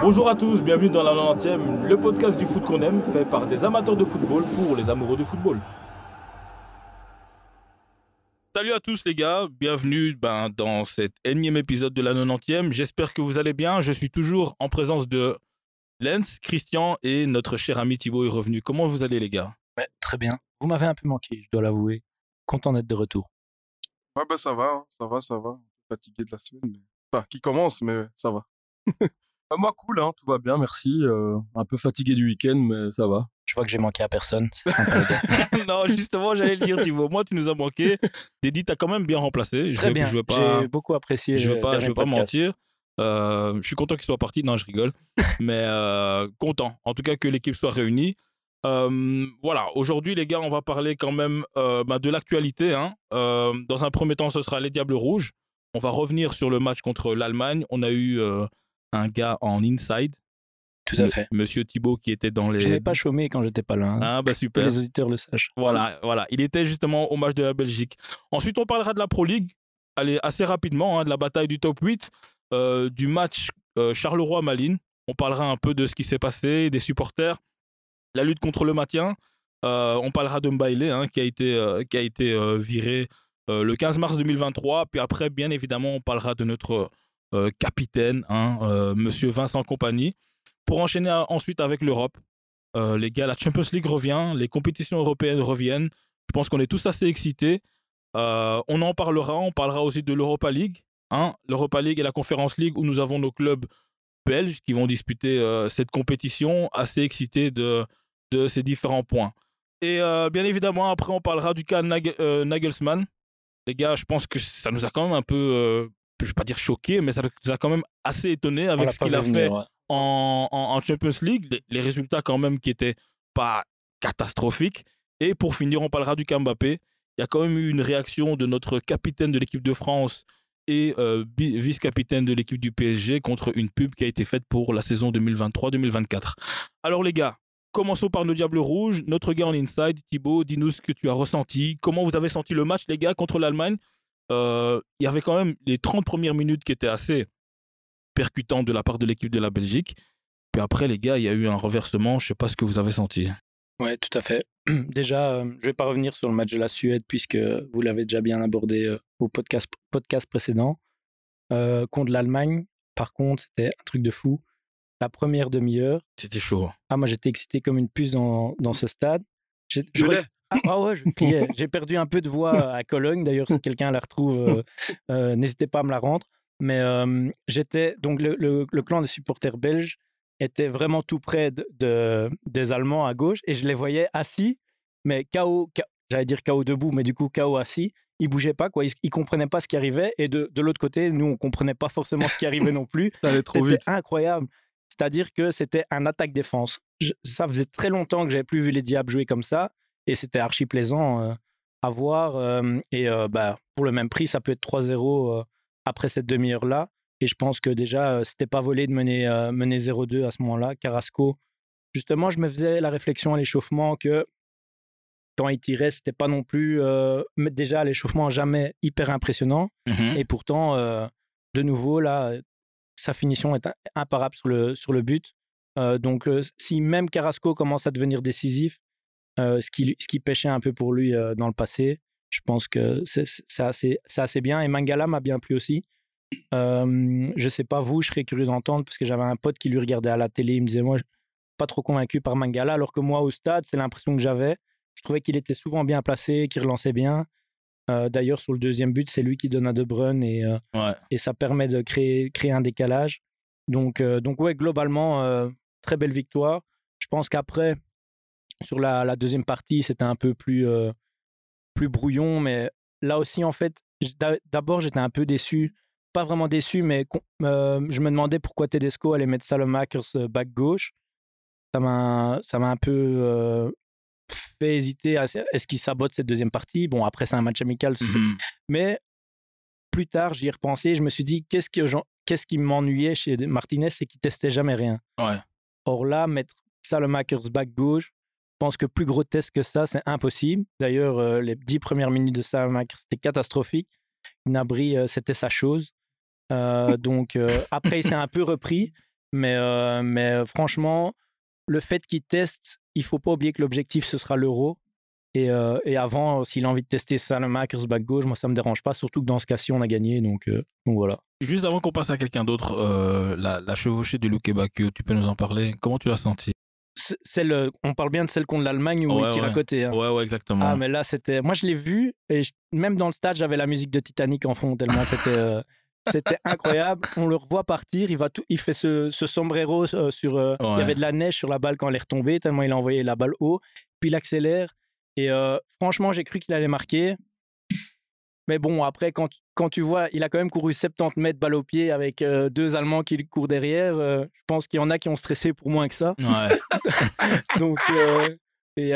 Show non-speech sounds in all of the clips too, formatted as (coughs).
Bonjour à tous, bienvenue dans la 90e, le podcast du foot qu'on aime, fait par des amateurs de football pour les amoureux du football. Salut à tous les gars, bienvenue ben, dans cet énième épisode de la 90e. J'espère que vous allez bien. Je suis toujours en présence de Lens, Christian et notre cher ami Thibaut est revenu. Comment vous allez les gars? Ouais, très bien. Vous m'avez un peu manqué, je dois l'avouer. Content d'être de retour. Ouais, bah ça va, hein, ça va, ça va. Fatigué de la semaine, mais... Enfin, qui commence, mais ça va. (laughs) Bah, moi, cool, hein, tout va bien, merci. euh, un peu fatigué du week-end, mais ça va. Je vois que j'ai manqué à personne. Sympa. (laughs) Non, justement, j'allais le dire Thibaut. Moi, tu nous as manqué. Dédi, t'as quand même bien remplacé. Très bien. Je veux pas, J'ai beaucoup apprécié. je veux pas, je veux pas mentir. Euh, je suis content qu'il soit parti. Non, je rigole. (laughs) Mais euh, content. En tout cas, que l'équipe soit réunie. Euh, voilà. Aujourd'hui, les gars, on va parler quand même euh, bah, de l'actualité. hein. Euh, dans un premier temps, ce sera les Diables Rouges. On va revenir sur le match contre l'Allemagne. On a eu un gars en inside. Tout à fait. Monsieur Thibaut qui était dans les. Je n'ai pas chômé quand j'étais pas là. hein. Ah, bah Que super. les auditeurs le sachent. Voilà, voilà. Il était justement au match de la Belgique. Ensuite, on parlera de la Pro League. Allez, assez rapidement, hein, de la bataille du top 8, euh, du match Charleroi-Malines. On parlera un peu de ce qui s'est passé, des supporters, la lutte contre le maintien. Euh, on parlera de Mbailé, hein, qui a été, euh, qui a été euh, viré le 15 mars 2023. Puis après, bien évidemment, on parlera de notre capitaine, hein, Monsieur Vincent Compagnie. Pour enchaîner ensuite avec l'Europe. Les gars, la Champions League revient, les compétitions européennes reviennent. Je pense qu'on est tous assez excités. On en parlera, on parlera aussi de l'Europa League. Hein, L'Europa League et la Conference League où nous avons nos clubs belges qui vont disputer cette compétition, assez excités de, de ces différents points. Et euh, bien évidemment, après, on parlera du cas Nag- euh, Nagelsmann. Les gars, je pense que ça nous a quand même un peu, euh, je vais pas dire choqué, mais ça nous a quand même assez étonné On avec ce qu'il a fait ouais. en, Champions League, les, résultats quand même qui étaient pas catastrophiques. Et pour finir, on parlera du cas Mbappé. Il y a quand même eu une réaction de notre capitaine de l'équipe de France et vice-capitaine de l'équipe du PSG contre une pub qui a été faite pour la saison 2023-2024. Alors les gars, commençons par nos Diables Rouges. Notre gars en inside, Thibaut, dis-nous ce que tu as ressenti. Comment vous avez senti le match, les gars, contre l'Allemagne? Euh, Il y avait quand même les 30 premières minutes qui étaient assez percutantes de la part de l'équipe de la Belgique. Puis après, les gars, il y a eu un renversement. Je sais pas ce que vous avez senti. Ouais, tout à fait. (clears throat) Déjà, euh, je vais pas revenir sur le match de la Suède puisque vous l'avez déjà bien abordé euh, au podcast, précédent. Contre l'Allemagne, par contre, c'était un truc de fou. La première demi-heure, C'était chaud. ah, moi j'étais excité comme une puce dans, dans ce stade. J'ai- Je je- l'ai. Ah, ah ouais, je criais. (laughs) J'ai perdu un peu de voix à Cologne. D'ailleurs, si quelqu'un la retrouve, euh, euh, n'hésitez pas à me la rendre. Mais euh, j'étais donc le, le- le clan des supporters belges était vraiment tout près de, de- des Allemands à gauche et je les voyais assis, mais KO, j'allais dire KO debout, mais du coup KO assis. Ils bougeaient pas, quoi. Ils, ils comprenaient pas ce qui arrivait. Et de, de l'autre côté, nous, on comprenait pas forcément ce qui arrivait non plus. (laughs) Ça allait trop C'était vite. incroyable. C'est-à-dire que c'était un attaque-défense. Ça faisait très longtemps que j'avais plus vu les Diables jouer comme ça, et c'était archi plaisant euh, à voir. euh, et euh, bah, pour le même prix, ça peut être 3-0 euh, après cette demi-heure-là. Et je pense que déjà, c'était pas volé de mener, mener 0-2 à ce moment-là. Carrasco, justement, je me faisais la réflexion à l'échauffement que quand il tirait, c'était pas non plus déjà à l'échauffement jamais hyper impressionnant. Mhm. Et pourtant, de nouveau, là, sa finition est imparable sur le, sur le but. Euh, donc, si même Carrasco commence à devenir décisif, ce, qui, ce qui pêchait un peu pour lui dans le passé, je pense que c'est assez, assez bien. Et Mangala m'a bien plu aussi. je sais pas vous, je serais curieux d'entendre parce que j'avais un pote qui lui regardait à la télé, il me disait moi, pas trop convaincu par Mangala, alors que moi au stade, c'est l'impression que j'avais. Je trouvais qu'il était souvent bien placé, qu'il relançait bien. D'ailleurs, sur le deuxième but, c'est lui qui donne à De Bruyne et, et ça permet de créer, créer un décalage. Donc, donc ouais, globalement, très belle victoire. Je pense qu'après, sur la, la, deuxième partie, c'était un peu plus, plus brouillon, mais là aussi, en fait, d'abord, j'étais un peu déçu. Pas vraiment déçu, mais je me demandais pourquoi Tedesco allait mettre Salomakers back gauche. Ça m'a un peu fait hésiter à est-ce qu'il sabote cette deuxième partie? Bon, après, c'est un match amical. Mmh mais plus tard, j'y ai repensé. Je me suis dit, qu'est-ce, que qu'est-ce qui m'ennuyait chez Martinez, c'est qu'il testait jamais rien. Ouais. Or là, mettre Salomakers back gauche, je pense que plus grotesque que ça, c'est impossible. D'ailleurs, euh, les dix premières minutes de Salomakers, c'était catastrophique. Nabri, euh, c'était sa chose. Euh, donc après, il s'est un peu repris. Mais, mais franchement, le fait qu'il teste, il faut pas oublier que l'objectif, ce sera l'euro. Et, euh, et, avant, s'il a envie de tester Salamakers back gauche, moi ça me dérange pas, surtout que dans ce cas-ci on a gagné, donc, euh, donc voilà. Juste avant qu'on passe à quelqu'un d'autre, euh, la, la, chevauchée de Luke Bakio, tu peux nous en parler? Comment tu l'as senti? Celle, on parle bien de celle contre l'Allemagne où il tire à côté. Hein. Ouais, ouais, exactement. Ah, mais là, c'était. Moi, je l'ai vu, et même dans le stade, j'avais la musique de Titanic en fond, tellement c'était. C'était incroyable. On le revoit partir. Il, va tout, il fait ce, ce sombrero sur. Il y avait de la neige sur la balle quand elle est retombée, tellement il a envoyé la balle haut. Puis il accélère. Et franchement, j'ai cru qu'il allait marquer. Mais bon, après, quand, quand tu vois, il a quand même couru 70 mètres balle au pied avec deux Allemands qui courent derrière. je pense qu'il y en a qui ont stressé pour moins que ça. Ouais. (laughs) donc, et,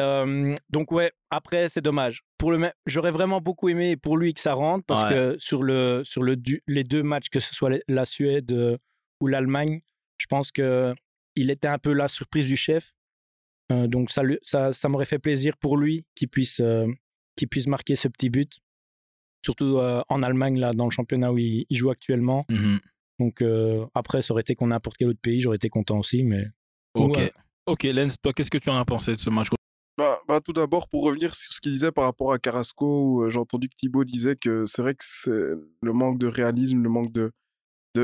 donc, ouais, après, c'est dommage. Pour le J'aurais vraiment beaucoup aimé pour lui que ça rentre parce que sur, le, sur le les deux matchs, que ce soit la Suède ou l'Allemagne, je pense qu'il était un peu la surprise du chef. Euh, donc ça, ça, ça m'aurait fait plaisir pour lui qu'il puisse, qu'il puisse marquer ce petit but, surtout en Allemagne, là, dans le championnat où il, joue actuellement. Mmh donc après, ça aurait été qu'on n'importe quel autre pays, j'aurais été content aussi. Mais... Ok, ok Lens, toi, qu'est-ce que tu en as pensé de ce match bah, bah, tout d'abord, pour revenir sur ce qu'il disait par rapport à Carrasco, j'ai entendu que Thibaut disait que c'est vrai que c'est le manque de réalisme, le manque de,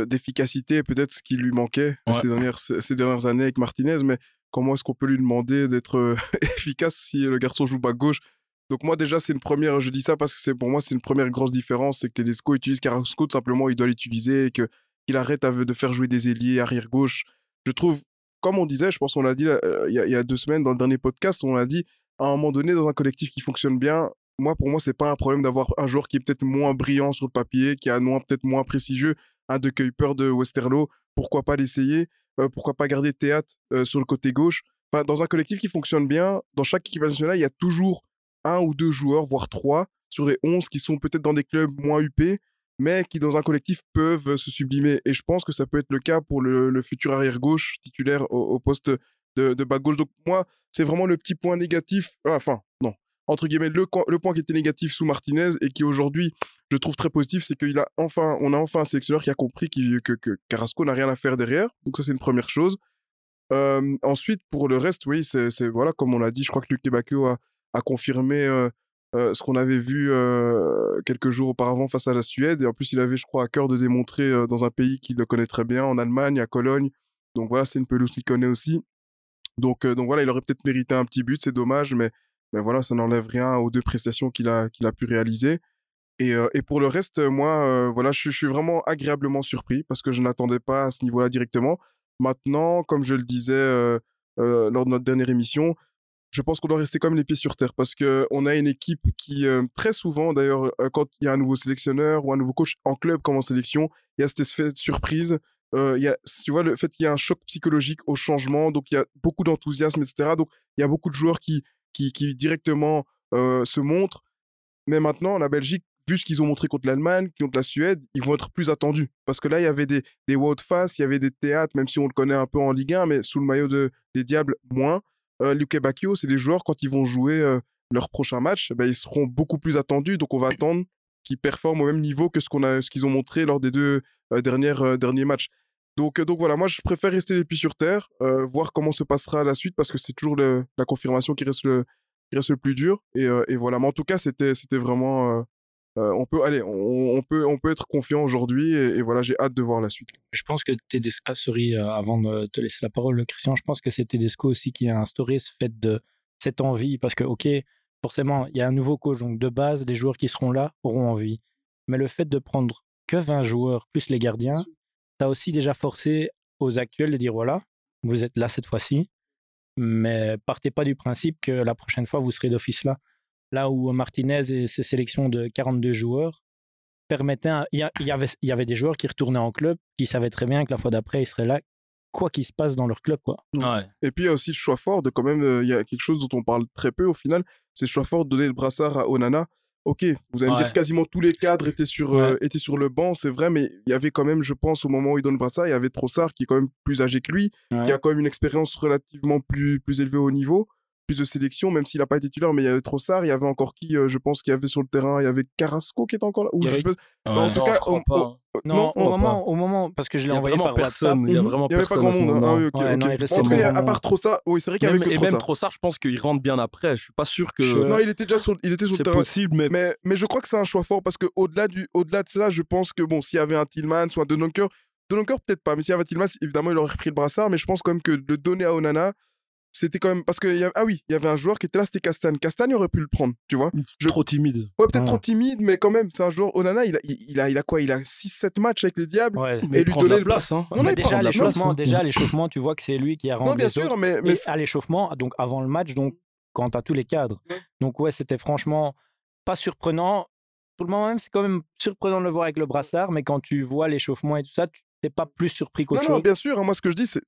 d'efficacité, peut-être ce qui lui manquait ces, dernières, ces dernières années avec Martinez, mais comment est-ce qu'on peut lui demander d'être euh, (laughs) efficace si le garçon joue bas gauche? Donc moi déjà c'est une première, je dis ça parce que c'est pour moi c'est une première grosse différence, c'est que Tedesco utilise Carrasco tout simplement il doit l'utiliser et que qu'il arrête de faire jouer des ailiers arrière gauche. Je trouve, comme on disait, je pense qu'on l'a dit euh, il y, a deux semaines dans le dernier podcast, on l'a dit à un moment donné dans un collectif qui fonctionne bien, moi pour moi c'est pas un problème d'avoir un joueur qui est peut-être moins brillant sur le papier, qui a peut-être moins prestigieux, un de Kuiper de Westerlo, pourquoi pas l'essayer euh, pourquoi pas garder théâtre euh, sur le côté gauche. Dans un collectif qui fonctionne bien, dans chaque équipe nationale, il y a toujours un ou deux joueurs, voire trois, sur les onze qui sont peut-être dans des clubs moins huppés, mais qui dans un collectif peuvent se sublimer. Et je pense que ça peut être le cas pour le, futur arrière-gauche titulaire au, poste de, de gauche. Donc moi, c'est vraiment le petit point négatif. Ah, enfin, non, entre guillemets, le, le, point qui était négatif sous Martinez et qui aujourd'hui, je trouve très positif, c'est qu'il a enfin, a enfin un sélectionneur qui a compris que, que Carrasco n'a rien à faire derrière. Donc ça, c'est une première chose. Euh, ensuite, pour le reste, oui, c'est voilà, comme on l'a dit, je crois que Luc a, a confirmé euh, euh, ce qu'on avait vu quelques jours auparavant face à la Suède. Et en plus, il avait, je crois, à cœur de démontrer dans un pays qu'il le connaît très bien, en Allemagne, à Cologne. Donc voilà, c'est une pelouse qu'il connaît aussi. Donc, donc voilà, il aurait peut-être mérité un petit but, c'est dommage, mais mais voilà, ça n'enlève rien aux deux prestations qu'il a, qu'il a pu réaliser. Et, euh, et pour le reste, moi, euh, voilà, je, suis vraiment agréablement surpris parce que je n'attendais pas à ce niveau-là directement. Maintenant, comme je le disais euh, lors de notre dernière émission, je pense qu'on doit rester comme les pieds sur terre parce qu'on a une équipe qui, très souvent, d'ailleurs, quand il y a un nouveau sélectionneur ou un nouveau coach en club comme en sélection, il y a cette espèce de surprise. il y a, tu vois, le fait qu'il y a un choc psychologique au changement, donc il y a beaucoup d'enthousiasme, etc. Donc il y a beaucoup de joueurs qui, qui, directement euh, se montrent. Mais maintenant, la Belgique, vu ce qu'ils ont montré contre l'Allemagne, contre la Suède, ils vont être plus attendus. Parce que là, il y avait des, des face, il y avait des théâtres, même si on le connaît un peu en Ligue 1, mais sous le maillot de, des Diables, moins. Euh, Luke Bacchio, c'est des joueurs, quand ils vont jouer euh, leur prochain match, ben, ils seront beaucoup plus attendus. Donc, on va attendre qu'ils performent au même niveau que ce qu'ils ont montré lors des deux dernières, derniers matchs. Donc, euh, donc voilà, moi je préfère rester les pieds sur terre, euh, voir comment se passera la suite parce que c'est toujours la confirmation qui reste le, reste le plus dur. Et, euh, et voilà, mais en tout cas, c'était c'était vraiment. Euh, on peut aller, on, peut, on peut être confiant aujourd'hui et, et voilà, j'ai hâte de voir la suite. Je pense que Tedesco, ah, sorry, euh, avant de te laisser la parole, Christian, je pense que c'est Tedesco aussi qui a instauré ce fait de cette envie, parce que, ok, forcément, il y a un nouveau coach, donc de base, les joueurs qui seront là auront envie. Mais le fait de prendre que 20 joueurs plus les gardiens, ça a aussi déjà forcé aux actuels de dire voilà, vous êtes là cette fois-ci, mais partez pas du principe que la prochaine fois vous serez d'office là. Là où Martinez et ses sélections de 42 joueurs permettaient. un- Il y, avait, il y avait des joueurs qui retournaient en club qui savaient très bien que la fois d'après ils seraient là, quoi qu'il se passe dans leur club. Quoi. Ouais. Et puis il y a aussi le choix fort de quand même, euh, il y a quelque chose dont on parle très peu au final, c'est le choix fort de donner le brassard à Onana. Ok, vous allez me dire quasiment tous les cadres étaient sur, euh, étaient sur le banc, c'est vrai, mais il y avait quand même, je pense, au moment où il donne le brassard, il y avait Trossard qui est quand même plus âgé que lui, Ouais. qui a quand même une expérience relativement plus, plus élevée au niveau, plus de sélection, même s'il n'a pas été titulaire, mais il y avait Trossard, il y avait encore qui, euh, je pense, qu'il y avait sur le terrain, il y avait Carrasco qui était encore là. Ou je sais pas- Ouais. En tout Non, cas, je crois au- pas, au- hein. Non, non, au, moment, au moment, parce que je l'ai envoyé vraiment par WhatsApp. personne. Il y a il y avait pas personne grand monde. hein. Ah oui, Ouais, non, En tout cas, à part Trossard, oui, c'est vrai qu'il y avait Même- que et même Trossard. Je pense qu'il rentre bien après. Je suis pas sûr que Je- Non, il était déjà sur, il était sur le c'est terrain. possible, mais Mais, mais je crois que c'est un choix fort parce que au-delà du, au-delà de cela, je pense que bon, s'il y avait un Tillman ou un Dononker, Dononker peut-être pas, mais s'il y avait un Tillman, évidemment, il aurait repris le brassard. Mais je pense quand même que le donner à Onana, c'était quand même parce que il y a- ah oui, il y avait un joueur qui était là, c'était Castagne. Castagne aurait pu le prendre, tu vois. Je- trop timide. Ouais, peut-être Ouais. trop timide, mais quand même, c'est un joueur. Onana, il a, il, a, il a quoi? Il a 6-7 matchs avec les Diables. Ouais. Mais Et lui donner la le- place. Hein. Non, non, Mais déjà, la place, l'échauffement, hein. déjà, l'échauffement, tu vois que c'est lui qui a Non, rendu bien les sûr, mais, mais à l'échauffement, donc avant le match, donc quant à tous les cadres. Donc ouais, c'était franchement pas surprenant. Pour le moment même, c'est quand même surprenant de le voir avec le brassard, mais quand tu vois l'échauffement et tout ça, tu n'es pas plus surpris qu'autre Non, bien sûr. hein, moi, ce que je dis, c'est,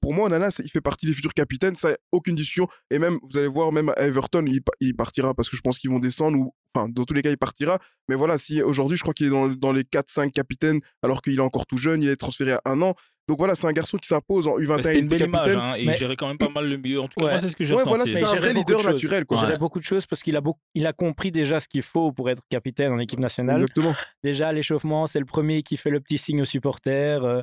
pour moi, c'est- il fait partie des futurs capitaines. Ça, aucune discussion. Et même, vous allez voir, même à Everton, il, il partira parce que je pense qu'ils vont descendre. Ou, enfin, dans tous les cas, il partira. Mais voilà, si aujourd'hui, je crois qu'il est dans, dans les 4-5 capitaines, alors qu'il est encore tout jeune, il est transféré à un an. Donc voilà, c'est un garçon qui s'impose en U21. Mais C'était il une belle image, capitaine. hein, et Mais- il gérait quand même pas mal le milieu. En tout cas, Ouais. moi, c'est ce que j'ai Ouais, voilà, c'est il un vrai leader naturel. Quoi. Il gérait beaucoup de choses parce qu'il a, beaucoup, il a compris déjà ce qu'il faut pour être capitaine en équipe nationale. Exactement. Déjà, l'échauffement, c'est le premier qui fait le petit signe aux supporters. euh,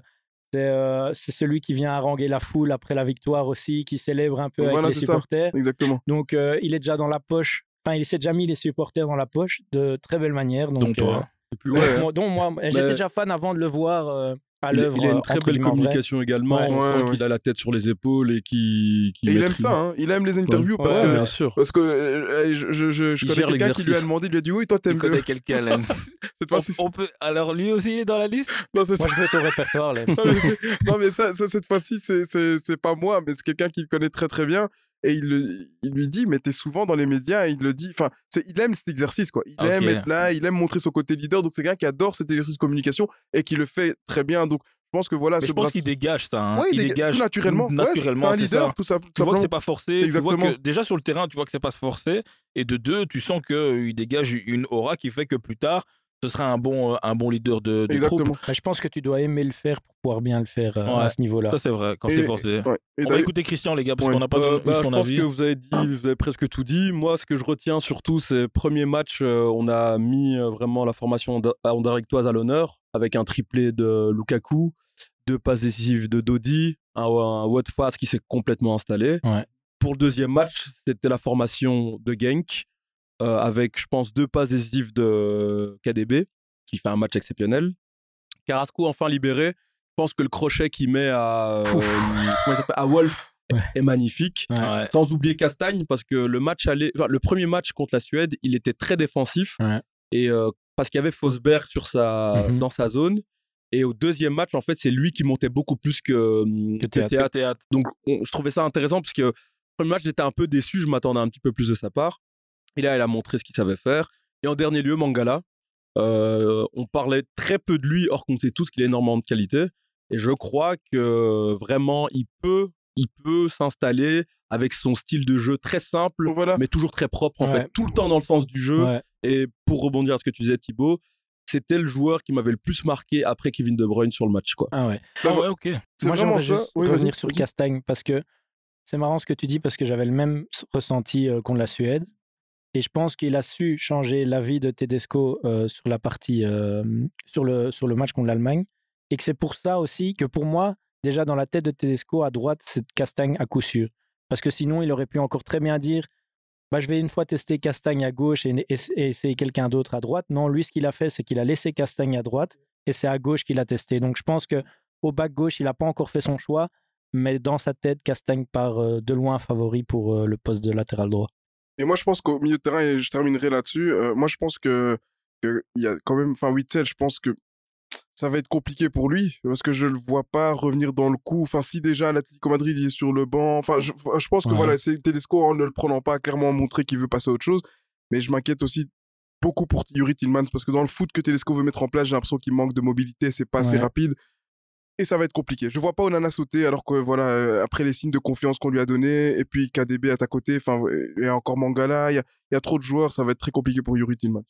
c'est euh, c'est celui qui vient haranguer la foule après la victoire aussi, qui célèbre un peu Donc avec voilà, les ça. supporters. Exactement. Donc, euh, il est déjà dans la poche. Enfin, il s'est déjà mis les supporters dans la poche de très belle manière. Donc, Donc, toi. Euh, ouais, moi- donc, moi, j'étais déjà fan avant de le voir euh, à il, l'œuvre. il a une très belle vrai. communication également. Ouais. On Ouais, sent ouais. qu'il a la tête sur les épaules et qu'il Et il aime ça. hein. Il aime les interviews parce Ouais, que. bien sûr. Parce que euh, je, je, je, je connais quelqu'un qui lui a demandé, il lui a dit oui, toi t'aimes connais le... quelqu'un, (laughs) Lens cette on, fois-ci. on peut... Alors, lui aussi, il est dans la liste? Non, cette Moi, je veux ton répertoire. Là. (laughs) non, mais, c'est- non, mais ça, ça, cette fois-ci, c'est- c'est c'est pas moi, mais c'est quelqu'un qui le connaît très très bien. Et il, le- il lui dit, mais t'es souvent dans les médias, et il le dit. Enfin, il aime cet exercice, quoi. Il aime être là, il aime montrer son côté leader. Donc, c'est quelqu'un qui adore cet exercice de communication et qui le fait très bien. Donc, je pense que voilà, Mais ce je pense brass- qu'il dégage ça. hein. Ouais, il il déga- dégage tout naturellement. Ouais, naturellement, un leader, ça. tout ça. Tu vois que c'est pas forcé. Tu vois Exactement. que déjà sur le terrain, tu vois que c'est pas forcé. Et de deux, tu sens qu'il dégage une aura qui fait que plus tard, ce sera un bon, euh, un bon leader de, de Exactement. troupe. Mais je pense que tu dois aimer le faire pour pouvoir bien le faire euh, Ouais. à ce niveau-là. Ça, c'est vrai, quand c'est forcé. ouais. Et On va d'ailleurs- écouter Christian, les gars, parce Ouais. qu'on n'a pas Euh, donné bah, je son pense avis. que vous avez dit, vous avez presque tout dit. Moi, ce que je retiens surtout, c'est premier match, euh, on a mis euh, vraiment la formation anda- anderlechtoise à l'honneur avec un triplé de Lukaku, deux passes décisives de Dodi, un, un Watford qui s'est complètement installé. Ouais. Pour le deuxième match, c'était la formation de Genk euh, avec, je pense, deux passes décisives de KDB qui fait un match exceptionnel. Carrasco enfin libéré. Je pense que le crochet qu'il met à, euh, à Wolf Ouais. est magnifique. Ouais. Sans oublier Castagne, parce que le match allait, enfin, le premier match contre la Suède, il était très défensif. Ouais. Et euh, parce qu'il y avait Fosberg sur sa, Mhm. dans sa zone. Et au deuxième match, en fait, c'est lui qui montait beaucoup plus que, hum, Que que Théâtre. Donc, on- je trouvais ça intéressant parce que le premier match, j'étais un peu déçu. Je m'attendais un petit peu plus de sa part. Et là, il a montré ce qu'il savait faire. Et en dernier lieu, Mangala. Euh, on parlait très peu de lui, or qu'on sait tous qu'il a énormément de qualité. Et je crois que vraiment, il peut, il peut s'installer avec son style de jeu très simple, Voilà. mais toujours très propre en Ouais. fait, tout le temps dans le sens du jeu. Ouais. Et pour rebondir à ce que tu disais, Thibaut, c'était le joueur qui m'avait le plus marqué après Kevin De Bruyne sur le match. Quoi. Ah ouais. Ah ouais, ok. C'est Moi, j'aimerais juste Oui, revenir sur. Castagne parce que c'est marrant ce que tu dis parce que j'avais le même ressenti euh, contre la Suède et je pense qu'il a su changer la vie de Tedesco euh, sur la partie euh, sur le sur le match contre l'Allemagne et que c'est pour ça aussi que pour moi, déjà dans la tête de Tedesco, à droite, c'est Castagne à coup sûr. Parce que sinon, il aurait pu encore très bien dire bah, je vais une fois tester Castagne à gauche et, essayer quelqu'un d'autre à droite. Non, lui, ce qu'il a fait, c'est qu'il a laissé Castagne à droite et c'est à gauche qu'il a testé. Donc je pense que au bac gauche, il n'a pas encore fait son choix, mais dans sa tête, Castagne part euh, de loin favori pour le poste de latéral droit. Et moi, je pense qu'au milieu de terrain, et je terminerai là-dessus, euh, moi, je pense que, que il y a quand même, enfin, Witzel, je pense que ça va être compliqué pour lui, parce que je le vois pas revenir dans le coup. Enfin, si déjà l'Atlético Madrid il est sur le banc, enfin, je, je pense que Ouais. voilà, c'est Tedesco, en ne le prenant pas, a clairement montré qu'il veut passer à autre chose. Mais je m'inquiète aussi beaucoup pour Yuri Tillmans, parce que dans le foot que Tedesco veut mettre en place, j'ai l'impression qu'il manque de mobilité, c'est pas assez rapide. Et ça va être compliqué. Je vois pas Onana sauter alors que voilà, euh, après les signes de confiance qu'on lui a donnés, et puis KDB à ta côté, enfin, il y a encore Mangala, il y a, il y a trop de joueurs, ça va être très compliqué pour Yuri Tillmans.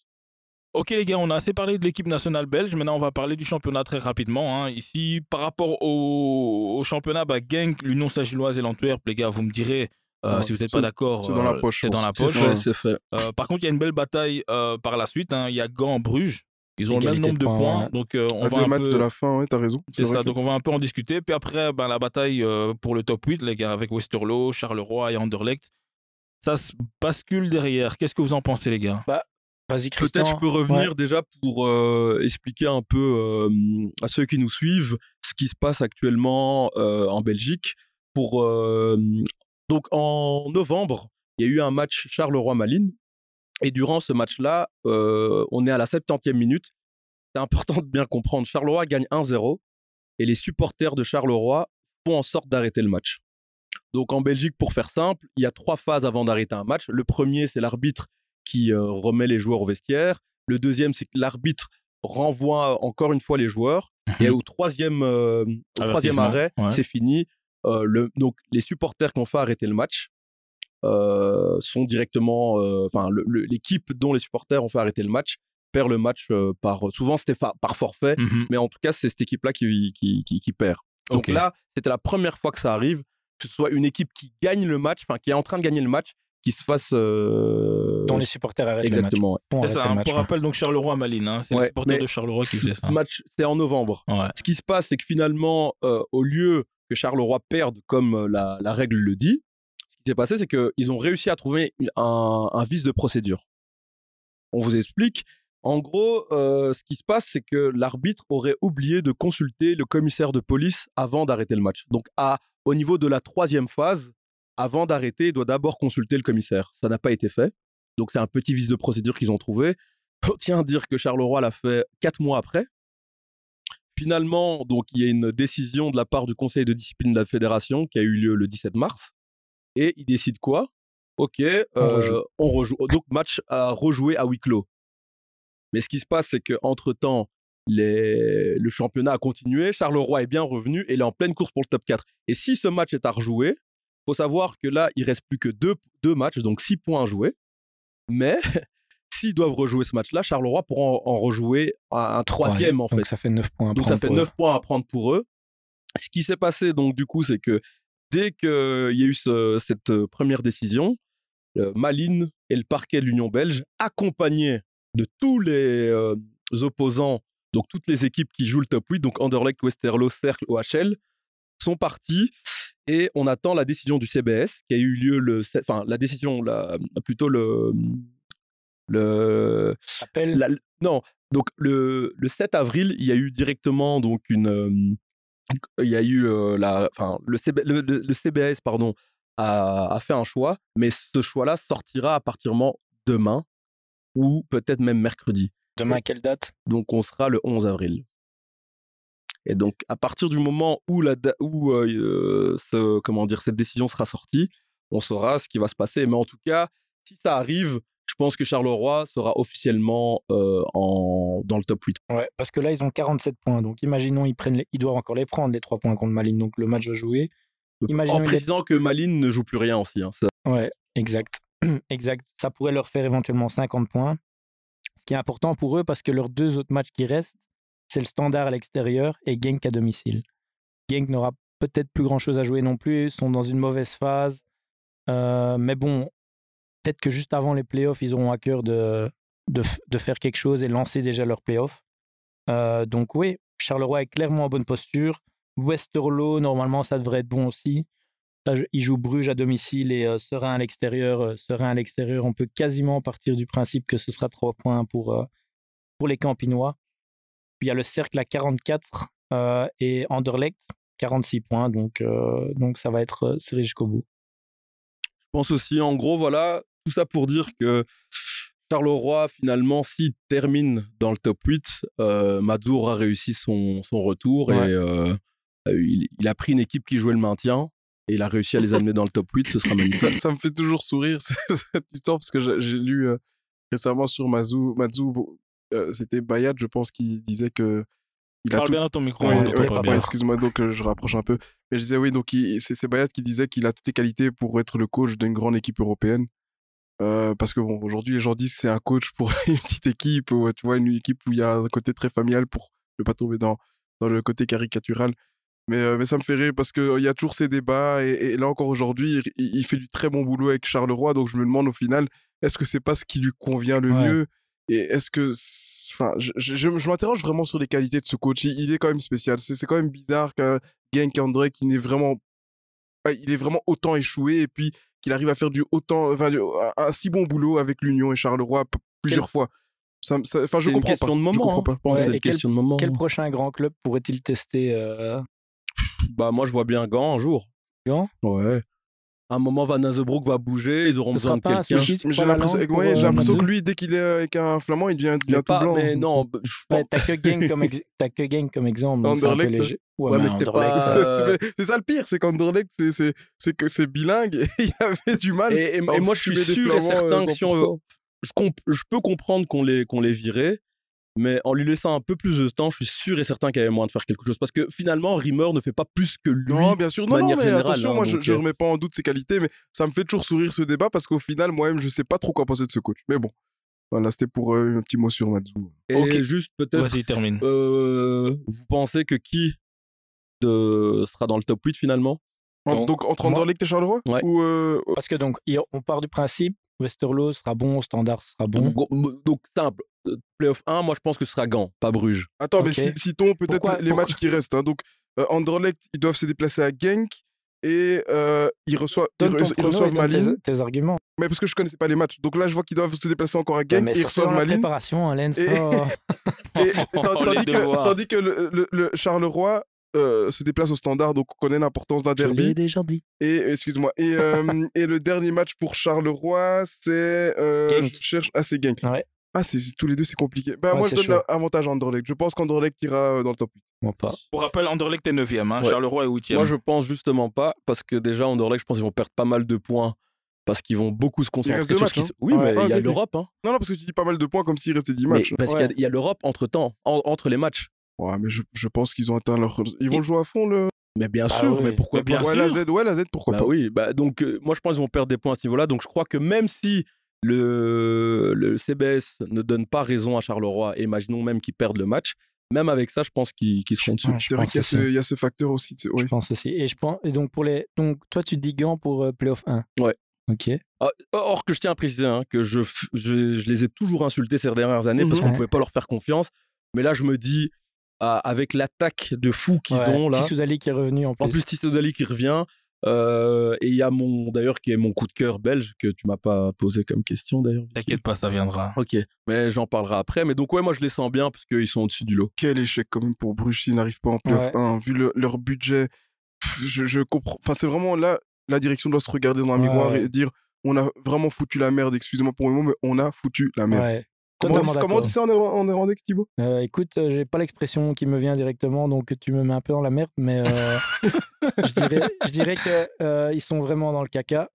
Ok les gars, on a assez parlé de l'équipe nationale belge. Maintenant, on va parler du championnat très rapidement. hein. Ici, par rapport au, au championnat, bah, Genk, l'Union Saint-Gilloise et l'Antwerp, les gars, vous me direz euh, Ouais, si vous n'êtes pas d'accord. c'est dans la euh, poche, C'est dans la C'est poche. fait, Ouais, c'est fait. Euh, par contre, il y a une belle bataille euh, par la suite. hein. Il y a Gand, Bruges. Ils ont le même nombre de points, points. ouais. Donc, euh, on À va deux un matchs peu... de la fin, ouais, t'as raison. C'est ça, que- donc on va un peu en discuter. Puis après, ben, la bataille euh, pour le top 8, les gars, avec Westerlo, Charleroi et Anderlecht, ça se bascule derrière. Qu'est-ce que vous en pensez, les gars? Vas-y, Christian. Peut-être je peux revenir déjà pour euh, expliquer un peu euh, à ceux qui nous suivent ce qui se passe actuellement euh, en Belgique. Pour euh, donc en novembre, il y a eu un match Charleroi-Malines et durant ce match-là, euh, on est à la 70e minute. C'est important de bien comprendre. Charleroi gagne 1-0 et les supporters de Charleroi font en sorte d'arrêter le match. Donc en Belgique, pour faire simple, il y a trois phases avant d'arrêter un match. Le premier, c'est l'arbitre qui euh, remet les joueurs au vestiaire. Le deuxième, c'est que l'arbitre renvoie encore une fois les joueurs. Et au troisième, euh, au troisième arrêt, ouais. c'est fini. Euh, le, donc les supporters qui ont fait arrêter le match euh, sont directement, euh, enfin le- le- l'équipe dont les supporters ont fait arrêter le match perd le match euh, par, souvent c'était par forfait, Mhm. mais en tout cas c'est cette équipe-là qui, qui, qui, qui perd. Donc là, c'était la première fois que ça arrive, que ce soit une équipe qui gagne le match, enfin qui est en train de gagner le match, qui se fasse. euh, dont les supporters arrêtent Exactement. ouais. le match. Arrêter ça, le match, pour ouais. rappel, donc Charleroi-Malines, hein, c'est Ouais, les supporters de Charleroi qui faisaient ça. match, c'est en novembre. Ouais. Ce qui se passe, c'est que finalement, euh, au lieu que Charleroi perde comme la, la règle le dit, qui s'est passé, c'est qu'ils ont réussi à trouver un, vice de procédure. On vous explique. En gros, euh, ce qui se passe, c'est que l'arbitre aurait oublié de consulter le commissaire de police avant d'arrêter le match. Donc, à, au niveau de la troisième phase, avant d'arrêter, il doit d'abord consulter le commissaire. Ça n'a pas été fait. Donc, c'est un petit vice de procédure qu'ils ont trouvé. On tient à dire que Charleroi l'a fait quatre mois après. Finalement, donc, il y a une décision de la part du conseil de discipline de la fédération qui a eu lieu le 17 mars. Et il décide quoi? Ok, euh, rejoue. on rejoue. Donc, match à rejouer à huis clos. Mais ce qui se passe, c'est qu'entre-temps, les... le championnat a continué, Charleroi est bien revenu et il est en pleine course pour le top 4. Et si ce match est à rejouer, faut savoir que là, il reste plus que deux, deux matchs, donc six points à jouer. Mais (laughs) s'ils doivent rejouer ce match-là, Charleroi pourra en, en rejouer un, un troisième en fait. Donc ça fait 9 points. à Donc ça fait pour eux. 9 points à prendre pour eux. Ce qui s'est passé donc du coup, c'est que dès qu'il y a eu ce- cette euh, première décision, Malines et le parquet de l'Union belge, accompagnés de tous les euh, opposants, donc toutes les équipes qui jouent le top 8, donc Anderlecht, Westerlo, Cercle, OHL, sont partis et on attend la décision du CBS qui a eu lieu le, enfin la décision, la, plutôt le, le, Appel. la- non, donc le, le 7 avril, il y a eu directement donc une, euh, il y a eu euh, la, enfin le, CB le, le- le CBS pardon a, a fait un choix, mais ce choix-là sortira à partir de demain ou peut-être même mercredi. Demain, quelle date? Donc on sera le 11 avril. Et donc à partir du moment où la où euh, ce, comment dire cette décision sera sortie, on saura ce qui va se passer. Mais en tout cas, si ça arrive, je pense que Charleroi sera officiellement euh, en, dans le top 8. Ouais, parce que là, ils ont 47 points. Donc, imaginons, ils, prennent les- ils doivent encore les prendre, les 3 points contre Malines. Donc, le match va jouer. Imaginons, en précisant que Malines ne joue plus rien aussi. hein, ça- Ouais, exact. (clears throat) exact. Ça pourrait leur faire éventuellement 50 points. Ce qui est important pour eux, parce que leurs deux autres matchs qui restent, c'est le standard à l'extérieur et Genk à domicile. Genk n'aura peut-être plus grand-chose à jouer non plus, ils sont dans une mauvaise phase. Euh, mais bon, peut-être que juste avant les playoffs, ils auront à cœur de, de, de faire quelque chose et lancer déjà leurs playoffs. Euh, donc oui, Charleroi est clairement en bonne posture. Westerlo, normalement, ça devrait être bon aussi. Ça, je- il joue Bruges à domicile et euh, Serein à l'extérieur. Euh, Serein à l'extérieur, on peut quasiment partir du principe que ce sera trois points pour, euh, pour les Campinois. Puis il y a le Cercle à 44 euh, et Anderlecht 46 points. Donc, euh, donc ça va être serré jusqu'au bout. Je pense aussi, en gros, voilà, tout ça pour dire que Charleroi, finalement, s'il termine dans le top 8, euh, Mazou aura réussi son, son retour Ouais. et euh, euh, il, il a pris une équipe qui jouait le maintien et il a réussi à les amener dans le top 8. Ce sera (laughs) ça, magnifique. ça me fait toujours sourire (laughs) cette histoire parce que j'ai lu euh, récemment sur Mazou, Mazou euh, c'était Bayat, je pense, qui disait que il a Parle tout- bien dans ton micro, Ouais, ouais, bien. excuse-moi, donc euh, je rapproche un peu. Mais je disais oui, donc c'est Bayat qui disait qu'il a toutes les qualités pour être le coach d'une grande équipe européenne. Euh, parce que bon, aujourd'hui, les gens disent que c'est un coach pour (laughs) une petite équipe, ou tu vois, une équipe où il y a un côté très familial pour ne pas tomber dans, dans le côté caricatural. Mais, euh, mais ça me fait rire parce qu'il y a toujours ces débats et, et là encore aujourd'hui, il, il fait du très bon boulot avec Charleroi. Donc je me demande au final, est-ce que c'est pas ce qui lui convient le Ouais. mieux? Et est-ce que. Enfin, je, je, m'interroge vraiment sur les qualités de ce coach. Il, il est quand même spécial. C'est c'est quand même bizarre qu'un Genk André qui n'est vraiment. Il est vraiment autant échoué et puis qu'il arrive à faire du autant. Enfin, du- un, un si bon boulot avec l'Union et Charleroi plusieurs fois. Ça ça- Enfin, je une comprends question pas. de Je moment. comprends hein. pas. Je que Ouais, c'est une quel- question de moment. Quel prochain grand club pourrait-il tester euh, Bah, moi, je vois bien Gant un jour. Gant Ouais. À un moment, Van Azebroek va bouger, ils auront Ce besoin sera de quelqu'un. J'ai l'impression euh, que lui, dès qu'il est avec un flamand, il devient, devient pas- tout blanc. mais non, (laughs) bah, t'as que Gang comme, ex- t'as que Gang comme exemple. Anderlecht. léger. Ouais, Ouais, mais mais c'était pas- ça- Euh, C'est- ça le pire, c'est qu'Anderlecht, c'est- que c'est bilingue et (laughs) il avait du mal. Et, et- et Alors, moi, je suis sûr et euh, certain que si on veut- 100%. je, peux comprendre qu'on les, qu'on les virait, mais en lui laissant un peu plus de temps, je suis sûr et certain qu'il y avait moyen de faire quelque chose. Parce que finalement, Rimmer ne fait pas plus que lui. Non, bien sûr. de Non, non, manière mais générale, attention, hein, moi, je, donc, je euh, remets pas en doute ses qualités, mais ça me fait toujours sourire ce débat parce qu'au final, moi-même, je sais pas trop quoi penser de ce coach. Mais bon, voilà, c'était pour euh, un petit mot sur Mazou. Et Ok. juste peut-être, Vas-y, termine. euh, vous pensez que qui de, sera dans le top 8 finalement? En- Donc, entre Anderlecht et Charleroi? Ouais. Ou, euh, Parce que donc, on part du principe, Westerlo sera bon, Standard sera bon. donc, donc, simple, playoff 1, moi je pense que ce sera Gant, pas Bruges. Attends, mais citons peut-être Pourquoi- les matchs qui restent. hein. Donc, euh, Anderlecht, ils doivent se déplacer à Genk et euh, ils reçoivent, ils, reçoivent tes- arguments. Mais parce que je connaissais pas les matchs. Donc là, je vois qu'ils doivent se déplacer encore à Ouais, Genk et ils reçoivent Malines. préparation. Et- ça. Et, Oh, (laughs) (laughs) les tandis, que, devoirs. tandis que le, le- le Charleroi euh, se déplace au standard, donc on connaît l'importance d'un derby. déjà dit. Et excuse-moi. Et, euh, (laughs) et le dernier match pour Charleroi, c'est. euh, Genk. je cherche. Ah, c'est Genk. Ouais. Ah, c'est c'est- tous les deux, c'est compliqué. Ben, Ouais, moi, je donne l'avantage à Anderlecht. Je pense qu'Anderlecht ira euh, dans le top 8. Moi pas. Pour rappel, Anderlecht est 9ème, hein, Ouais. Charleroi est 8ème. Moi je pense justement pas, parce que déjà Anderlecht, je pense qu'ils vont perdre pas mal de points. Parce qu'ils vont beaucoup se concentrer reste deux sur ce qui matchs, se- hein. Oui, Ouais. mais Ah, il y a ok. l'Europe. Hein. Non, non, parce que tu dis pas mal de points comme s'il restait 10 Mais matchs. parce qu'il y a- Ouais. il y a l'Europe entre temps, entre les matchs. Ouais, mais je, je pense qu'ils ont atteint leur. Ils vont le jouer à fond, le. Mais bien Ah sûr, oui. mais pourquoi Mais bien pas? Ouais, sûr. la Z, ouais, la Z, pourquoi Bah pas. oui, bah donc euh, moi je pense qu'ils vont perdre des points à ce niveau-là. Donc je crois que même si le, le CBS ne donne pas raison à Charleroi, et imaginons même qu'ils perdent le match, même avec ça, je pense qu'ils qu'ils seront dessus. Ouais, je pense qu'il y, a ce- il y a ce facteur aussi. tu sais, Je pense aussi. Et je pense. Et donc pour les. Donc toi tu te dis Gant pour euh, playoff 1. Ouais. Ok. Ah, Or que je tiens à préciser hein, que je, f- je, je les ai toujours insultés ces dernières années parce Mhm. qu'on Ouais. pouvait pas leur faire confiance. Mais là, je me dis, ah, avec l'attaque de fou qu'ils Ouais. ont là, Tissoudali qui est revenu en plus. en plus Tissodali qui revient, euh, et il y a mon d'ailleurs qui est mon coup de cœur belge que tu m'as pas posé comme question d'ailleurs. T'inquiète pas, ça viendra. Ok, mais j'en parlerai après. Mais donc ouais, moi je les sens bien parce qu'ils sont au-dessus du lot. Quel échec, quand même, pour Bruges s'ils n'arrivent pas en playoff Ouais. 1. Vu le- leur budget, je, je comprends. Enfin, c'est vraiment là, la direction doit se regarder dans un Ouais, miroir et dire on a vraiment foutu la merde. Excusez-moi pour le mot, mais on a foutu la merde. Ouais. Comment, on dit, comment on dit ça en, néerla- en néerlandais, Thibaut? Euh, écoute, euh, j'ai pas l'expression qui me vient directement, donc tu me mets un peu dans la merde, mais euh, (laughs) je dirais, je dirais que euh, ils sont vraiment dans le caca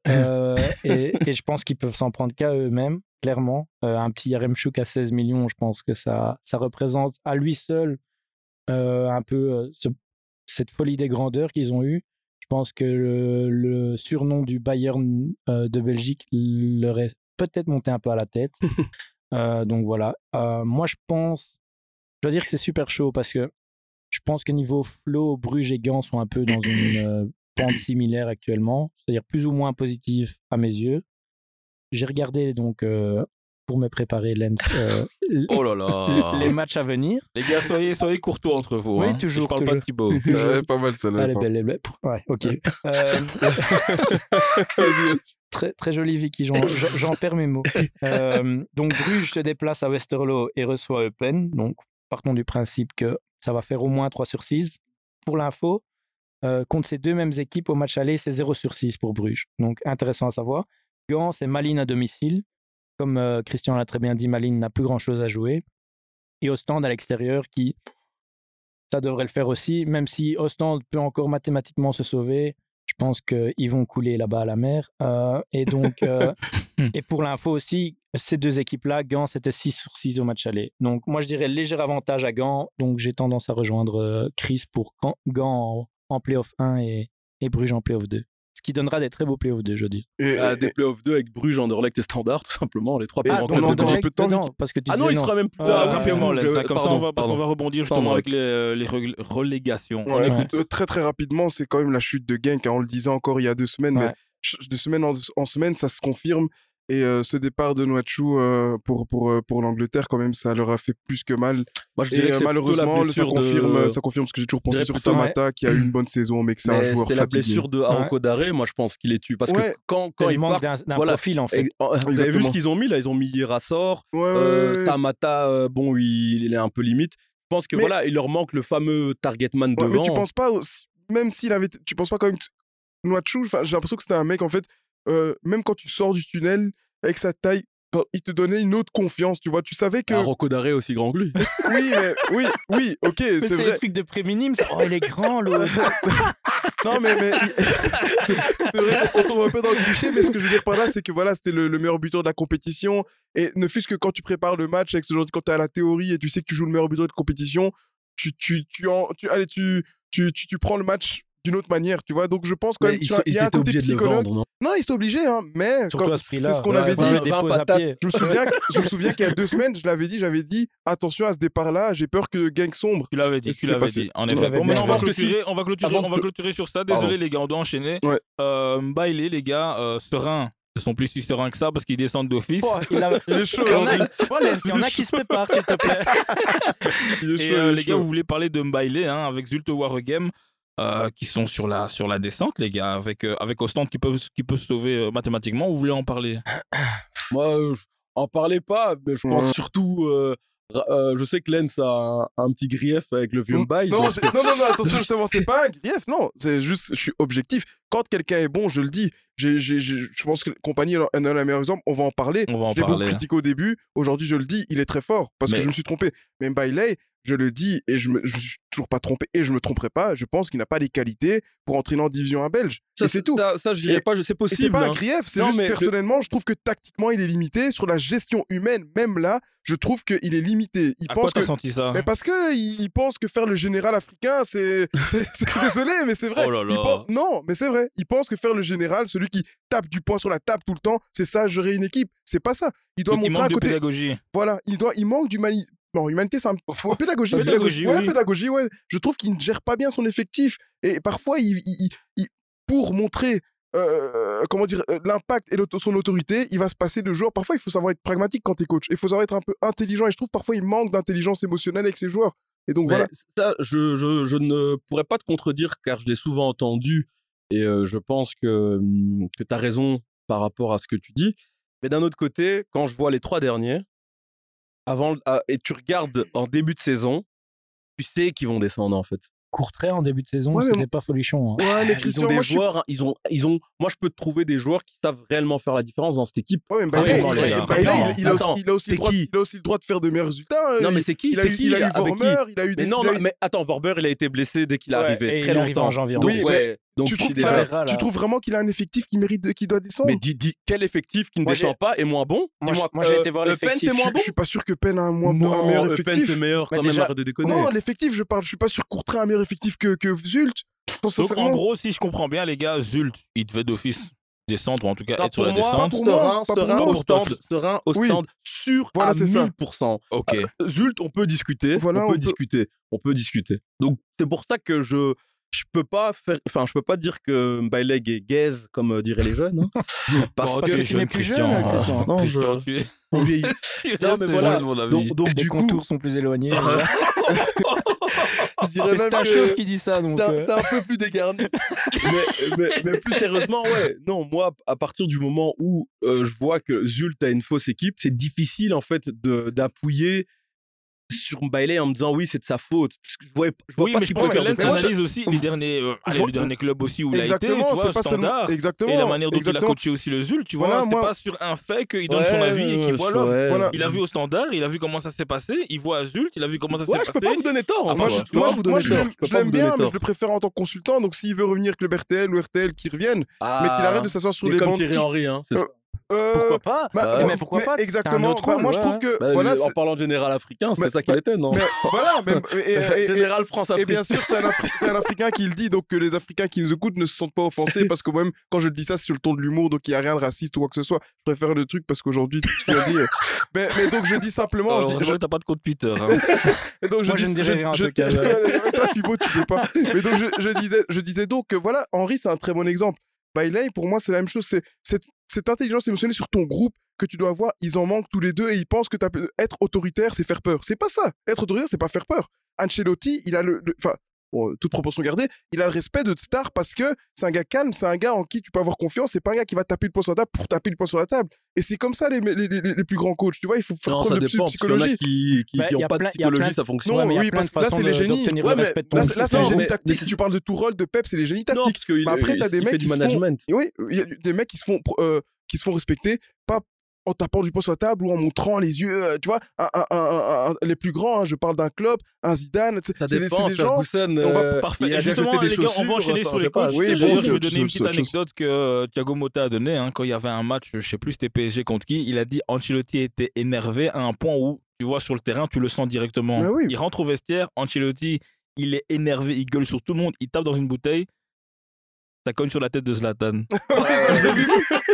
et, et je pense qu'ils peuvent s'en prendre qu'à eux-mêmes, clairement. Un petit Yaremchuk à 16 millions, je pense que ça, ça représente à lui seul un peu ce- cette folie des grandeurs qu'ils ont eue. Je pense que le, le surnom du Bayern de Belgique leur est peut-être monté un peu à la tête. (laughs) Euh, donc voilà. Euh, moi, je pense, je dois dire que c'est super chaud parce que je pense que niveau flow, Bruges et Gand sont un peu dans une euh, pente similaire actuellement, c'est-à-dire plus ou moins positif à mes yeux. J'ai regardé donc pour me préparer, Lens. euh, (laughs) Oh là là. les matchs à venir. Les gars, soyez, soyez courtois entre vous. Oui, hein. toujours, Je parle pas de. Thibaut. (laughs) Ouais, pas mal celle-là. Allez, pas- belle, belle. Ouais, ok. Euh, (laughs) très, très joli, Vicky. J'en, perds mes mots. Euh, donc, Bruges se déplace à Westerlo et reçoit Eupen. Donc, partons du principe que ça va faire au moins 3 sur 6. Pour l'info, euh, contre ces deux mêmes équipes, au match aller, c'est 0 sur 6 pour Bruges. Donc, intéressant à savoir. Gand, c'est Malines à domicile. Comme euh, Christian l'a très bien dit, Malines n'a plus grand-chose à jouer. Et Ostende à l'extérieur qui, ça devrait le faire aussi, même si Ostende peut encore mathématiquement se sauver. Je pense qu'ils vont couler là-bas à la mer. Euh, et donc, euh, (laughs) et pour l'info aussi, ces deux équipes-là, Gand, c'était 6 sur 6 au match aller. Donc, moi, je dirais léger avantage à Gand. Donc, j'ai tendance à rejoindre Chris pour Gand- Gand en, en playoff 1 et, et Bruges en playoff 2. Qui donnera des très beaux playoffs 2, je dis. Et- Ah, et- des playoffs 2 avec Bruges, Anderlecht et Standard, tout simplement. Les trois Ah, en de un peu de temps, parce que tu Ah non, il sera même plus. Ah, ah, Rapidement, je- Lens, comme ça, on pardon, va, parce qu'on va rebondir justement avec les, euh, relégations. Euh, très très rapidement, c'est quand même la chute de Genk. hein, on le disait encore il y a deux semaines, Ouais. mais de semaine en, en semaine, ça se confirme. Et euh, ce départ de Noachou euh, pour, pour, euh, pour l'Angleterre, quand même, ça leur a fait plus que mal. Moi, je Et dirais que c'est plutôt la malheureusement, ça confirme, de... ça confirme ce que j'ai toujours pensé sur Samata, qui a eu une bonne saison, mais que c'est un joueur c'est la fatigué. blessure de Arauco Daré, moi je pense qu'il est tue. Parce Ouais. que quand, quand il manque d'un voilà. profil, en fait. Et- Vous avez vu ce qu'ils ont mis là Ils ont mis Rassor, Ouais, ouais, euh, ouais, ouais. Samata, euh, bon, il, il est un peu limite. Je pense que Mais- voilà, il leur manque le fameux target man Ouais, devant. mais tu penses pas, aussi- même s'il avait, tu penses pas quand même, Noachou, enfin, j'ai l'impression que c'était un mec, en fait, euh, même quand tu sors du tunnel, avec sa taille, bah, il te donnait une autre confiance, tu vois, tu savais que... Arauco Daré aussi grand que lui. (laughs) Oui, mais, oui, oui, ok, Mais c'est c'est vrai. le truc de préminime. c'est- Oh, il est grand, l'autre. (laughs) Non, mais, mais (laughs) c'est c'est vrai qu'on tombe un peu dans le cliché, mais ce que je veux dire par là, c'est que voilà, c'était le, le meilleur buteur de la compétition. Et ne fût-ce que quand tu prépares le match, avec ce genre de- quand tu es à la théorie et tu sais que tu joues le meilleur buteur de compétition, tu, tu, tu, en, tu, allez, tu, tu, tu, tu prends le match d'une autre manière, tu vois. Donc je pense quand Mais même ils tu sont- vois, il ils y a un côté psychologue. vendre, non? Non, ils étaient obligés, hein, mais ce c'est ce qu'on Ouais, avait dit. Je me souviens, (laughs) que- je me souviens qu'il y a deux semaines, je l'avais dit, j'avais dit attention à ce départ-là, j'ai peur que Gang sombre. Tu l'avais dit, tu c'est l'avais dit. En effet. Bon, on va clôturer, on va clôturer, on va clôturer sur ça. Désolé, les gars, on doit enchaîner. Euh, Bailey, les gars, euh, serein. Ils sont plus si sereins que ça parce qu'ils descendent d'office. Oh, il, a... Il est chaud il y en a, aujourd'hui. Ouais, Lens, il y en a qui se préparent, s'il te plaît. (laughs) Il est Et chaud, euh, il est les gars, vous voulez parler de Mbailé hein, avec Zulte Waregem euh, qui sont sur la, sur la descente, les gars, avec, euh, avec Ostende qui peut, qui peut se sauver euh, mathématiquement. Vous voulez en parler? (coughs) Moi, euh, je- en parlais pas, mais je pense surtout. euh, euh, je sais que Lens a un, un petit grief avec le vieux Mbaye. Non, donc- j'ai- non, non, non, attention, justement, c'est pas un grief, non, c'est juste, je suis objectif. Quand quelqu'un est bon, je le dis. Je pense que Compagnie est le meilleur exemple, on va en parler. On va en Je l'ai beaucoup parler. hein. critiqué au début, aujourd'hui je le dis, il est très fort, parce que je me suis trompé. Mais Bailey, je le dis, et je me, je me suis toujours pas trompé, et je me tromperai pas, je pense qu'il n'a pas les qualités pour entraîner en division 1 belge. Ça, et c'est tout. Ça, ça, je dirais pas, je- c'est possible. c'est pas un hein. grief, c'est Non, juste mais personnellement, je trouve que tactiquement il est limité. Sur la gestion humaine, même là, je trouve qu'il est limité. Il À quoi pense t'as que senti ça mais parce que il il pense que faire le général africain, c'est. (laughs) c'est- c'est- Désolé, mais c'est vrai. Oh là Il là. pense- Non, mais c'est vrai. Il pense que faire le général, celui qui tape du poing sur la table tout le temps, c'est ça, gérer une équipe. C'est pas ça. Il doit il montrer un manque de côté. pédagogie. Voilà, il, doit... il manque d'humanité. Bon, humanité, c'est un peu. Pédagogie. Pédagogie, ouais, oui. pédagogie, ouais. Je trouve qu'il ne gère pas bien son effectif. Et parfois, il, il- il- il- pour montrer. euh, comment dire euh, l'impact et son autorité il va se passer de joueurs parfois il faut savoir être pragmatique quand t'es coach il faut savoir être un peu intelligent et je trouve parfois il manque d'intelligence émotionnelle avec ses joueurs et donc Mais voilà ça, je, je, je ne pourrais pas te contredire car je l'ai souvent entendu et euh, je pense que, hum, que tu as raison par rapport à ce que tu dis. Mais d'un autre côté, quand je vois les trois derniers, avant, ah, et tu regardes en début de saison, tu sais qu'ils vont descendre en fait. Courtrai en début de saison, Ouais, c'était pas folichon. hein. ouais mais Ils ont des moi suis joueurs, ils ont, ils ont, moi je peux te trouver des joueurs qui savent réellement faire la différence dans cette équipe. Ouais, mais il, a aussi, attends, il a aussi le c'est droit, qui? il a aussi le droit de faire de meilleurs résultats. hein. Non, mais c'est qui? il a C'est eu, qui il a eu Vormer, il a eu des. Mais non, mais attends, Vorber, il a été blessé dès qu'il est arrivé, très arrive en longtemps. janvier, Oui, ouais, donc tu trouves il a- là. tu trouves vraiment qu'il a un effectif qui mérite, de- qui doit descendre? Mais dis, dis quel effectif qui ne Moi, descend pas est moins bon? Moi, Dis-moi, moi, j'ai euh, été voir Le Pen, l'effectif. c'est moins je, bon? je suis pas sûr que Penn a un, moins bon, un Non, meilleur Le Pen, effectif. c'est meilleur Mais quand même, déjà- arrête de déconner. Non, l'effectif, je parle. Je suis pas sûr Courtrai a un meilleur effectif que, que Zult. Donc, en gros, si je comprends bien, les gars, Zult, il devait d'office descendre, ou en tout cas Non, être sur la pour moi, descente. pour moi, Serein, pas pour serein moi. au Pour toi, stand, serein au stand, sûr Voilà, à c'est ça. 1000%. Ok. Zult, on peut discuter, Voilà, on peut- discuter, on peut discuter. Donc c'est pour ça que je je peux pas faire, enfin, je peux pas dire que Bailey est gaze, comme euh, diraient les jeunes, hein, (laughs) parce que je suis plus jeune, Christian. (laughs) Non, je... On vieillit. non, mais voilà. Donc, donc les du contours coup... sont plus éloignés. Voilà. (laughs) Euh. je dirais même qui dit ça, donc. C'est un, euh. un, peu plus dégarni. mais, mais, mais, plus sérieusement, ouais. Non, moi, à partir du moment où euh, je vois que Zult a une fausse équipe, c'est difficile en fait d'appuyer sur Mbaile en me disant oui c'est de sa faute. Parce que je vois, je vois oui, pas mais ce je pense que Lens analyse aussi les derniers euh, allez, le dernier club aussi où il a été tu vois, pas standard. seulement... exactement. Et la manière dont exactement. il a coaché aussi le Zul tu vois voilà, c'est moi... pas sur un fait qu'il donne ouais, son avis et qu'il voit l'homme. Ouais. voilà. il a vu au standard il a vu comment ça s'est passé il voit Zult il a vu comment ça s'est ouais, passé. je peux pas vous donner tort. Hein, moi je l'aime bien mais je le préfère en tant que consultant. Donc s'il veut revenir que le Bertel ou RTL qui reviennent mais qu'il arrête de s'asseoir sur les bancs c'est ça euh, bah, pourquoi pas Mais pourquoi pas Exactement. Bah, moi, je trouve que bah, voilà, en parlant général africain, c'est ça qu'il était, non mais, (laughs) Voilà. Mais, général France Et bien sûr, c'est un, Afri un, africain qui le dit, donc que les Africains qui nous écoutent ne se sentent pas offensés, parce que moi-même, quand je dis ça, c'est sur le ton de l'humour, donc il n'y a rien de raciste ou quoi que ce soit. Je préfère le truc parce qu'aujourd'hui, tu l'as dit. Euh, mais, donc je dis simplement, euh, je dis, je... t'as pas de compte Twitter. Hein. (laughs) Et donc moi, je, dis, rien. (laughs) Toi, tu peux pas. Mais donc je, disais, je disais donc que voilà, Henri, c'est un très bon exemple. Bailey, pour moi, c'est la même chose. C'est cette, intelligence émotionnelle sur ton groupe que tu dois avoir, ils en manquent tous les deux et ils pensent que être autoritaire, c'est faire peur. C'est pas ça. Être autoritaire, c'est pas faire peur. Ancelotti, il a le. Enfin, euh, toute proportion gardée, il a le respect de Star parce que c'est un gars calme, c'est un gars en qui tu peux avoir confiance, c'est pas un gars qui va taper le poing sur la table pour taper le poing sur la table. Et c'est comme ça les, les, les, plus grands coachs, tu vois, il faut faire non, preuve de dépend, psychologie. Il y a qui n'ont pas de psychologie, ça fonctionne. Non, oui, parce que là, c'est les génies. Ouais, mais là, là c'est les génies tactiques. Tu parles de Tourol, de Pep, c'est les génies tactiques. Non, parce que bah après, euh, t'as des mecs qui des mecs qui se font euh, qui se font respecter, pas en tapant du poing sur la table ou en montrant les yeux, euh, tu vois, un, les plus grands, hein, je parle d'un Klopp, un Zidane, ça dépend, des, des gens, on va justement les on va enchaîner sur les coachs. Je vais donner une petite anecdote que euh, Thiago Motta a donnée hein, quand il y avait un match, je sais plus c'était PSG contre qui, il a dit Ancelotti était énervé à un point où tu vois sur le terrain, tu le sens directement. Il rentre au vestiaire, Ancelotti, il est énervé, il gueule sur tout le monde, il tape dans une bouteille ça cogne sur la tête de Zlatan. (laughs) ils ont dit,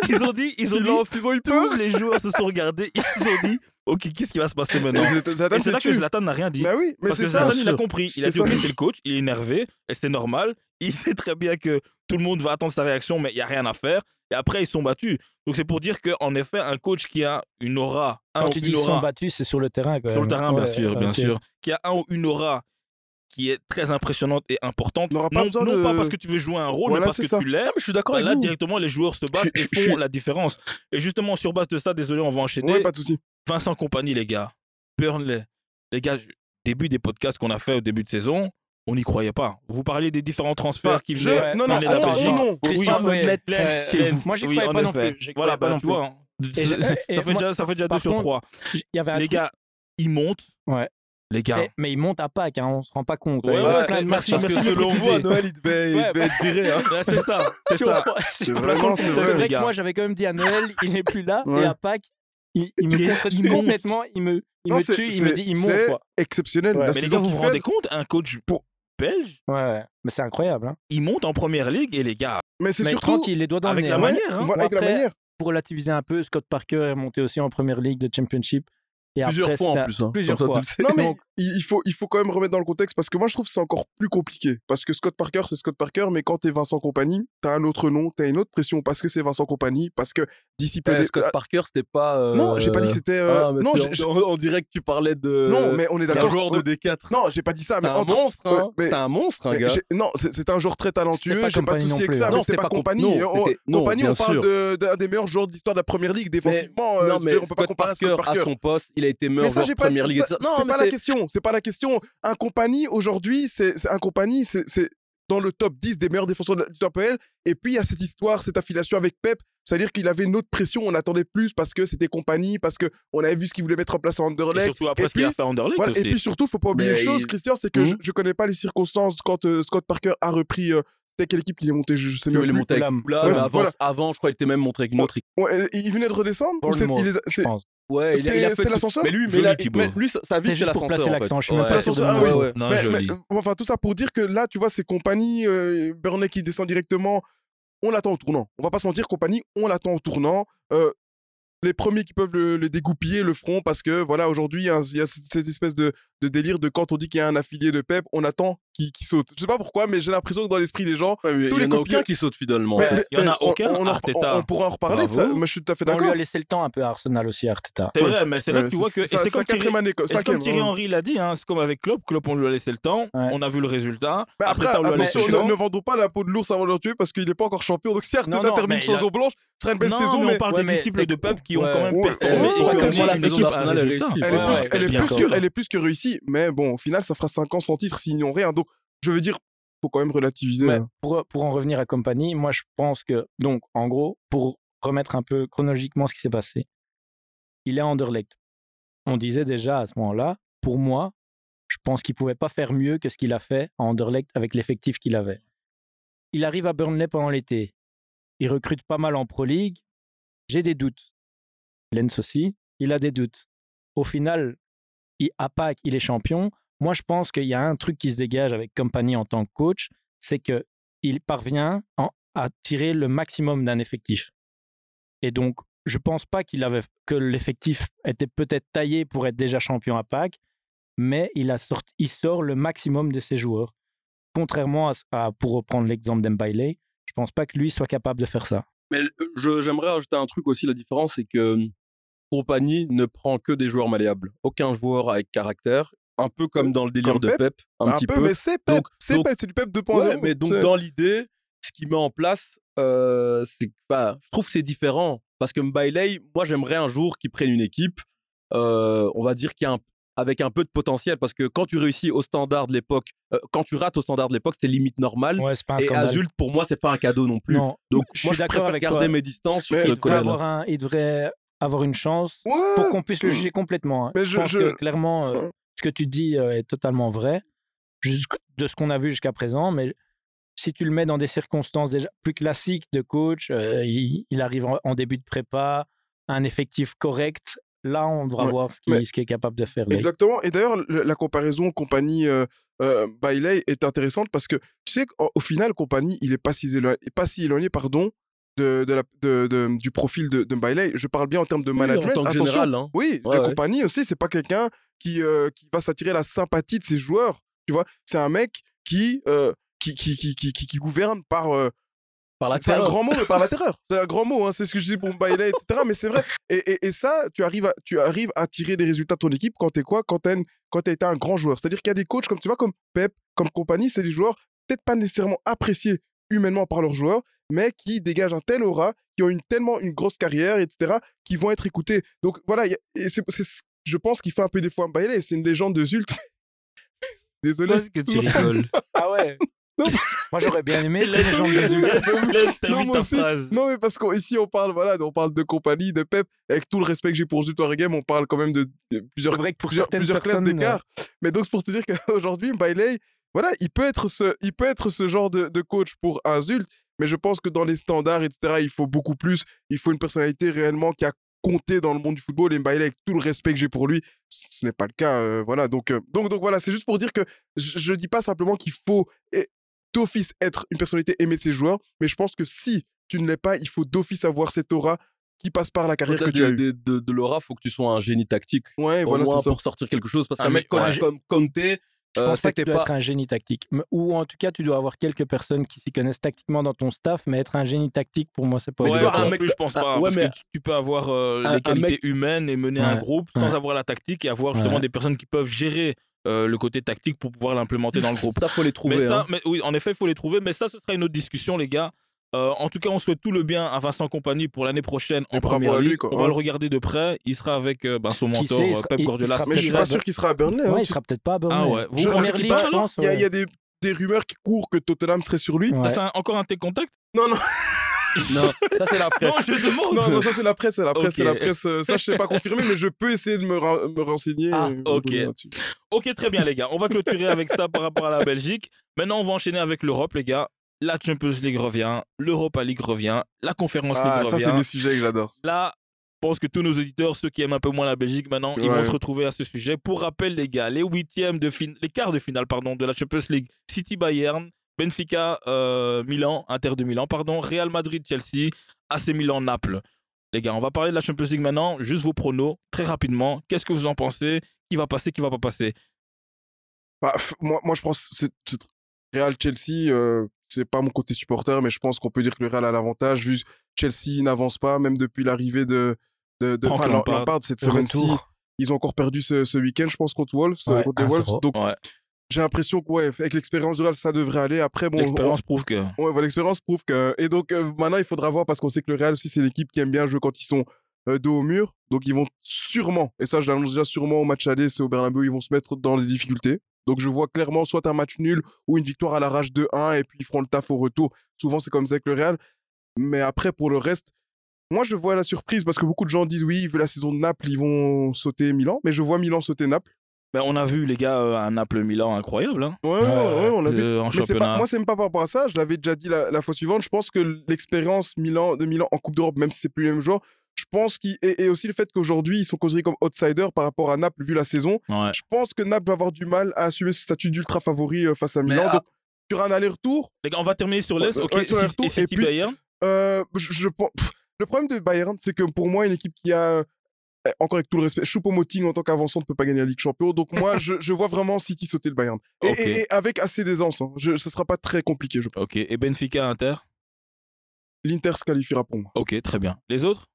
ils ont dit, ils ont eu peur. Les joueurs se sont regardés, ils ont dit, (laughs) ok, qu'est-ce qui va se passer maintenant Et c'est là que Zlatan n'a rien dit. Bah oui, mais parce que ça, Zlatan, il a compris. Il a dit, ok, c'est le coach, il est énervé, et c'est normal. Il (laughs) sait très bien que tout le monde va attendre sa réaction, mais il n'y a rien à faire. Et après, ils sont battus. Donc c'est pour dire qu'en effet, un coach qui a une aura, un Quand tu dis ils sont battus, c'est sur le terrain. Sur le terrain, bien sûr, bien sûr. Qui a un ou une aura qui est très impressionnante et importante. Pas non, pas parce que tu veux jouer un rôle, mais parce que tu l'aimes. Je suis d'accord. Bah là, directement, les joueurs se battent et font la différence. Et justement, sur base de ça, désolé, on va enchaîner. Pas de souci. Vincent Compagnie, les gars. Burnley. Les gars, début des podcasts qu'on a fait au début de saison, on n'y croyait pas. Vous parliez des différents transferts qui venaient. Je... Non, non, bah, non, non. Christian oui, oui, euh, Moi, j'y croyais pas non plus. Voilà, bah, tu vois, ça, fait déjà, deux sur trois. Les gars, ils montent. Ouais les gars. Mais, mais ils montent à Pâques, hein, on se rend pas compte. Ouais, ouais, ouais, merci, parce merci à Noël, il devait, il devait hein. c'est ça. (laughs) C'est si ça. Vraiment, c'est vrai, les gars. Moi, j'avais quand même dit à Noël, il n'est plus là, et à Pâques, il, me il complètement, il me, il me tue, il me dit, il monte. Exceptionnel. mais les gars, vous vous rendez compte, un coach belge. Ouais, mais c'est incroyable. Hein. Il monte en première ligue et les gars. Mais c'est surtout qu'il les doigts dans hein. avec la manière. Avec la manière. Pour relativiser un peu, Scott Parker est monté aussi en première ligue de Championship. Plusieurs fois en plus. Hein. Plusieurs fois. non, mais il, faut, il faut quand même remettre dans le contexte parce que moi je trouve que c'est encore plus compliqué. Parce que Scott Parker, c'est Scott Parker, mais quand t'es Vincent Compagnie, t'as un autre nom, t'as une autre pression parce que c'est Vincent Compagnie, parce que d'ici peu. Scott ah Parker, c'était pas. Euh, non, j'ai pas dit que c'était. Euh... Ah, non, on, on dirait que tu parlais de. Non, mais on est d'accord. Un joueur de D4. Non, j'ai pas dit ça. mais un monstre, hein. un monstre, un gars. Non, c'est un joueur très talentueux, j'ai pas de souci avec ça, mais c'était pas Compagnie. Compagnie, on parle d'un des meilleurs joueurs de l'histoire de la première ligue défensivement. Euh, non, mais Scott Parker, à son poste, il été meilleur. Ça, non, c'est pas la question. C'est pas la question. Un compagnie aujourd'hui, c'est un compagnie, c'est dans le top 10 des meilleurs défenseurs du top PL. Et puis, il y a cette histoire, cette affiliation avec Pep. C'est-à-dire qu'il avait une autre pression, on attendait plus parce que c'était compagnie, parce qu'on avait vu ce qu'il voulait mettre en place à Anderlecht. Et surtout après et ce qu'il a fait à Anderlecht. Et puis surtout, faut pas oublier Mais une chose. Christian, c'est que hmm je, ne connais pas les circonstances quand euh, Scott Parker a repris euh, c'était quelle équipe qu'il est monté Je sais même Il est monté avec Fulham. Avant, avant, je crois qu'il était même monté avec une il venait de redescendre Bournemouth, je pense. Ouais, l'ascenseur. Mais lui, mais, la, mais lui ça, ça c'est l'ascenseur. l'accent, en fait. ouais. ah, enfin, tout ça pour dire que là, tu vois, ces compagnies, euh, qui descend directement, on l'attend au tournant. On va pas se mentir, compagnie, on l'attend au tournant. Euh, les premiers qui peuvent le, dégoupiller le front parce que voilà aujourd'hui il y, a cette espèce de, de délire de quand on dit qu'il y a un affilié de Pep, on attend qu'il qu'il saute. Je sais pas pourquoi, mais j'ai l'impression que dans l'esprit des gens, Ouais, tous il y les en a aucun qui saute fidèlement. Mais- en fait. mais- Il y en a on- aucun, on, en- Arteta. on pourra en reparler de ça. Moi, je suis tout à fait On lui d'accord. a laissé le temps un peu à Arsenal aussi, Arteta. C'est vrai, mais c'est là Ouais, que tu vois que. c'est comme Thierry- quatrième année, comme cinquième, Thierry. Henry l'a dit, hein, c'est comme avec Klopp. Klopp, on lui a laissé le temps, on a vu le résultat. Mais après, on ne, vendons pas la peau de l'ours avant de le tuer parce qu'il n'est pas encore champion. Donc, si Arteta termine saison blanche, ce sera une belle saison. mais on parle des disciples de Pep qui ont quand même performé réussie. elle, est plus, que, elle Mais bon, au final, ça fera 5 ans sans titre s'ils n'ont rien. Donc, je veux dire, faut quand même relativiser. Ouais, hein. pour, pour en revenir à Compagnie, moi je pense que, donc en gros, pour remettre un peu chronologiquement ce qui s'est passé, il est à Anderlecht. On disait déjà à ce moment-là, pour moi, je pense qu'il pouvait pas faire mieux que ce qu'il a fait à Anderlecht avec l'effectif qu'il avait. Il arrive à Burnley pendant l'été. Il recrute pas mal en Pro League. J'ai des doutes. Lens aussi, il a des doutes. Au final, il, à Pâques, il est champion. Moi, je pense qu'il y a un truc qui se dégage avec Compagnie en tant que coach, c'est que il parvient en- à tirer le maximum d'un effectif. Et donc, je pense pas qu'il avait que l'effectif était peut-être taillé pour être déjà champion à Pâques, mais il sort le maximum de ses joueurs. Contrairement à, pour reprendre l'exemple d'Embailey, je pense pas que lui soit capable de faire ça. Mais euh, j'aimerais ajouter un truc aussi. La différence, c'est que Compagnie ne prend que des joueurs malléables. Aucun joueur avec caractère. Un peu comme dans le délire Comme de Pep. Pep. Un, petit peu. mais c'est Pep. Donc- C'est Pep, c'est du Pep 2.0. Ouais, mais donc dans l'idée, ce qu'il met en place, euh, c'est bah, je trouve que c'est différent parce que Mbailey, moi j'aimerais un jour qu'il prenne une équipe, euh, on va dire qui a un- avec un peu de potentiel parce que quand tu réussis au standard de l'époque, euh, quand tu rates au standard de l'époque, c'est limite normal. Ouais, pas un Et. Azult pour moi c'est pas un cadeau non plus. Non, Donc je moi je préfère avec garder toi. mes distances Mais il, devrait avoir un, il devrait avoir une chance Ouais. pour qu'on puisse le juger complètement. hein. Mais je, je- pense je- que clairement, euh, ce que tu dis euh, est totalement vrai, de ce qu'on a vu jusqu'à présent. Mais si tu le mets dans des circonstances déjà plus classiques de coach, euh, il, il arrive en, en début de prépa, un effectif correct. Là, on devra Ouais. voir ce qu'il est capable de faire. Exactement. Et d'ailleurs, le- la comparaison compagnie euh, euh, Bailey est intéressante parce que tu sais qu'au final, compagnie, il est pas si éloigné, pas si éloigné pardon, de, de la, de, de- du profil de, de Bailey. Je parle bien en termes de Oui, management. en tant que Attention, général. hein. Oui, Ouais, la ouais. compagnie aussi, c'est pas quelqu'un qui, euh, qui va s'attirer la sympathie de ses joueurs. Tu vois, c'est un mec qui, euh, qui, qui, qui, qui, qui- qui gouverne par. euh, Par la c'est- un grand mot, mais par la (laughs) terreur. C'est un grand mot, hein, c'est ce que je dis pour Bailey, etc. Mais c'est vrai. Et, et, et ça, tu arrives, à, tu arrives à tirer des résultats de ton équipe quand t'es quoi? Quand t'as été un grand joueur. C'est-à-dire qu'il y a des coachs, comme tu vois, comme Pep, comme compagnie, c'est des joueurs peut-être pas nécessairement appréciés humainement par leurs joueurs, mais qui dégagent un tel aura, qui ont une, tellement une grosse carrière, etc., qui vont être écoutés. Donc voilà, il y a- et c'est, c'est ce- je pense qu'il fait un peu des fois un Bailey. C'est une légende de Zult. (laughs) Désolé. Qu'est-ce que tu rigoles? (laughs) Ah ouais (laughs) Non. Moi, j'aurais bien aimé légendes des Zulus. Laisse Non, moi aussi. Non, mais parce qu'ici, on parle, voilà, on parle de compagnie, de Pep. Avec tout le respect que j'ai pour Game, on parle quand même de, de plusieurs, pour classes d'écart. Mais donc, c'est pour te dire qu'aujourd'hui, Bailey, voilà, il peut être ce, il peut être ce genre de, de coach pour un Zult. Mais je pense que dans les standards, etc., il faut beaucoup plus. Il faut une personnalité réellement qui a compté dans le monde du football. Et Bailey, avec tout le respect que j'ai pour lui, ce n'est pas le cas. euh, voilà. Donc, euh, donc, donc voilà, c'est juste pour dire que je ne dis pas simplement qu'il faut d'office être une personnalité aimée de ses joueurs, mais je pense que si tu ne l'es pas, il faut d'office avoir cette aura qui passe par la carrière que tu as des- de, de l'aura, faut que tu sois un génie tactique. Ouais, voilà, c'est ça. pour sortir quelque chose. Parce qu'un mec comme, ouais. comme Conte, Je euh, pense pas que tu dois pas. être un génie tactique. Ou en tout cas, tu dois avoir quelques personnes qui s'y connaissent tactiquement dans ton staff, mais être un génie tactique, pour moi, c'est pas Ouais, un en mec- plus, je pense ah, pas. ouais, parce mais- que tu, tu peux avoir euh, un- un les qualités mec- humaines et mener un Ouais, groupe sans ouais. avoir la tactique et avoir justement Ouais. des personnes qui peuvent gérer euh, le côté tactique pour pouvoir l'implémenter dans le groupe. Ça, faut les trouver. mais ça, hein. mais oui, en effet, il faut les trouver. Mais ça, ce sera une autre discussion, les gars. Euh, en tout cas, on souhaite tout le bien à Vincent Compagnie pour l'année prochaine en première lui, ligue. quoi. On va le regarder de près. Il sera avec euh, ben, son Qui mentor sait, il euh, sera- Pep il- il Guardiola. sera Mais je suis pas sûr qu'il sera à Burnley. hein, Ouais, il tu sera peut-être pas à Burnley. Ah ouais. Vous Je- pensez Première qu'il ligue, je pense. Il y a, ouais. il y a des, des rumeurs qui courent que Tottenham serait sur lui. Ouais. C'est un- encore un tes contacts? Non, non, (laughs) Non, ça c'est la (laughs) presse. Non, je demande. non, non, ça c'est la presse, c'est la presse, Ok. c'est la presse. euh, Ça, je sais pas confirmer, mais je peux essayer de me, ren- me renseigner. Ah, euh, ok. là-dessus. Ok, très bien, les gars. On va clôturer avec ça par rapport à la Belgique. Maintenant, on va enchaîner avec l'Europe, les gars. La Champions League revient, l'Europa League revient, la Conférence League Ah, ça, revient. c'est des sujets que j'adore. Là, je pense que tous nos auditeurs, ceux qui aiment un peu moins la Belgique maintenant, ils vont se retrouver à ce sujet. Pour rappel, les gars, les huitièmes de fin... les quarts de finale pardon, de la Champions League, City Bayern, Benfica euh, Milan, Inter de Milan, pardon, Real Madrid Chelsea, AC Milan Naples. Les gars, on va parler de la Champions League maintenant. Juste vos pronos, très rapidement. Qu'est-ce que vous en pensez? Qui va passer, qui va pas passer? Bah, moi, moi, je pense que Real Chelsea, euh, c'est pas mon côté supporter, mais je pense qu'on peut dire que le Real a l'avantage vu que Chelsea n'avance pas, même depuis l'arrivée de, de, de enfin, Lampard. Lampard cette semaine-ci. Ils ont encore perdu ce, ce week-end, je pense, contre Wolves, Ouais, contre les Wolves. 1-0. Donc, Ouais. j'ai l'impression que, ouais, avec l'expérience du Real, ça devrait aller. Après, bon, L'expérience prouve que. Ouais, l'expérience prouve que. Et donc, euh, maintenant, il faudra voir parce qu'on sait que le Real aussi, c'est l'équipe qui aime bien jouer quand ils sont euh, dos au mur. Donc, ils vont sûrement, et ça, je l'annonce déjà sûrement au match aller, c'est au Bernabeu, ils vont se mettre dans les difficultés. Donc, je vois clairement soit un match nul ou une victoire à l'arrache de 1 et puis ils feront le taf au retour. Souvent, c'est comme ça avec le Real. Mais après, pour le reste, moi, je vois la surprise parce que beaucoup de gens disent oui, vu la saison de Naples, ils vont sauter Milan. Mais je vois Milan sauter Naples. Ben, on a vu, les gars, euh, un Naples-Milan incroyable. Hein. Ouais, ouais, ouais, on a vu. Euh, en Mais c'est pas, moi, c'est même pas par rapport à ça. Je l'avais déjà dit la, la fois suivante. Je pense que l'expérience Milan, de Milan en Coupe d'Europe, même si c'est plus le même joueur, je pense qu'il et, et aussi le fait qu'aujourd'hui ils sont considérés comme outsiders par rapport à Naples vu la saison. Ouais. Je pense que Naples va avoir du mal à assumer ce statut d'ultra favori euh, face à Milan. à- Donc sur un aller-retour, on va terminer sur l'Est. Ok, ouais, sur et et City puis- Bayern euh, je, je pff, le problème de Bayern, c'est que pour moi, une équipe qui a eh, encore avec tout le respect, Choupo-Moting en tant qu'avançant ne peut pas gagner la Ligue Champion. Donc moi, (laughs) je, je vois vraiment City sauter le Bayern. Et, Ok. et- et avec assez d'aisance. Hein. Je, ce sera pas très compliqué, je pense. Ok. Et Benfica Inter? L'Inter se qualifiera pour moi. Ok, très bien. Les autres?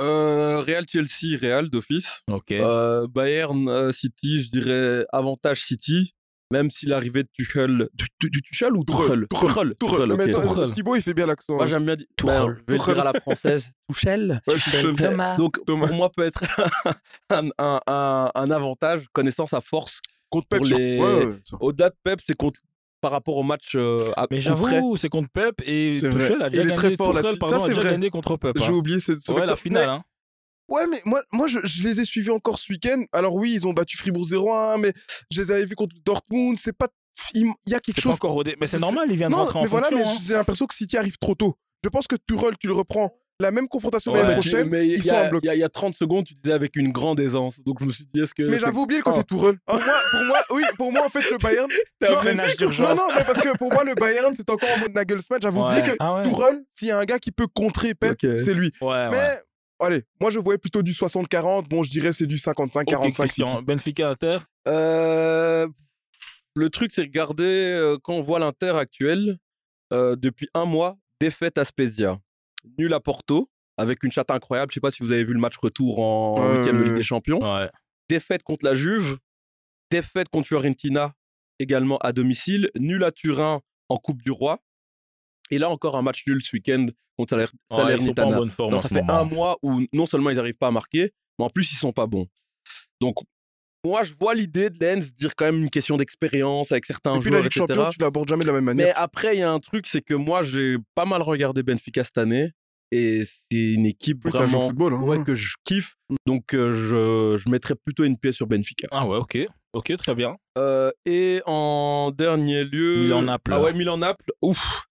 Euh, Real Chelsea, Real d'office. Ok. Euh, Bayern euh, City, je dirais avantage City. Même si l'arrivée de Tuchel, tu, tu, tu- Tuchel ou Tuchel Tuchel, Tuchel, Mais ok. attends, Tuchel. Thibaut, il fait bien l'accent. Moi hein. j'aime bien dire Tuchel. Ben, je vais le dire à la française. Tuchel. Ouais, Tuchel. Thomas. Donc Thomas. pour moi peut être (laughs) un, un, un, un avantage connaissant sa force. Contre Pep. les- Ouais, ouais. Au-delà de Pep, c'est contre par rapport au match. euh, à- Mais j'avoue, c'est contre Pep et C'est Tuchel a déjà Il est gagné. très fort Tuchel, pardon, Ça, a déjà vrai. gagné contre Pep. J'ai hein. oublié cette ce Ouais, la finale. Mais- Hein. Ouais, mais moi, moi je, je les ai suivis encore ce week-end. Alors oui, ils ont battu Fribourg 0-1, mais je les avais vus contre Dortmund. C'est pas. Il y a quelque pas chose. encore rodé. Mais c'est normal, il vient de Non, rentrer en mais voilà, fonction. mais hein. j'ai l'impression que City arrive trop tôt. Je pense que Tuchel, tu le reprends. La même confrontation Ouais. l'année prochaine, mais ils y, sont a- en bloc. il y a- il y a 30 secondes, tu disais avec une grande aisance. Donc je me suis dit, est-ce que. Mais j'avais oublié le côté Ah. Tuchel. Pour moi, pour moi, oui, pour moi, en fait, le Bayern. (laughs) Non, un ménage non, d'urgence. non, mais parce que pour moi, le Bayern, c'est encore en mode Nagelsmann. J'avais oublié que Ah ouais. Tuchel, s'il y a un gars qui peut contrer Pep, c'est lui. Ouais, ouais. Mais allez, moi, je voyais plutôt du 60-40. Bon, je dirais c'est du 55-45 Ok, City. Christian. Benfica Inter. Euh, le truc, c'est regarder euh, quand on voit l'Inter actuel, euh, depuis un mois, défaite à Spezia, nul à Porto, avec une chatte incroyable. Je sais pas si vous avez vu le match retour en Ouais, huitième de ouais, Ligue ouais. des Champions. Ouais. Défaite contre la Juve, défaite contre Fiorentina, également à domicile, nul à Turin en Coupe du Roi. Et là encore un match nul ce week-end contre Ouais, Salernitana. ça fait moment. un mois où non seulement ils n'arrivent pas à marquer, mais en plus ils sont pas bons. Donc moi je vois l'idée de Lens dire quand même une question d'expérience avec certains Et puis la joueurs, Ligue etc. Champion, tu l'abordes jamais de la même manière. Mais après il y a un truc, c'est que moi j'ai pas mal regardé Benfica cette année et c'est une équipe Oui, vraiment football. hein. ouais, que je kiffe. Donc euh, je, je mettrais plutôt une pièce sur Benfica. Ah ouais, ok. Ok, très bien. Euh, et en dernier lieu. Milan-Naples. Ah ouais, Milan-Naples. Ouf.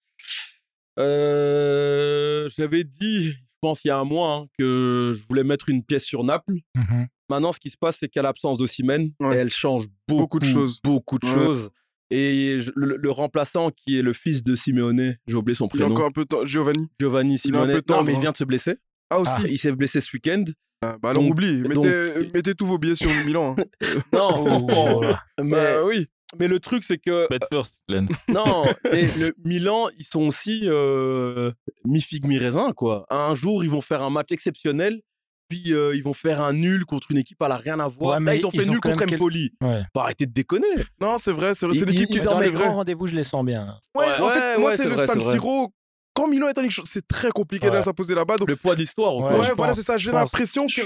Euh, J'avais dit, je pense, il y a un mois, hein, que je voulais mettre une pièce sur Naples. Mhm. Maintenant, ce qui se passe, c'est qu'à l'absence d'Osimhen, Ouais. elle change beaucoup, Beaucoup de choses. Beaucoup de Ouais. choses. Et je- le, le remplaçant, qui est le fils de Simeone, j'ai oublié son Il est prénom, encore un peu temps. Giovanni. Giovanni il Simeone. peu non, mais il hein. vient de se blesser. Ah aussi. Il s'est blessé ce week-end. Ah, bah alors Donc- oublie. Mettez, donc- euh, mettez tous vos billets sur Milan. hein. (laughs) Non, Oh, mais, Bah oui. mais le truc, c'est que Bet first, Len. (laughs) Non, mais le Milan, ils sont aussi euh, mi-figue, mi-raisin, quoi. Un jour, ils vont faire un match exceptionnel, puis euh, ils vont faire un nul contre une équipe, elle a rien à voir. Ouais, Là, mais ils ont fait ils nul contre même quel- Empoli. Ouais. Faut arrêter de déconner. Non, c'est vrai. C'est vrai, c'est Il- l'équipe qui il- Dans c'est les vrai. grands rendez-vous, je les sens bien. Ouais, Ouais, en fait, ouais, moi, c'est le vrai, San. Siro. Quand Milan est en Ligue, c'est très compliqué Ouais. de s'imposer là-bas. Donc, Le poids d'histoire, ou Ouais, voilà, c'est ça. J'ai l'impression je-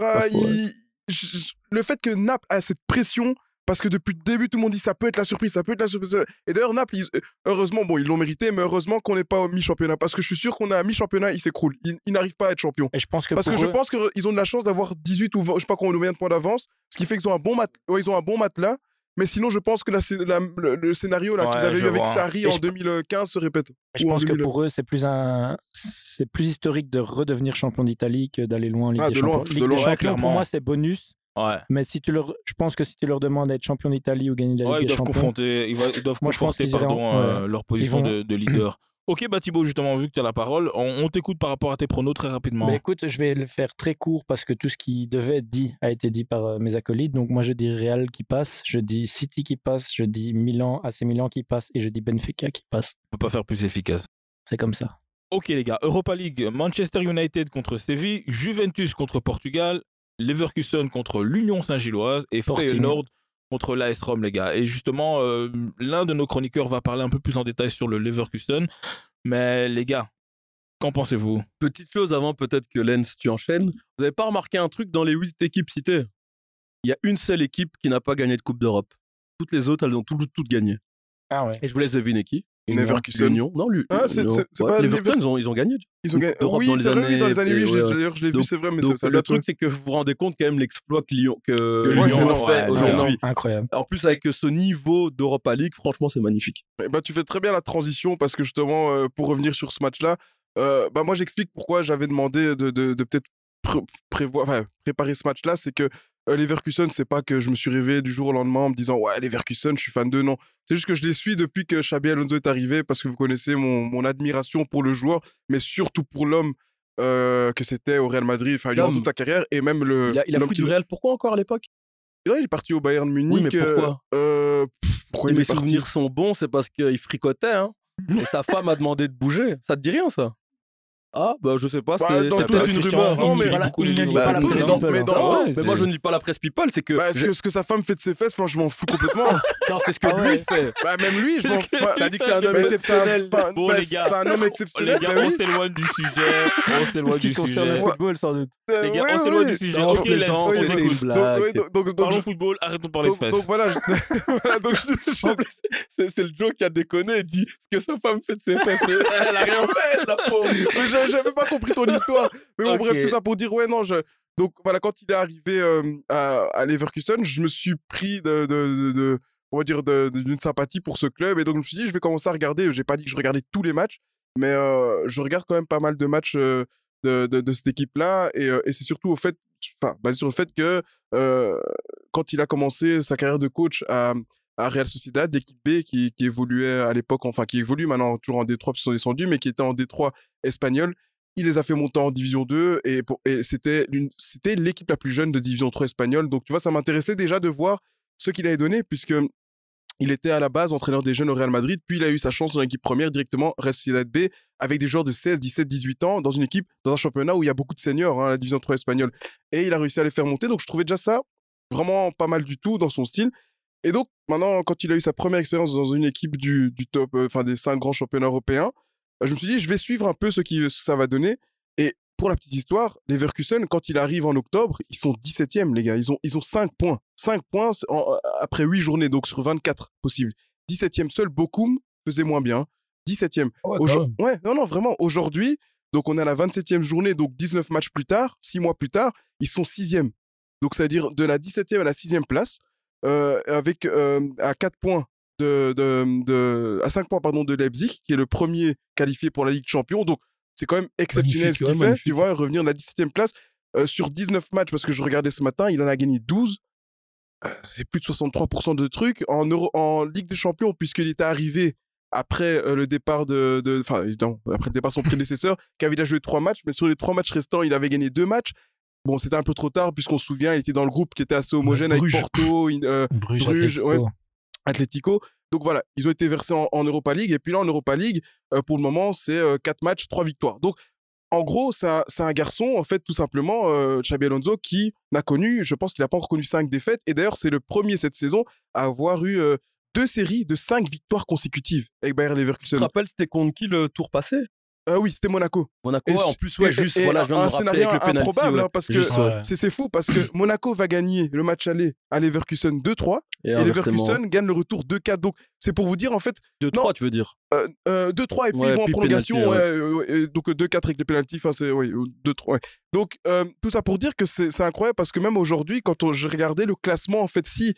Le fait que Naples a cette pression, parce que depuis le début, tout le monde dit ça peut être la surprise, ça peut être la surprise. Et d'ailleurs, Naples, ils- heureusement, bon, ils l'ont mérité, mais heureusement qu'on n'est pas au mi-championnat. Parce que je suis sûr qu'on a un mi-championnat, ils s'écroulent. Ils, ils n'arrivent pas à être champions. Et je pense que Parce que je pense qu'ils ont de la chance d'avoir 18 ou 20, je sais pas combien de points d'avance, ce qui fait qu'ils ont un bon mat, ouais, ils ont un bon matelas. Mais sinon, je pense que la, la- le, le scénario là, qu'ils Ouais, avaient eu avec vois. Sarri Et en je- 2015 se répète. Je pense que 2000. pour eux, c'est plus un, c'est plus historique de redevenir champion d'Italie que d'aller loin en Ligue Ah, des de Champions. de Ligue loin. des Ouais, Champions, clairement. pour moi, c'est bonus. Ouais. Mais si tu leur, je pense que si tu leur demandes d'être champion d'Italie ou gagner la Ouais, Ligue ils des doivent Champions, confronter, ils, va- ils doivent Moi, je pense conforter qu'ils iraient pardon, en- euh, leur position vont- de, de leader. (clears throat) Ok, bah Thibaut, justement, vu que tu as la parole, on, on t'écoute par rapport à tes pronos très rapidement. Bah, écoute, je vais le faire très court parce que tout ce qui devait être dit a été dit par euh, mes acolytes. Donc moi, je dis Real qui passe, je dis City qui passe, je dis Milan, AC Milan qui passe et je dis Benfica qui passe. On peut pas faire plus efficace. C'est comme ça. Ok les gars, Europa League, Manchester United contre Séville, Juventus contre Portugal, Leverkusen contre l'Union Saint-Gilloise et. Feyenoord contre l'AS Rome les gars. Et justement, euh, l'un de nos chroniqueurs va parler un peu plus en détail sur le Leverkusen. Mais les gars, qu'en pensez-vous? Petite chose avant peut-être que Lens tu enchaînes. Vous avez pas remarqué un truc dans les huit équipes citées? Il y a une seule équipe qui n'a pas gagné de Coupe d'Europe. Toutes les autres, elles ont toutes, toutes gagné. Ah ouais. Et je vous laisse deviner qui Leverkusen. L'Union. Non, lui. Ah, c'est- non. c'est- pas les Lever- Everton, ils ont, ils ont gagné. Ils ont gagné. Oui, dans les c'est vrai, oui, dans les années, années, oui, je l'ai- ouais, ouais. d'ailleurs, je l'ai vu, c'est vrai, mais donc, ça, ça le truc, c'est que vous vous rendez compte quand même l'exploit que Lyon, que Ouais, Lyon c'est a fait ouais, aujourd'hui. Incroyable. En plus, avec ce niveau d'Europa League, franchement, c'est magnifique. Ben, tu fais très bien la transition parce que justement, euh, pour revenir sur ce match-là, euh, bah, moi j'explique pourquoi j'avais demandé de, de- de peut-être pré- prévoir, enfin, préparer ce match-là. C'est que euh, Leverkusen, c'est pas que je me suis réveillé du jour au lendemain en me disant ouais, Leverkusen, je suis fan d'eux. Non, c'est juste que je les suis depuis que Xabi Alonso est arrivé parce que vous connaissez mon, mon admiration pour le joueur, mais surtout pour l'homme. euh, que c'était au Real Madrid, enfin durant toute sa carrière et même le. Il a, il a fui qui- du Real. Pourquoi encore à l'époque? Là, il est parti au Bayern Munich. mais pourquoi euh, euh, pff, Pourquoi il Mes est souvenirs sont bons, c'est parce qu'il fricotait. Hein. Et sa femme a demandé de bouger. Ça te dit rien, ça? Ah, bah je sais pas, Bah, c'est dans toute les- une rumeur. non, mais voilà, beaucoup les livres. Bah, presse mais plus, mais non, Ouais, mais moi, je ne lis pas la presse people, c'est que. Bah, ce, que, ce que sa femme fait de ses fesses, enfin, je m'en fous complètement. (laughs) Non, c'est ce que Ah ouais. lui fait. bah, même lui, je m'en fous. T'as dit que c'est un homme exceptionnel. c'est un- Bon, bah, les gars. C'est un homme exceptionnel. les gars, bah on s'éloigne du sujet. On (laughs) s'éloigne du sujet. le football, sans doute. Euh, Les gars, ouais, on s'éloigne du sujet. Ok, Lens, on donc, Parlons football, arrêtons de parler de donc fesses. voilà, (laughs) voilà, donc plus, c'est le Joe qui a déconné et dit ce que sa femme fait de ses fesses. Elle a rien fait, la pauvre. J'avais pas compris ton histoire. Mais bon, Ok. bref, tout ça pour dire, ouais, non, je. Donc voilà, quand il est arrivé euh, à, à Leverkusen, je me suis pris de, de, de- de- on va dire, d'une sympathie pour ce club. Et donc, je me suis dit, je vais commencer à regarder. J'ai pas dit que je regardais tous les matchs, mais euh, je regarde quand même pas mal de matchs euh, de, cette équipe-là. Et, euh, et c'est surtout au fait, enfin, basé sur le fait que quand il a commencé sa carrière de coach à, à Real Sociedad, l'équipe B qui, qui évoluait à l'époque, enfin qui évolue maintenant toujours en D3 parce qu'ils sont descendus, mais qui était en D3 espagnol, il les a fait monter en Division 2 et, c'était l'équipe la plus jeune de Division 3 espagnole. Donc tu vois, ça m'intéressait déjà de voir ce qu'il avait donné puisque il était à la base entraîneur des jeunes au Real Madrid, puis il a eu sa chance dans l'équipe première directement Real Sociedad B avec des joueurs de 16, 17, 18 ans dans une équipe, dans un championnat où il y a beaucoup de seniors, hein, la Division 3 espagnole. Et il a réussi à les faire monter. Donc je trouvais déjà ça vraiment pas mal du tout dans son style. Et donc, maintenant, quand il a eu sa première expérience dans une équipe du, du top, euh, enfin des cinq grands championnats européens, euh, je me suis dit, je vais suivre un peu ce, qui, ce que ça va donner. Et pour la petite histoire, les Leverkusen, quand il arrive en octobre, ils sont 17e, les gars. Ils ont, ils ont 5 points. 5 points en- après 8 journées, donc sur 24 possibles. 17e seul, Bokum faisait moins bien. 17e. Aujourd- ouais, non, non, vraiment. Aujourd'hui, donc on est à la 27e journée, donc 19 matchs plus tard, 6 mois plus tard, ils sont 6e. Donc ça veut dire de la 17e à la 6e place, euh, avec euh, à 4 points de, de, de- à 5 points pardon de Leipzig, qui est le premier qualifié pour la Ligue Champion. Donc c'est quand même exceptionnel Magnifique, ce qu'il ouais, fait. magnifique. Tu vois, revenir de la 17e place euh, sur 19 matchs, parce que je regardais ce matin, il en a gagné 12. Euh, c'est plus de 63% de trucs. En, Euro- en Ligue des Champions, puisqu'il était arrivé après euh, le départ de, enfin après le départ de son (laughs) prédécesseur, qui avait déjà joué trois matchs, mais sur les trois matchs restants, il avait gagné deux matchs. Bon, c'était un peu trop tard puisqu'on se souvient, il était dans le groupe qui était assez homogène avec Bruges. Porto, in- euh, Bruges, Bruges, ouais. Atletico. Atlético. Donc voilà, ils ont été versés en, en Europa League. Et puis là, en Europa League, euh, pour le moment, c'est euh, quatre matchs, trois victoires. Donc, en gros, c'est un, un garçon, en fait, tout simplement, euh, Xabi Alonso, qui n'a connu, je pense qu'il n'a pas encore connu cinq défaites. Et d'ailleurs, c'est le premier cette saison à avoir eu euh, deux séries de cinq victoires consécutives avec Bayer Tu te Leverkusen. rappelles, c'était contre qui le tour passé? Ah oui, c'était Monaco. Monaco, Et ouais, en plus, ouais, et- juste, et voilà, je viens de un me rappeler scénario avec le penalty. improbable, ouais. hein, parce que Juste, ouais. c'est fou, parce que Monaco va gagner le match aller à Leverkusen 2-3 Et. Leverkusen gagne le retour 2-4. Donc, c'est pour vous dire, en fait, 2-3, tu veux dire euh, euh, 2-3 et puis Ouais, ils vont en prolongation. penalty, ouais, ouais. euh, ouais, et donc euh, 2-4 avec les pénalties. Enfin, c'est euh, 2-3. ouais. Donc, euh, tout ça pour dire que c'est c'est incroyable parce que même aujourd'hui, quand on, je regardais le classement, en fait, si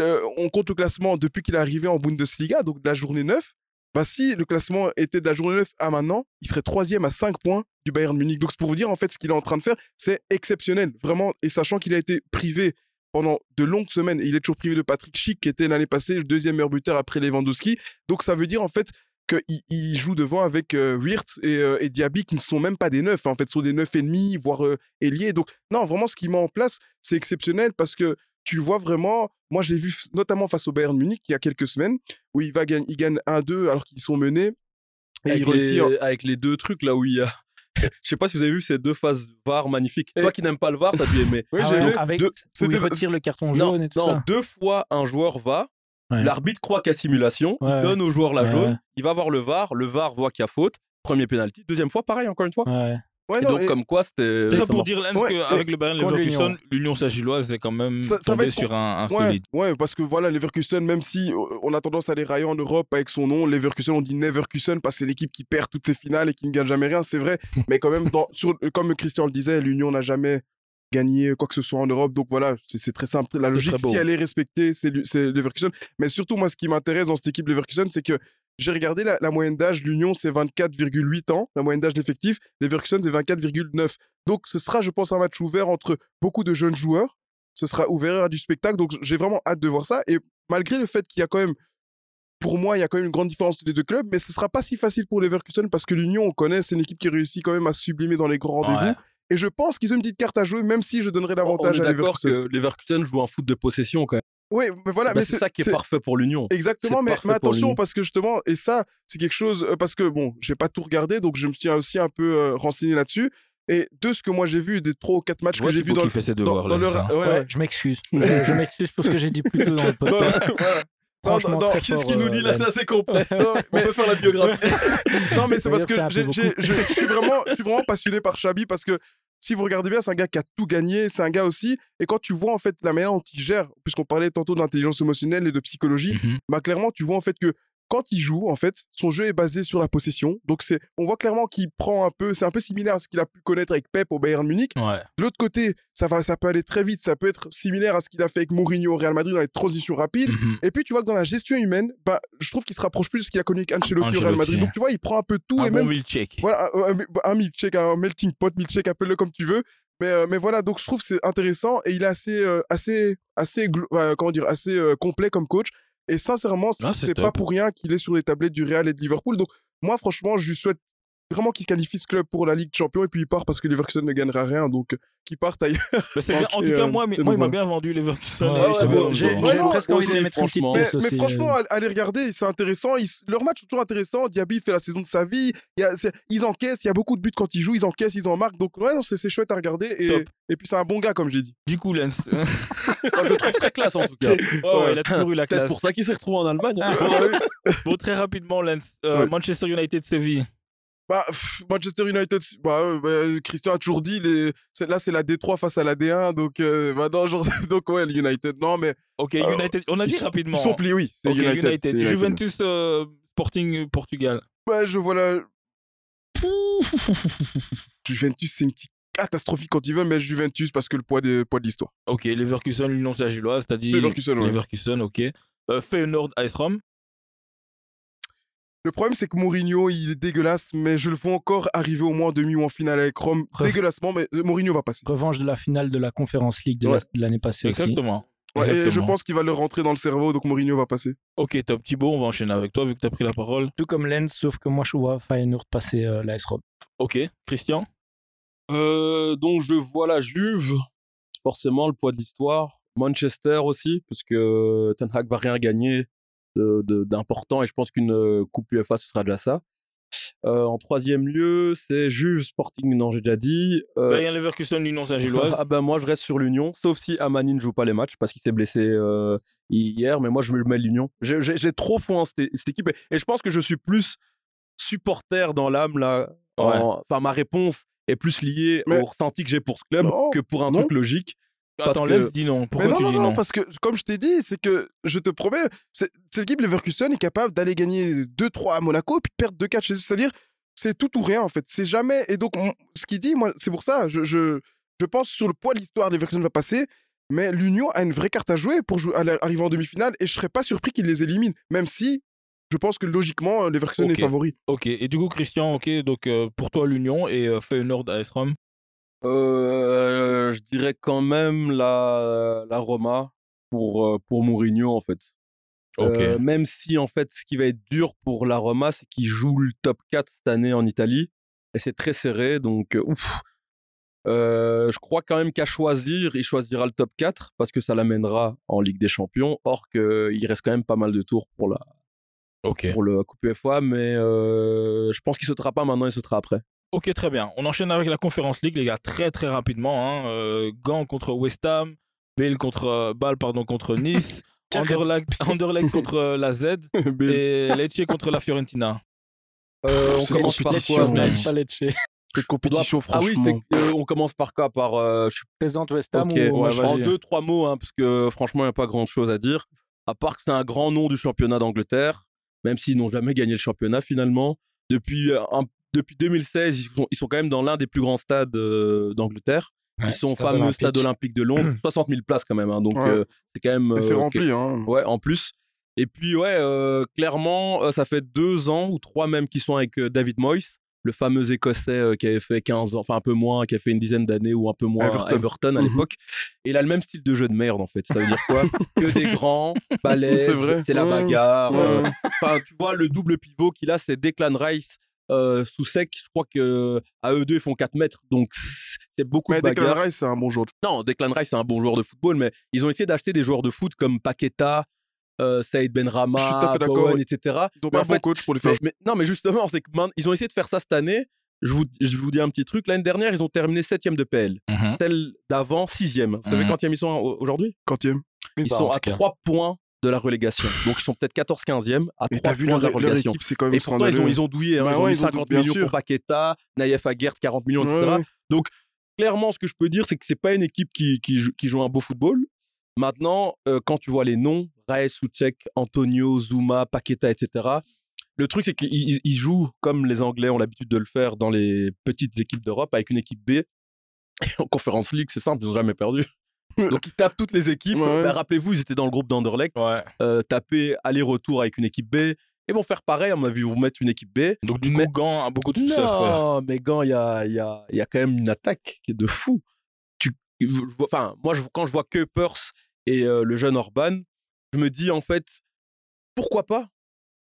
euh, on compte le classement depuis qu'il est arrivé en Bundesliga, donc de la journée 9, bah si le classement était de la journée 9 à maintenant, il serait troisième à 5 points du Bayern Munich. Donc, c'est pour vous dire, en fait, ce qu'il est en train de faire, c'est exceptionnel. Vraiment. Et sachant qu'il a été privé pendant de longues semaines, il est toujours privé de Patrick Schick, qui était l'année passée le deuxième meilleur buteur après Lewandowski. Donc, ça veut dire, en fait, qu'il il joue devant avec euh, Wirtz et, euh, et Diaby qui ne sont même pas des neufs, en fait, sont des neufs et demi, voire euh, ailiers. Donc, non, vraiment, ce qu'il met en place, c'est exceptionnel parce que tu vois vraiment. Moi, je l'ai vu notamment face au Bayern Munich il y a quelques semaines, où il, va gagner, il gagne 1-2 alors qu'ils sont menés. Et avec, il réussit. les, en- avec les deux trucs là où il y a. (laughs) Je sais pas si vous avez vu ces deux phases VAR magnifiques. Toi qui n'aimes pas le VAR, t'as dû aimer. Oui, Ah j'ai ouais, aimé. avec deux- où il c'était- retire le carton Non, jaune et tout non, ça. deux fois un joueur va, Ouais. l'arbitre croit qu'il y a simulation, Ouais. il donne au joueur la Ouais. jaune, il va voir le VAR, le VAR voit qu'il y a faute, premier penalty, deuxième fois pareil encore une fois. Ouais. Ouais, Et non, donc et- comme quoi c'était Tout ça pour dire, Lens, Ouais, qu'avec le Bayern Leverkusen, l'Union. Saint-Gilloise est quand même Ça- ça va tombée être- sur un, un Ouais, solide. ouais, parce que voilà, Leverkusen, même si on a tendance à les railler en Europe avec son nom, Leverkusen, on dit Neverkusen parce que c'est l'équipe qui perd toutes ses finales et qui ne gagne jamais rien, c'est vrai. (laughs) Mais quand même, dans, sur, comme Christian le disait, l'Union n'a jamais gagné quoi que ce soit en Europe. Donc voilà, c'est très simple. La logique, si elle est respectée, c'est Leverkusen. Mais surtout, moi, ce qui m'intéresse dans cette équipe Leverkusen, c'est que j'ai regardé la, la moyenne d'âge, l'Union, c'est 24,8 ans, la moyenne d'âge d'effectif. Leverkusen, c'est 24,9. Donc ce sera, je pense, un match ouvert entre beaucoup de jeunes joueurs ce sera ouvert à du spectacle. Donc j'ai vraiment hâte de voir ça. Et malgré le fait qu'il y a quand même, pour moi, il y a quand même une grande différence entre les deux clubs, mais ce sera pas si facile pour Leverkusen parce que l'Union, on connaît, c'est une équipe qui réussit quand même à sublimer dans les grands rendez-vous. Ouais. Et je pense qu'ils ont une petite carte à jouer, même si je donnerais On est l'avantage à d'accord Leverkusen. que Leverkusen joue un foot de possession quand même. Oui, mais voilà, Bah, mais c'est ça qui est, c'est- parfait pour l'Union. Exactement, C'est mais, attention parce que justement, et ça, c'est quelque chose, euh, parce que bon, j'ai pas tout regardé, donc je me suis aussi un peu euh, renseigné là-dessus. Et de ce que moi j'ai vu, des trois ou quatre matchs Je que j'ai vu dans, le- fait ses dans, devoirs, dans leur. ouais, Ouais, ouais. je m'excuse. je je m'excuse pour ce que j'ai dit plus tôt dans le (laughs) Non, podcast. Qu'est-ce qu'il nous euh, dit là? C'est Lens. assez complet. (laughs) Non, On peut faire la biographie. (laughs) non, mais c'est parce que c'est suis vraiment, je suis vraiment passionné par Chabi parce que si vous regardez bien, c'est un gars qui a tout gagné, c'est un gars aussi. Et quand tu vois en fait la manière dont il gère, puisqu'on parlait tantôt d'intelligence émotionnelle et de psychologie, Mhm. bah clairement tu vois en fait que quand il joue, en fait, son jeu est basé sur la possession. Donc c'est, on voit clairement qu'il prend un peu, c'est un peu similaire à ce qu'il a pu connaître avec Pep au Bayern Munich. Ouais. De l'autre côté, ça va, ça peut aller très vite, ça peut être similaire à ce qu'il a fait avec Mourinho au Real Madrid dans les transitions rapides. Mhm. Et puis tu vois que dans la gestion humaine, bah, je trouve qu'il se rapproche plus de ce qu'il a connu avec Ancelotti, au Real Madrid. Donc tu vois, il prend un peu tout Un et bon même milkshake. voilà, un, un, un milkshake, un melting pot, milkshake, appelle-le comme tu veux. Mais, euh, mais voilà, donc je trouve que c'est intéressant et il est assez, euh, assez, assez, euh, comment dire, assez complet comme coach. Et sincèrement, Ah, c'est pas pour rien qu'il est sur les tablettes du Real et de Liverpool. Donc moi, franchement, je lui souhaite vraiment qu'il qualifie ce club pour la Ligue des Champions et puis il part parce que Leverkusen ne gagnera rien. Donc euh, qu'il parte ailleurs. (laughs) Mais bien. En tout cas, euh, moi, mais- moi, il m'a bien vendu Leverkusen. Ouais, ouais, j'ai bon, j'ai presque envie de mettre une petite franchement. Mais, mais franchement, euh. à- allez regarder, c'est intéressant. Ils, leur match est toujours intéressant. Diaby fait la saison de sa vie. Il y a, c'est- ils encaissent. Il y a beaucoup de buts quand ils jouent. Ils encaissent, ils en marquent. Donc, ouais, non, c'est, c'est chouette à regarder. Et, et puis, c'est un bon gars, comme j'ai dit. Du coup, Lens. (laughs) Je le trouve très classe en tout cas. (laughs) Ouais, ouais, il a toujours eu la Peut-être classe. pour ça qu'il s'est retrouvé en Allemagne. hein. Bon, très rapidement, Lens. Euh. Manchester United Séville. Bah, pff, Manchester United, bah, bah, Christian a toujours dit, les... là, c'est la D3 face à la D1. Donc, euh, bah, non, genre, (laughs) donc, ouais, le United. Non, mais Ok, Euh, United. On a ils dit sont- rapidement. ils sont pliés, oui. C'est Ok, United. United. c'est United. Juventus euh, Sporting Portugal. Ouais, je vois la. (laughs) Juventus, c'est une petite catastrophique quand ils veulent, mais Juventus parce que le poids de, poids de l'histoire. Ok, Leverkusen, l'Union Saint-Gilloise, dit. Leverkusen, ouais. Leverkusen, ok. Euh, Feyenoord, AS Rome. Le problème, c'est que Mourinho, il est dégueulasse, mais je le vois encore arriver au moins en demi ou en finale avec Rome. Ref- Dégueulassement, mais euh, Mourinho va passer. Revanche de la finale de la Conférence League de la- Ouais. l'année passée aussi. Exactement. Et je pense qu'il va leur rentrer dans le cerveau, donc Mourinho va passer. Ok, top. Thibaut, on va enchaîner avec toi vu que t'as pris la parole. Tout comme Lens, sauf que moi je vois Feyenoord passer euh, l'AS Rome. Ok, Christian? Euh, donc je vois la Juve, forcément le poids de l'histoire. Manchester aussi, parce que Ten Hag va rien gagner d'important et je pense qu'une euh, coupe UEFA ce sera déjà ça. Euh, en troisième lieu, c'est Juve Sporting, non j'ai déjà dit. Euh, Bayern Leverkusen, l'Union Saint-Gilloise. (laughs) ah ben moi je reste sur l'Union, sauf si Amani ne joue pas les matchs parce qu'il s'est blessé euh, hier, mais moi je me je mets l'Union. J'ai- trop foi en cette, cette équipe et, et je pense que je suis plus supporter dans l'âme là. en- Enfin ma réponse est plus liée Mais- au ressenti que j'ai pour ce club Non, que pour un non. truc logique. Parce Attends, que- Lens dit non. Pourquoi mais non, tu non, dis non, non, parce que, comme je t'ai dit, c'est que, je te promets, c'est cette équipe Leverkusen est capable d'aller gagner 2-3 à Monaco et puis de perdre 2-4 chez eux. C'est-à-dire, c'est tout ou rien, en fait. C'est jamais. Et donc, on- ce qu'il dit, moi, c'est pour ça, je, je, je pense sur le poids de l'histoire, Leverkusen va passer. Mais l'Union a une vraie carte à jouer pour jouer, arriver en demi-finale et je serais pas surpris qu'il les élimine, même si je pense que logiquement, Leverkusen Ok. est favori. Ok, et du coup, Christian, ok, donc euh, pour toi, l'Union et euh, Feyenoord, AS Rome. Euh, je dirais quand même la, la Roma pour, euh, pour Mourinho en fait. Ok. Euh, même si, en fait, ce qui va être dur pour la Roma, c'est qu'ils jouent le top 4 cette année en Italie. Et c'est très serré. Donc, euh, ouf. Euh, je crois quand même qu'à choisir, il choisira le top 4 parce que ça l'amènera en Ligue des Champions. Or qu'il reste quand même pas mal de tours pour la, pour le Coupe UEFA, mais euh, je pense qu'il sautera pas maintenant, il sautera après. Ok, très bien. On enchaîne avec la Conference League, les gars, très très rapidement. Hein. Euh, Gand contre West Ham, Bale contre euh, Bâle, pardon, contre (laughs) Nice, Anderlecht, (laughs) Anderlecht contre euh, la Z (laughs) et Lecce contre la Fiorentina. Euh, on commence par quoi. Cette compétition, Ah oui, franchement. c'est que, euh, on commence par quoi Par euh, je suis Présente West Ham Ok, ou ouais, vas-y. en deux, trois mots, hein, parce que franchement, il n'y a pas grand-chose à dire. À part que c'est un grand nom du championnat d'Angleterre, même s'ils n'ont jamais gagné le championnat finalement. Depuis, un- depuis 2016, ils sont, ils sont quand même dans l'un des plus grands stades euh, d'Angleterre. Ouais, ils sont au fameux olympique. stade olympique de Londres, (clears throat) 60 000 places quand même. hein, donc Ouais. euh, c'est quand même. C'est euh, rempli, hein. Ouais, en plus. Et puis, ouais, euh, clairement, euh, ça fait deux ans ou trois même qu'ils sont avec euh, David Moyes, le fameux Écossais euh, qui avait fait 15 ans, enfin un peu moins, qui a fait une dizaine d'années ou un peu moins à Everton. Everton, à Mhm. l'époque. Et il a le même style de jeu de merde, en fait. Ça veut dire quoi? (laughs) Que des grands, balèzes, C'est vrai. c'est la bagarre. euh. Enfin, tu vois, le double pivot qu'il a, c'est Declan Rice. Euh, sous sec, je crois que à eux deux ils font 4 mètres, donc c'est beaucoup Mais de bagarres. Declan Rice, c'est un bon joueur de Non, Declan Rice, c'est un bon joueur de football, mais ils ont essayé d'acheter des joueurs de foot comme Paqueta, euh, Saïd Benrama, Bowen, etc. Ils ont Mais un bon fait, coach pour les faire. mais- non, mais justement, c'est que man- ils ont essayé de faire ça cette année. Je vous, je vous dis un petit truc. L'année dernière, ils ont terminé 7 de PL. Mhm. Celle d'avant, 6 Vous savez Mhm. quand ils sont au- aujourd'hui? Quantième. Ils Bah, sont à tout cas. 3 points de la relégation. Donc ils sont peut-être 14-15e à Et 3 t'as vu points de la relégation. équipe, quand même Et pourtant, ils ont, ils ont douillé. Hein. Bah ils ont mis ils ont 50 bien millions sûr. pour Paqueta, Naïef Aguerd, 40 millions, etc. Ouais, ouais. clairement, ce que je peux dire, c'est que c'est pas une équipe qui, qui, joue, qui joue un beau football. Maintenant, euh, quand tu vois les noms, Raes Soucek, Antonio, Zuma, Paqueta, etc., le truc, c'est qu'ils ils- ils jouent comme les Anglais ont l'habitude de le faire dans les petites équipes d'Europe avec une équipe B. En Conference League, c'est simple, ils n'ont jamais perdu. (laughs) Donc ils tapent toutes les équipes. Ouais. Ben, Rappelez-vous, ils étaient dans le groupe d'Anderlecht, Ouais. euh, taper aller-retour avec une équipe B. Ils vont faire pareil, à mon avis, ils vont mettre une équipe B. Donc, du Mais- coup, Gand a beaucoup de succès. Non, mais Gant, il y a, il y, a, il y a quand même une attaque qui est de fou. Tu, enfin, moi, je, quand je vois Kuipers et euh, le jeune Orban, je me dis en fait, pourquoi pas?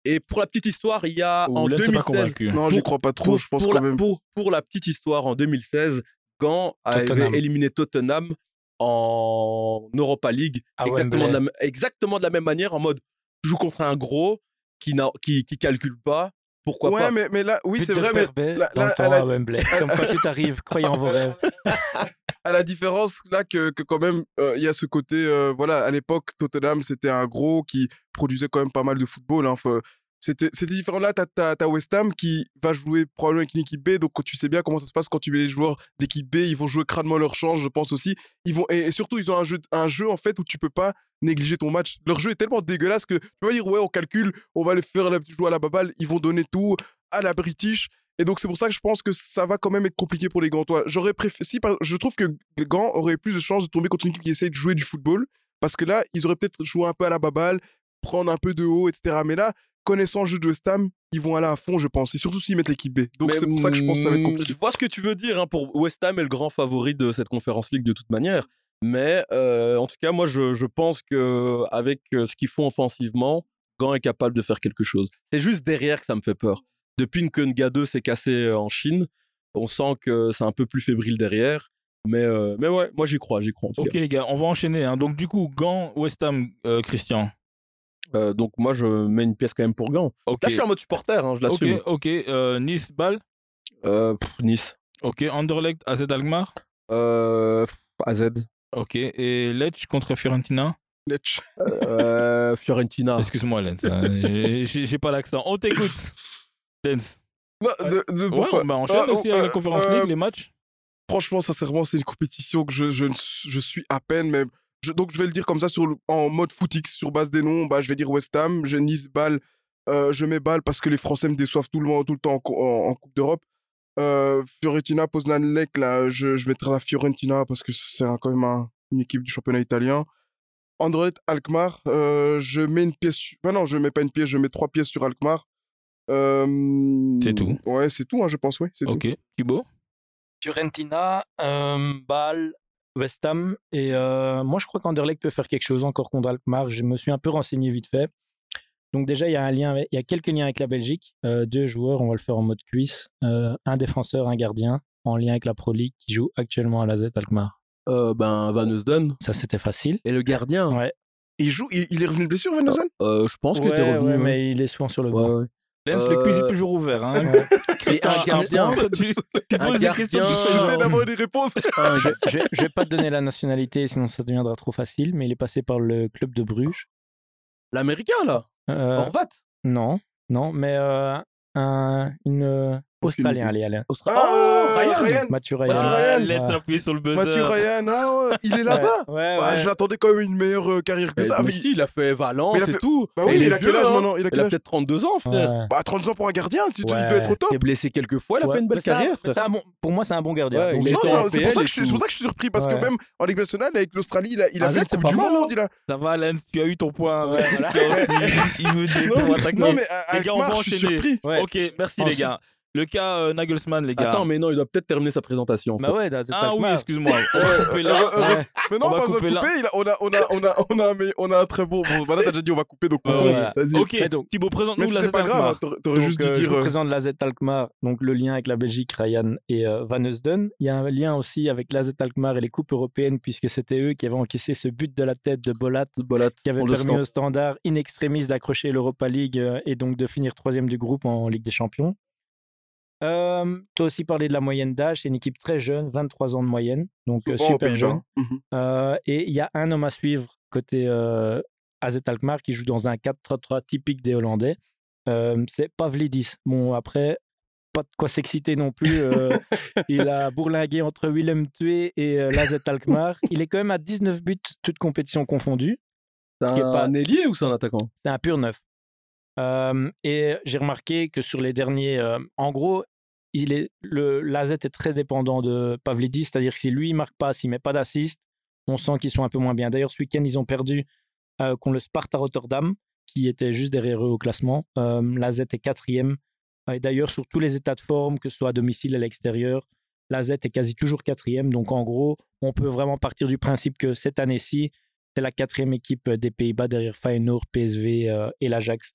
Et pour la petite histoire, il y a en Oulen, c'est pas 2016, convaincu. Non, j'y crois pas trop. pour, Je pense pour quand la, même. pour, pour la petite histoire, en 2016, Gant avait Tottenham. éliminé Tottenham en Europa League À exactement de, la, Wembley. m- exactement de la même manière, en mode tu joues contre un gros qui, qui, qui calcule pas, pourquoi ouais, pas? mais, mais là, oui, c'est vrai, mais là, dans là, le temps à, la, à Wembley. (laughs) Comme quoi tout arrive, croyez en vos rêves. (laughs) à la différence là que, que quand même, euh, il y a ce côté, euh, voilà, à l'époque, Tottenham, c'était un gros qui produisait quand même pas mal de football. Hein, Faut- c'était, différent. Là, tu as, West Ham qui va jouer probablement avec une équipe B. Donc, tu sais bien comment ça se passe quand tu mets les joueurs d'équipe B. Ils vont jouer crânement leur change, je pense aussi. Ils vont, et, surtout, ils ont un jeu, un jeu, en fait, où tu peux pas négliger ton match. Leur jeu est tellement dégueulasse que tu peux pas dire, ouais, on calcule, on va les faire jouer à la baballe. Ils vont donner tout à la British. Et donc, c'est pour ça que je pense que ça va quand même être compliqué pour les Gantois. J'aurais préféré. Si, je trouve que les Gants auraient plus de chances de tomber contre une équipe qui essaye de jouer du football. Parce que là, ils auraient peut-être joué un peu à la baballe, prendre un peu de haut, etc. Mais là, connaissant le jeu de West Ham, ils vont aller à fond, je pense. Et surtout s'ils mettent l'équipe B. Donc, c'est pour ça que je pense que ça va être mm, compliqué. Je vois ce que tu veux dire. hein, pour West Ham est le grand favori de cette conférence League de toute manière. Mais euh, en tout cas, moi, je, je pense que avec euh, ce qu'ils font offensivement, Gant est capable de faire quelque chose. C'est juste derrière que ça me fait peur. Depuis que Nga 2 s'est cassé euh, en Chine, on sent que c'est un peu plus fébrile derrière. Mais, euh, mais ouais, moi j'y crois, j'y crois en tout Ok, les gars, on va enchaîner. hein. Donc, du coup, Gand, West Ham, euh, Christian. Euh, donc moi, je mets une pièce quand même pour Gant. Ok. Là, je suis en mode supporter, hein, je Ok, l'assume. ok. euh, nice, Bâle. Euh, pff, nice. Ok. Anderlecht, AZ Alkmaar. Euh, pff, AZ. Ok. Et Lecce contre Fiorentina. Letch. Euh, Fiorentina. Excuse-moi, Lens. hein. J'ai- pas l'accent. On t'écoute. Lens. Non, de- de- Ouais, pourquoi bah, on enchaîne Ah, aussi oh, avec la euh, Conférence euh, League, les matchs. Franchement, sincèrement, c'est une compétition que je, je, suis- je suis à peine, mais je- donc je vais le dire comme ça sur en mode footix, sur base des noms. Bah, je vais dire West Ham, je Nice, Bâle. Euh, je mets Bâle parce que les Français me déçoivent tout le, tout le temps en, co- en- en Coupe d'Europe. Euh, Fiorentina, Poznan, Lec, là, je, je mettrai la Fiorentina parce que c'est quand même un- une équipe du championnat italien. Anderlecht, Alkmaar, euh, je mets une pièce. su- Bah non, je mets pas une pièce, je mets trois pièces sur Alkmaar. Euh, C'est tout? Ouais, c'est tout, hein, je pense, oui. C'est tout. Ok. Thibaut? Fiorentina, euh, Bâle, West Ham. Et euh, moi, je crois qu'Anderlecht peut faire quelque chose encore contre Alkmaar. Je me suis un peu renseigné vite fait. Donc déjà, il y a un lien, il y a quelques liens avec la Belgique. Euh, deux joueurs, on va le faire en mode cuisse. Euh, un défenseur, un gardien, en lien avec la Pro League, qui joue actuellement à la Z Alkmaar. Ben, Van Eusden. Ça, c'était facile. Et le gardien. Ouais. Il joue, il, il est revenu de blessure, Van Eusden Euh, je pense qu'il Ouais, était revenu. ouais, mais il est souvent sur le banc. Lens, le quiz est Euh, toujours ouvert. Hein. Et (laughs) un gardien. (laughs) tu, tu un poses des questions, tu gardien- fais J'essaie genre- d'avoir des (laughs) réponses. un- je, je, je vais pas te donner la nationalité, sinon ça deviendra trop facile, mais il est passé par le club de Bruges. L'américain, là? Euh, Horvat? non, non, mais euh, un, une euh, Australien, allez, allez. Austra- Ah, Oh, Ryan. Ryan. Mathieu Ryan. Mathieu Ah, Ryan. Lens Ouais. a appuyé sur le buzzer. Mathieu Ryan, ah ouais, il est là-bas. Ouais, ouais, Bah, ouais. je l'attendais quand même une meilleure euh, carrière que Mais ça. Mais- il a fait Valence il a et fait- tout. Bah oui, Et il est a quel âge hein. maintenant? Il a peut-être 32 ans, frère. Ouais. Bah, 30 ans pour un gardien, tu, dois être au top. Il est blessé quelques fois, il a Ouais, fait une belle ça- carrière, bon- pour moi, c'est un bon gardien. Il c'est pour, ça que je suis- tout. surpris, parce que même en Ligue nationale, avec l'Australie, il a, il fait Coupe du Monde. Il a... Ça va, Lens, tu as eu ton point. Il, il veut (laughs) dire mais à les gars, on va Alkmaar, je suis enchaîner. Ok, merci les gars. Le cas euh, Nagelsmann, les gars. Attends, mais non, il doit peut-être terminer sa présentation. en Bah fait. ouais, dans cette ah oui, excuse-moi. (laughs) On va couper là. Euh, euh, Mais non, On va couper là. couper. il a- On a, on a, on a, on a, on a un très bon. Bon, voilà, t'as déjà dit on va couper, donc Ouais, coupons. ouais. Vas-y. Ok, donc- Thibaut, présente-nous la c'était pas grave, hein, Alkmaar. t'aurais- juste euh, dû je dire. euh, représente l'AZ Alkmaar, donc le lien avec la Belgique, Ryan et euh, Van Eusden. Il y a un lien aussi avec l'AZ Alkmaar et les coupes européennes, puisque c'était eux qui avaient encaissé ce but de la tête de Bolat, Bolat, qui avait permis au standard in extremis d'accrocher l'Europa League et donc de finir troisième du groupe en Ligue des Champions. Euh, tu as aussi parlé de la moyenne d'âge, c'est une équipe très jeune, 23 ans de moyenne, donc souvent super jeune. Euh, et il y a un homme à suivre côté euh, AZ Alkmaar qui joue dans un 4-3-3 typique des Hollandais. C'est Pavlidis. Bon, après, pas de quoi s'exciter non plus. (laughs) il a bourlingué entre Willem Tué et l'AZ Alkmaar. Il est quand même à 19 buts, toutes compétitions confondues. C'est un pas- ailier ou c'est un attaquant? C'est un pur neuf. Euh, et j'ai remarqué que sur les derniers, euh, en gros, il est le l'AZ est très dépendant de Pavlidis, c'est-à-dire que si lui il marque pas, s'il met pas d'assist, on sent qu'ils sont un peu moins bien. D'ailleurs, ce week-end, ils ont perdu euh, contre le Sparta Rotterdam, qui était juste derrière eux au classement. Euh, L'AZ est quatrième. Et d'ailleurs, sur tous les états de forme, que ce soit à domicile, à l'extérieur, l'AZ est quasi toujours quatrième. Donc, en gros, on peut vraiment partir du principe que cette année-ci, c'est la quatrième équipe des Pays-Bas derrière Feyenoord, PSV euh, et l'Ajax.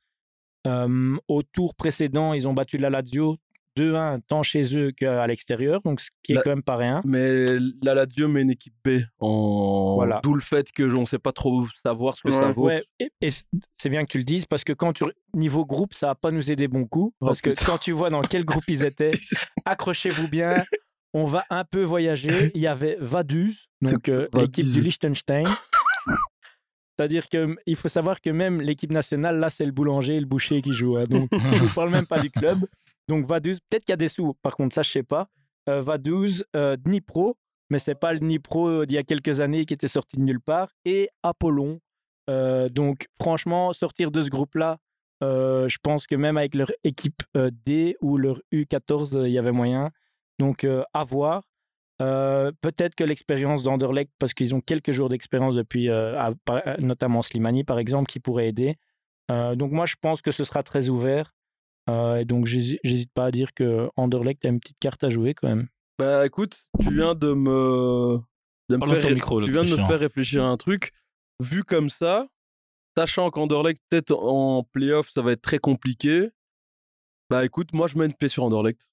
Euh, au tour précédent, ils ont battu la Lazio 2-1 tant chez eux qu'à l'extérieur, donc ce qui est La- quand même pas rien. Mais là, la Dieu met une équipe B. En... Voilà. D'où le fait que on ne sait pas trop savoir ce que ça vaut. Ouais, et, c'est bien que tu le dises parce que quand tu niveau groupe, ça va pas nous aider bon coup Oh, parce que putain. quand tu vois dans quel groupe ils étaient, (laughs) accrochez-vous bien. On va un peu voyager. Il y avait Vaduz, (laughs) donc euh, Vaduz. l'équipe du Liechtenstein. C'est-à-dire que il faut savoir que même l'équipe nationale, là, c'est le boulanger et le boucher qui jouent. hein. Donc, (laughs) je ne parle même pas du club. Donc, Vaduz, peut-être qu'il y a des sous. Par contre, ça, je sais pas. Euh, Vaduz, euh, Dnipro, mais c'est pas le Dnipro d'il y a quelques années qui était sorti de nulle part. Et Apollon. Euh, donc, franchement, sortir de ce groupe-là, euh, je pense que même avec leur équipe euh, D ou leur U14, euh, il y avait moyen. Donc, euh, à voir. Euh, Peut-être que l'expérience d'Anderlecht, parce qu'ils ont quelques jours d'expérience depuis, euh, à- par- notamment Slimani par exemple, qui pourrait aider. Euh, donc moi, je pense que ce sera très ouvert. Euh, et donc j'hési- j'hésite pas à dire que Anderlecht a une petite carte à jouer quand même. Bah écoute, tu viens de me, de me faire, ton ré- micro, tu viens de me l'Autrichien. faire réfléchir à un truc. Vu comme ça, sachant qu'Anderlecht peut-être en playoff ça va être très compliqué. Bah écoute, moi je mets une pièce sur Anderlecht.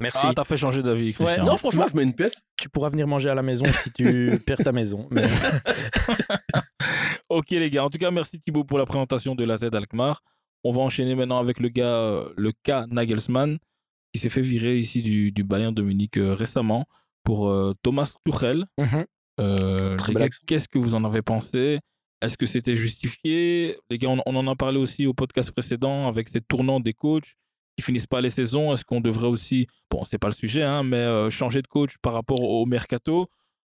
Merci. Ah, t'as fait changer d'avis, Christian. non, franchement, je mets une pièce. tu pourras venir manger à la maison si tu (laughs) perds ta maison. Mais... (laughs) Ok les gars, en tout cas merci Thibaut pour la présentation de la Z Alkmaar. On va enchaîner maintenant avec le gars, euh, le cas Nagelsmann, qui s'est fait virer ici du, du Bayern de Munich euh, récemment pour euh, Thomas Tuchel. Euh, les gars, accent. qu'est-ce que vous en avez pensé? Est-ce que c'était justifié? Les gars, on, on en a parlé aussi au podcast précédent avec ces tournants des coachs qui finissent pas les saisons. Est-ce qu'on devrait aussi, bon, c'est pas le sujet, hein, mais euh, changer de coach par rapport au mercato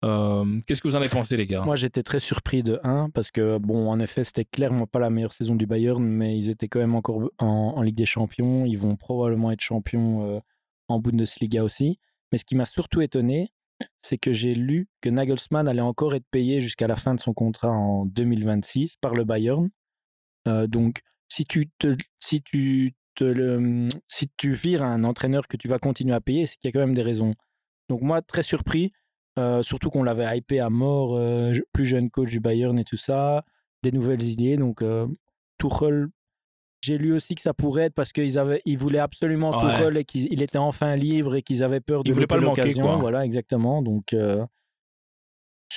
Euh, Qu'est-ce que vous en avez pensé, les gars? Moi, j'étais très surpris de 1 parce que, bon, en effet, c'était clairement pas la meilleure saison du Bayern, mais ils étaient quand même encore en, Ligue des Champions. Ils vont probablement être champions euh, en Bundesliga aussi. Mais ce qui m'a surtout étonné, c'est que j'ai lu que Nagelsmann allait encore être payé jusqu'à la fin de son contrat en 2026 par le Bayern. Donc, si tu, te, si, tu te le, si tu vires un entraîneur que tu vas continuer à payer, c'est qu'il y a quand même des raisons. Donc, moi, très surpris. Euh, surtout qu'on l'avait hypé à mort, euh, plus jeune coach du Bayern et tout ça, des nouvelles idées. Donc, euh, Tuchel, j'ai lu aussi que ça pourrait être parce qu'ils avaient, ils voulaient absolument Ouais. Tourelle et qu'il il était enfin libre et qu'ils avaient peur de Ils voulaient pas le manquer, quoi. Voilà, exactement. Donc euh,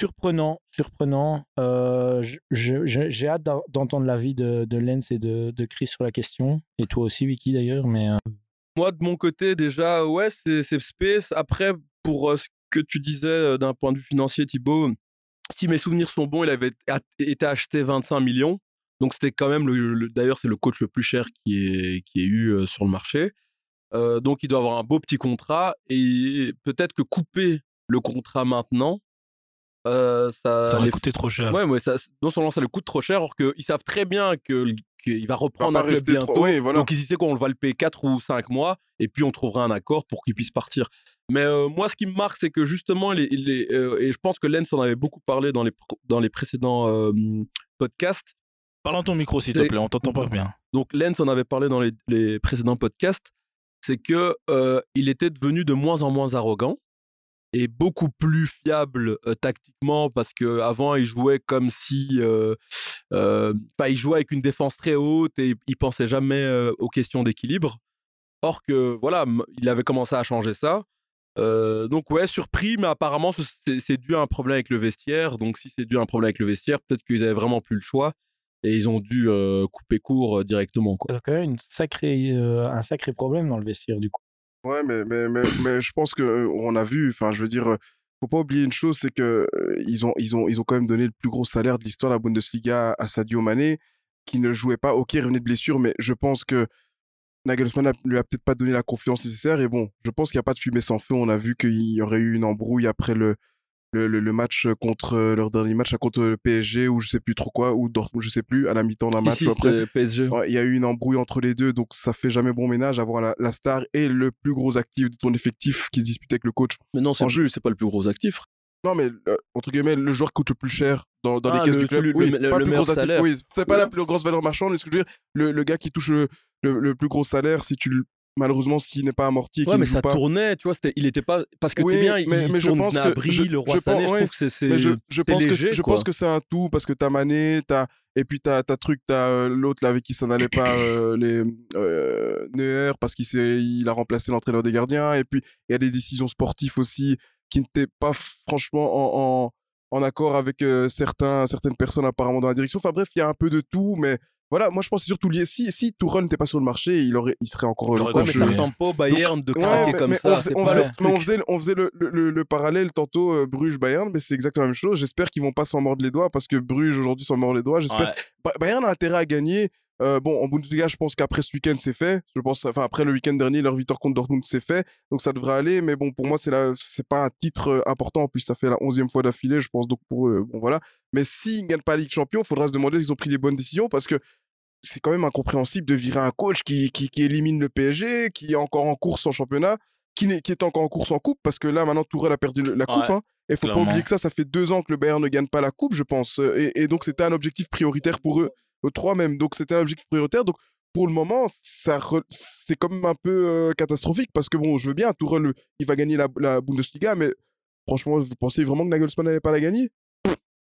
surprenant, surprenant. Euh, j'ai hâte d'en- d'entendre l'avis de, de Lens et de, Chris sur la question. Et toi aussi, Wiki d'ailleurs. Mais euh, Moi, de mon côté, déjà, ouais, c'est space. Après, pour euh, ce que tu disais d'un point de vue financier, Thibaut, si mes souvenirs sont bons, il avait été acheté 25 millions. Donc, c'était quand même, le, le- d'ailleurs, c'est le coach le plus cher qui est, qui eu sur le marché. Donc, il doit avoir un beau petit contrat. Et peut-être que couper le contrat maintenant, euh, ça, Ça aurait les- coûté trop cher. Ouais, mais ça, non seulement ça le coûte trop cher, alors qu'ils savent très bien que qu'il va reprendre un club rester trop- bientôt. oui, voilà. Donc ils disaient qu'on va le payer 4 ou 5 mois et puis on trouvera un accord pour qu'il puisse partir. Mais euh, moi, ce qui me marque, c'est que justement, les, les, euh, et je pense que Lens en avait beaucoup parlé dans les, dans les précédents euh, podcasts. Parle dans ton micro, s'il te C'est- plaît, on t'entend pas bien. Donc Lens en avait parlé dans les, les précédents podcasts. C'est que euh, il était devenu de moins en moins arrogant et beaucoup plus fiable tactiquement parce que avant il jouait comme si euh, il jouait avec une défense très haute et il pensait jamais aux questions d'équilibre or que voilà il avait commencé à changer ça donc ouais surpris mais apparemment ce- c'est dû à un problème avec le vestiaire donc si c'est dû à un problème avec le vestiaire peut-être qu'ils avaient vraiment plus le choix et ils ont dû couper court directement quoi. quand même une sacrée, un sacré problème dans le vestiaire du coup. Ouais, mais, mais, mais, mais je pense que euh, on a vu, enfin, je veux dire, faut pas oublier une chose, c'est que euh, ils ont, ils ont, ils ont quand même donné le plus gros salaire de l'histoire de la Bundesliga à Sadio Mané, qui ne jouait pas. Ok, il revenait de blessure, mais je pense que Nagelsmann a- lui a peut-être pas donné la confiance nécessaire. Et bon, je pense qu'il n'y a pas de fumée sans feu. On a vu qu'il y aurait eu une embrouille après le, le, le, le match contre euh, leur dernier match contre le PSG ou je sais plus trop quoi, ou Dortmund, je sais plus, à la mi-temps d'un match. si, après. PSG. Ouais, il y a eu une embrouille entre les deux, donc ça fait jamais bon ménage avoir la, la star et le plus gros actif de ton effectif qui se dispute avec le coach. Mais non, c'est jeu. c'est pas le plus gros actif. Non, mais euh, entre guillemets, le joueur coûte le plus cher dans, dans Ah, les caisses le- du club. le- oui, le- pas le plus gros salaire. oui, c'est pas la plus grosse valeur marchande, mais ce que je veux dire, le, gars qui touche le, plus gros salaire, si tu le- malheureusement, s'il n'est pas amorti Ouais, mais ça pas. tournait, tu vois, il était pas. Parce que Oui, bien, mais- il mais je pense que- je- le roi je pense- je trouve que c'est. c'est Mais je, je c'est pense, que, léger, c'est- je quoi. pense que c'est un tout parce que t'as Mané, t'as et puis t'as t'as truc, t'as euh, l'autre là avec qui ça n'allait pas euh, les euh, Neuer parce qu'il il a remplacé l'entraîneur des gardiens et puis il y a des décisions sportives aussi qui n'étaient pas franchement en, en, en accord avec euh, certains certaines personnes apparemment dans la direction. Enfin bref, il y a un peu de tout, mais voilà, moi je pense que surtout lié. Si si Tourelle n'était pas sur le marché, il aurait il serait encore le Ouais, coach, mais ça au Bayern de Ouais, craquer comme mais ça. On faisait, on faisait- leur mais on truc. faisait, on faisait le, le- le- le parallèle tantôt euh, Bruges-Bayern, mais c'est exactement la même chose. J'espère qu'ils vont pas s'en mordre les doigts parce que Bruges aujourd'hui s'en mord les doigts. J'espère. Ouais. Ba- Bayern a intérêt à gagner. Euh, bon, en Bundesliga, je pense qu'après ce week-end, c'est fait. Je pense, enfin, après le week-end dernier, leur victoire contre Dortmund, c'est fait. Donc, ça devrait aller. Mais bon, pour moi, c'est là, c'est pas un titre euh, important. En plus, ça fait la onzième fois d'affilée, je pense. Donc, pour eux, bon, voilà. Mais s'ils ne gagnent pas la Ligue des Champions, il faudra se demander s'ils ont pris les bonnes décisions parce que c'est quand même incompréhensible de virer un coach qui, qui, qui élimine le PSG, qui est encore en course en championnat, qui, est encore en course en coupe, parce que là, maintenant, Tourelle a perdu la coupe. Ouais, hein. Et il faut pas oublier que ça, ça fait deux ans que le Bayern ne gagne pas la coupe, je pense. Euh, Et, et donc, c'était un objectif prioritaire pour eux, eux trois même. Donc, c'était un objectif prioritaire. Donc, pour le moment, ça c'est quand même un peu euh, catastrophique, parce que bon, je veux bien, Tourelle, il va gagner la, la Bundesliga, mais franchement, vous pensez vraiment que Nagelsmann n'allait pas la gagner?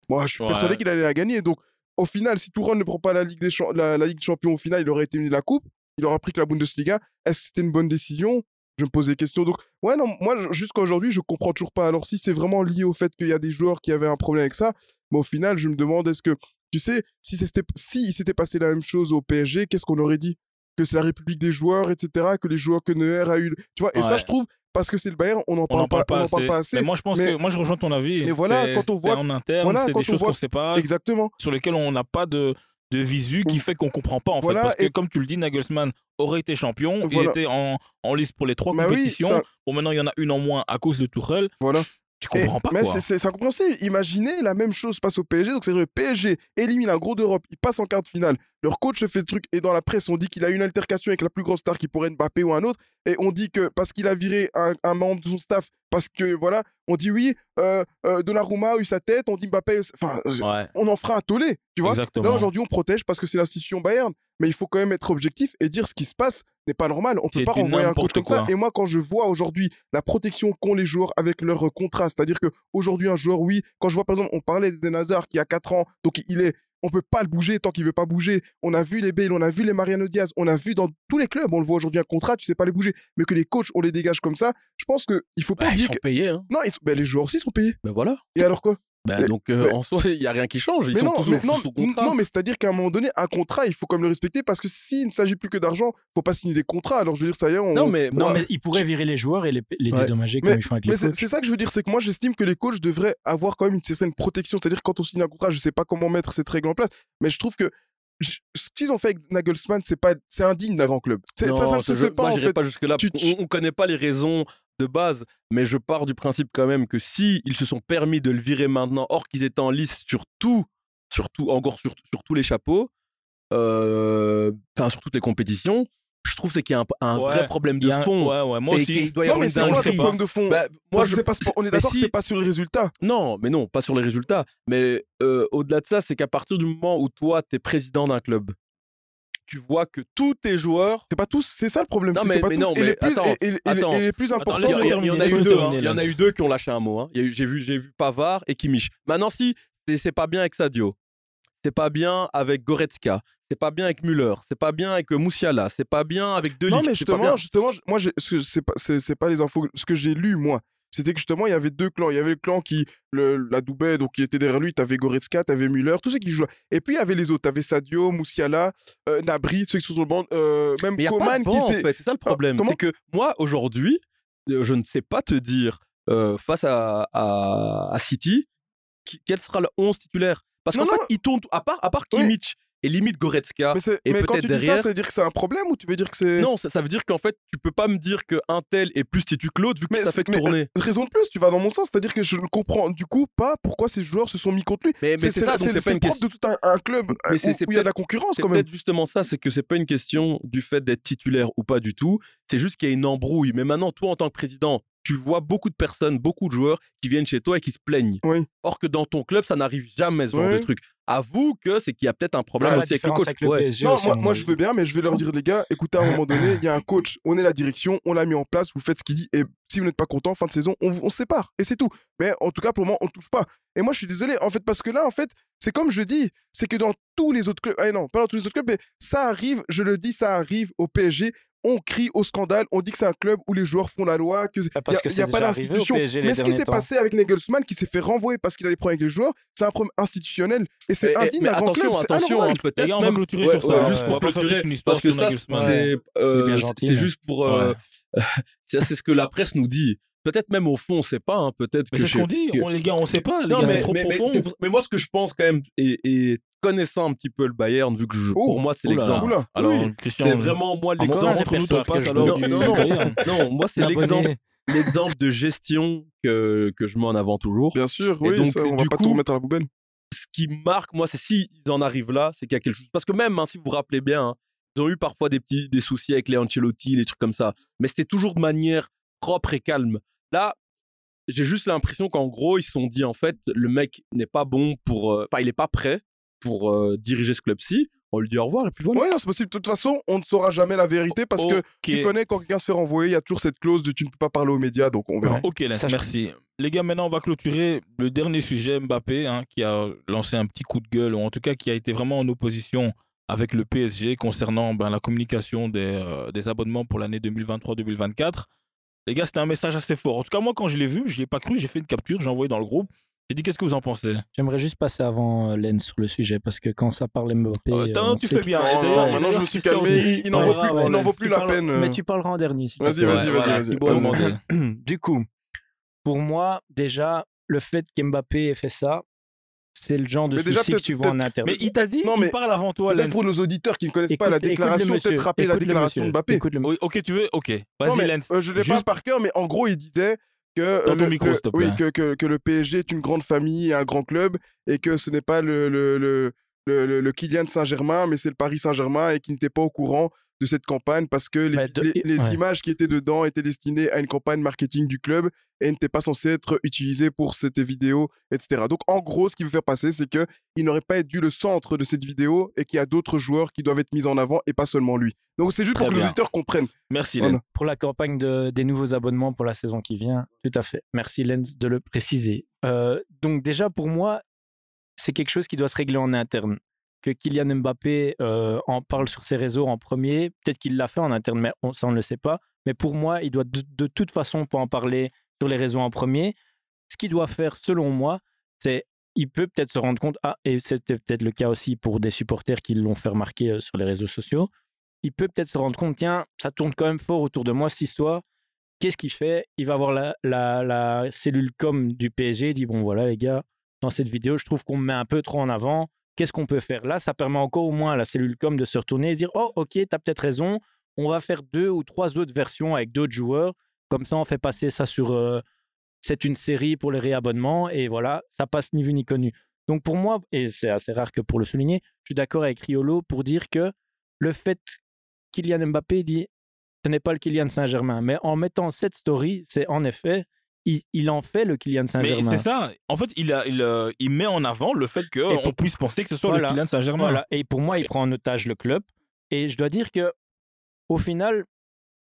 Moi, je suis Ouais. persuadé qu'il allait la gagner. Donc, au final, si Tourelle ne prend pas la Ligue des la, Ligue Champions, au final, il aurait été de la coupe. Il aura pris que la Bundesliga. Est-ce que c'était une bonne décision? Je me pose des questions. Donc, ouais, non, moi, jusqu'à aujourd'hui, je comprends toujours pas. Alors, si c'est vraiment lié au fait qu'il y a des joueurs qui avaient un problème avec ça, mais au final, je me demande, est-ce que, tu sais, si si il s'était passé la même chose au PSG, qu'est-ce qu'on aurait dit? Que c'est la République des joueurs, etc. Que les joueurs que Neuer a eu. Tu vois, et ça, je trouve, parce que c'est le Bayern, on n'en parle, pas, on pas en parle assez. pas assez. Mais moi, je pense Mais- que moi, je rejoins ton avis. Mais voilà, quand on voit- en interne, voilà, c'est des choses voit- qu'on sait pas, Exactement. sur lesquelles on n'a pas de de visu qui fait qu'on comprend pas en Voilà, fait parce que et- comme tu le dis Nagelsmann aurait été champion Voilà. il était en, en liste pour les trois Bah oui, compétitions ça- bon maintenant il y en a une en moins à cause de Tuchel Voilà. tu comprends Et- pas mais c'est- incompréhensible. Imaginez la même chose se passe au PSG. Donc, c'est le PSG élimine un gros d'Europe. Il passe en quart de finale. Leur coach se fait le truc. Et dans la presse, on dit qu'il a eu une altercation avec la plus grosse star qui pourrait être Mbappé ou un autre. Et on dit que parce qu'il a viré un, un membre de son staff, parce que voilà, on dit oui, euh, euh, Donnarumma a eu sa tête. On dit Mbappé. Enfin, Ouais. on en fera un tollé. Tu vois Exactement. Là, aujourd'hui, on protège parce que c'est l'institution Bayern. Mais il faut quand même être objectif et dire ce qui se passe n'est pas normal. On peut C'est pas renvoyer un coach comme ça. Et moi, quand je vois aujourd'hui la protection qu'ont les joueurs avec leur contrat, c'est-à-dire que aujourd'hui un joueur, oui, quand je vois par exemple, on parlait d'Eden Hazard qui a 4 ans, donc il est, on peut pas le bouger tant qu'il veut pas bouger. On a vu les Bale, on a vu les Mariano Diaz, on a vu dans tous les clubs, on le voit aujourd'hui un contrat, tu sais pas les bouger, mais que les coachs on les dégage comme ça, je pense que il faut pas Bah, ils sont que payés. Hein. non, ils sont- ben, les joueurs aussi sont payés. Ben voilà. Et alors quoi? Bah, Mais- donc euh, mais- en soi, il y a rien qui change. Ils mais sont non, tous mais sous- non, non, mais c'est-à-dire qu'à un moment donné, un contrat, il faut quand même le respecter parce que s'il ne s'agit plus que d'argent, faut pas signer des contrats. Alors je veux dire, ça y est, on... Non, mais Non, moi- mais ils pourraient virer les joueurs et les, les Ouais. dédommager comme Mais, ils font avec mais les c'est coachs. c'est ça que je veux dire, c'est que moi j'estime que les coachs devraient avoir quand même une certaine protection. C'est-à-dire quand on signe un contrat, je sais pas comment mettre cette règle en place, mais je trouve que je- ce qu'ils ont fait avec Nagelsmann, c'est pas, c'est indigne d'un grand club. C'est- ça, ça Non, ne se je- fait pas Moi, en fait. pas jusque là. Tu- On, on connaît pas les raisons de base, mais je pars du principe quand même que si ils se sont permis de le virer maintenant, or qu'ils étaient en lice sur tout, sur tout, encore sur, sur tous les chapeaux, euh, enfin sur toutes les compétitions, je trouve c'est qu'il y a un, un Ouais, vrai problème il de un- fond. ouais, ouais, moi aussi. qu'il doit y Non, avoir mais une c'est quoi le dinguerie. problème de fond? Bah, moi, je pas On est d'accord que c'est pas sur les résultats. Non, mais non, pas sur les résultats. Mais euh, au-delà de ça, c'est qu'à partir du moment où toi, tu es président d'un club, tu vois que tous tes joueurs. C'est pas tous, c'est ça le problème. Non, mais, pas mais tous. non, et mais les plus, attends, et, et- et- attends. et les plus Attends, importants. Il y, en- y a Laisse-le eu deux. hein. terminer, Il y en a Lens. eu deux qui ont lâché un mot. hein. J'ai vu, j'ai vu Pavard et Kimmich. Maintenant, si c'est pas bien avec Sadio, c'est pas bien avec Goretzka, c'est pas bien avec Müller, c'est pas bien avec euh, Moussiala, c'est pas bien avec De Non, mais justement, justement, moi, c'est pas, pas les infos. Ce que j'ai lu, moi, c'était que justement, il y avait deux clans. Il y avait le clan qui, le, la Doubet, donc qui était derrière lui. T'avais Goretzka, t'avais Müller, tous ceux qui jouaient. Et puis, il y avait les autres. T'avais Sadio, Moussiala, euh, Nabri, ceux qui sont sur le banc, euh, même Mais Coman qui banc, en était. fait. C'est ça le Ah, problème. c'est que moi, aujourd'hui, euh, je ne sais pas te dire, euh, face à, à, à City, qui- quel sera le 11 titulaire? Parce qu'en fait, ils tournent, à part, à part Oui. Et limite Goretzka, Mais, c'est- et mais quand tu dis derrière- ça, ça veut dire que c'est un problème ou tu veux dire que c'est. non, ça, ça veut dire qu'en fait, tu peux pas me dire qu'un tel est plus titu que l'autre, vu que Mais ça fait que mais, tourner. euh, raison de plus, tu vas dans mon sens, c'est-à-dire que je ne comprends du coup pas pourquoi ces joueurs se sont mis contre lui. Mais, c'est ça, c'est pas une question. de tout un, un club Mais euh, c'est- où, où il y a de la concurrence C'est quand même. peut-être justement ça, c'est que c'est pas une question du fait d'être titulaire ou pas du tout. C'est juste qu'il y a une embrouille. Mais maintenant, toi, en tant que président, tu vois beaucoup de personnes, beaucoup de joueurs qui viennent chez toi et qui se plaignent. Oui. Or que dans ton club, ça n'arrive jamais ce genre Oui. de truc. Avoue que c'est qu'il y a peut-être un problème aussi avec le coach. avec le Ouais. PSG Non, aussi, moi, je veux bien, mais je vais leur dire, les gars, écoutez, à un moment donné, il y a un coach, on est la direction, on l'a mis en place, vous faites ce qu'il dit, et si vous n'êtes pas content, fin de saison, on, on se sépare, et c'est tout. Mais en tout cas, pour le moment, on ne touche pas. Et moi, je suis désolé, en fait, parce que là, en fait, c'est comme je dis, c'est que dans tous les autres clubs, ah non, pas dans tous les autres clubs, mais ça arrive, je le dis, ça arrive au PSG. On crie au scandale, on dit que c'est un club où les joueurs font la loi, que Ah, parce que il n'y a, c'est pas d'institution. Mais ce qui s'est passé avec Nagelsmann, qui s'est fait renvoyer parce qu'il a des problèmes avec les joueurs, c'est un problème institutionnel. Et c'est indigne d'un grand attention, club. c'est attention, hein, peut-être on va même- clôturer ouais, sur ouais, ça. juste On pour va pas faire clôturer, toute une histoire parce que ça, c'est euh, mais- juste pour. euh, ça, (laughs) c'est ce que la presse nous dit. Peut-être même au fond, on sait pas. hein, Peut-être Mais que c'est ce qu'on dit. que- On, les gars, on sait pas. Les Non, gars, mais, c'est trop mais- mais profond. c'est pour- mais moi, ce que je pense quand même, et, et connaissant un petit peu le Bayern, vu que je- Oh, pour moi, c'est Oula. l'exemple. Oula. Alors, Oui, Christian, C'est vraiment moi l'exemple. ton répertoire passe alors du Non, Bayern. Moi, c'est l'exemple, l'exemple de gestion que, que je mets en avant toujours. Bien sûr, oui, donc, ça, on va pas coup, tout remettre à la poubelle. ce qui marque, moi, c'est s'ils en arrivent là, c'est qu'il y a quelque chose. Parce que même, hein, si vous vous rappelez bien, hein, ils ont eu parfois des petits des soucis avec les Ancelotti, les trucs comme ça. Mais c'était toujours de manière propre et calme. Là, j'ai juste l'impression qu'en gros, ils se sont dit, en fait, le mec n'est pas bon pour. euh, Enfin, il n'est pas prêt pour euh, diriger ce club-ci. On lui dit au revoir et puis voilà. Oui, c'est possible. De toute façon, on ne saura jamais la vérité parce que tu connais quand quelqu'un se fait renvoyer, il y a toujours cette clause de tu ne peux pas parler aux médias, donc on verra. Ouais. Ok, je- merci. Les gars, maintenant, on va clôturer le dernier sujet, Mbappé, hein, qui a lancé un petit coup de gueule, ou en tout cas qui a été vraiment en opposition avec le PSG concernant ben, la communication des, euh, des abonnements pour l'année 2023-2024. Les gars, c'était un message assez fort. En tout cas, moi, quand je l'ai vu, je n'y ai pas cru, j'ai fait une capture, j'ai envoyé dans le groupe. J'ai dit, qu'est-ce que vous en pensez? J'aimerais juste passer avant euh, Lens sur le sujet parce que quand ça parle Mbappé. Euh, euh, on Tu fais bien. Non, maintenant, je me suis calmé, il n'en Ouais, vaut ouais, plus- ouais, il Lens. vaut plus la parles- peine. euh. Mais tu parleras en dernier. te Vas-y, vas-y, Ouais, vas-y, Vas-y. demandé. (clears throat) Du coup, pour moi, déjà, le fait qu'Mbappé ait fait ça, c'est le genre de Mais déjà, souci que peut-être- tu vois en interne. Mais il t'a dit, Non, mais il parle avant toi, Peut-être Lens. pour nos auditeurs qui ne connaissent pas la déclaration, peut-être rappeler la déclaration de Mbappé. écoute le- Oui, ok, tu veux Ok. Vas-y, Lens. euh, je ne l'ai pas par cœur, mais en gros, il disait que, euh, Dans ton le- micro, te oui, que, que, que le PSG est une grande famille et un grand club et que ce n'est pas le, le, le, le, le- le Kylian Saint-Germain, mais c'est le Paris Saint-Germain et qu'il n'était pas au courant de cette campagne parce que les, Bah, de- les- les ouais. images qui étaient dedans étaient destinées à une campagne marketing du club et n'étaient pas censées être utilisées pour cette vidéo, etc. Donc en gros, ce qu'il veut faire passer, c'est que il n'aurait pas dû le centre de cette vidéo et qu'il y a d'autres joueurs qui doivent être mis en avant et pas seulement lui. Donc c'est juste Très pour que les auditeurs comprennent. Merci, Voilà. Lens. Pour la campagne de, des nouveaux abonnements pour la saison qui vient, tout à fait. Merci Lens de le préciser. Euh, donc déjà, pour moi, c'est quelque chose qui doit se régler en interne. Que Kylian Mbappé euh, en parle sur ses réseaux en premier. Peut-être qu'il l'a fait en interne, mais on, ça, on ne le sait pas. Mais pour moi, il doit de, toute façon pas en parler sur les réseaux en premier. Ce qu'il doit faire, selon moi, c'est il peut peut-être se rendre compte, ah, et c'était peut-être le cas aussi pour des supporters qui l'ont fait remarquer euh, sur les réseaux sociaux, il peut peut-être se rendre compte, tiens, ça tourne quand même fort autour de moi, cette histoire. Qu'est-ce qu'il fait? Il va voir la, la, la, cellule com du PSG, il dit, bon voilà les gars, dans cette vidéo, je trouve qu'on me met un peu trop en avant. Qu'est-ce qu'on peut faire? Là, ça permet encore au moins à la cellule com de se retourner et dire, oh ok, tu as peut-être raison, on va faire deux ou trois autres versions avec d'autres joueurs. Comme ça, on fait passer ça sur... Euh, c'est une série pour les réabonnements et voilà, ça passe ni vu ni connu. Donc pour moi, et c'est assez rare que pour le souligner, je suis d'accord avec Riolo pour dire que le fait Kylian Mbappé dit ce n'est pas le Kylian Saint-Germain, mais en mettant cette story, c'est en effet il, en fait le Kylian Saint-Germain. Mais c'est ça. En fait, il, a, il, euh, il, met en avant le fait qu'on puisse penser que ce soit le Kylian Saint-Germain. Voilà. Et pour moi, il prend en otage le club. Et je dois dire que au final,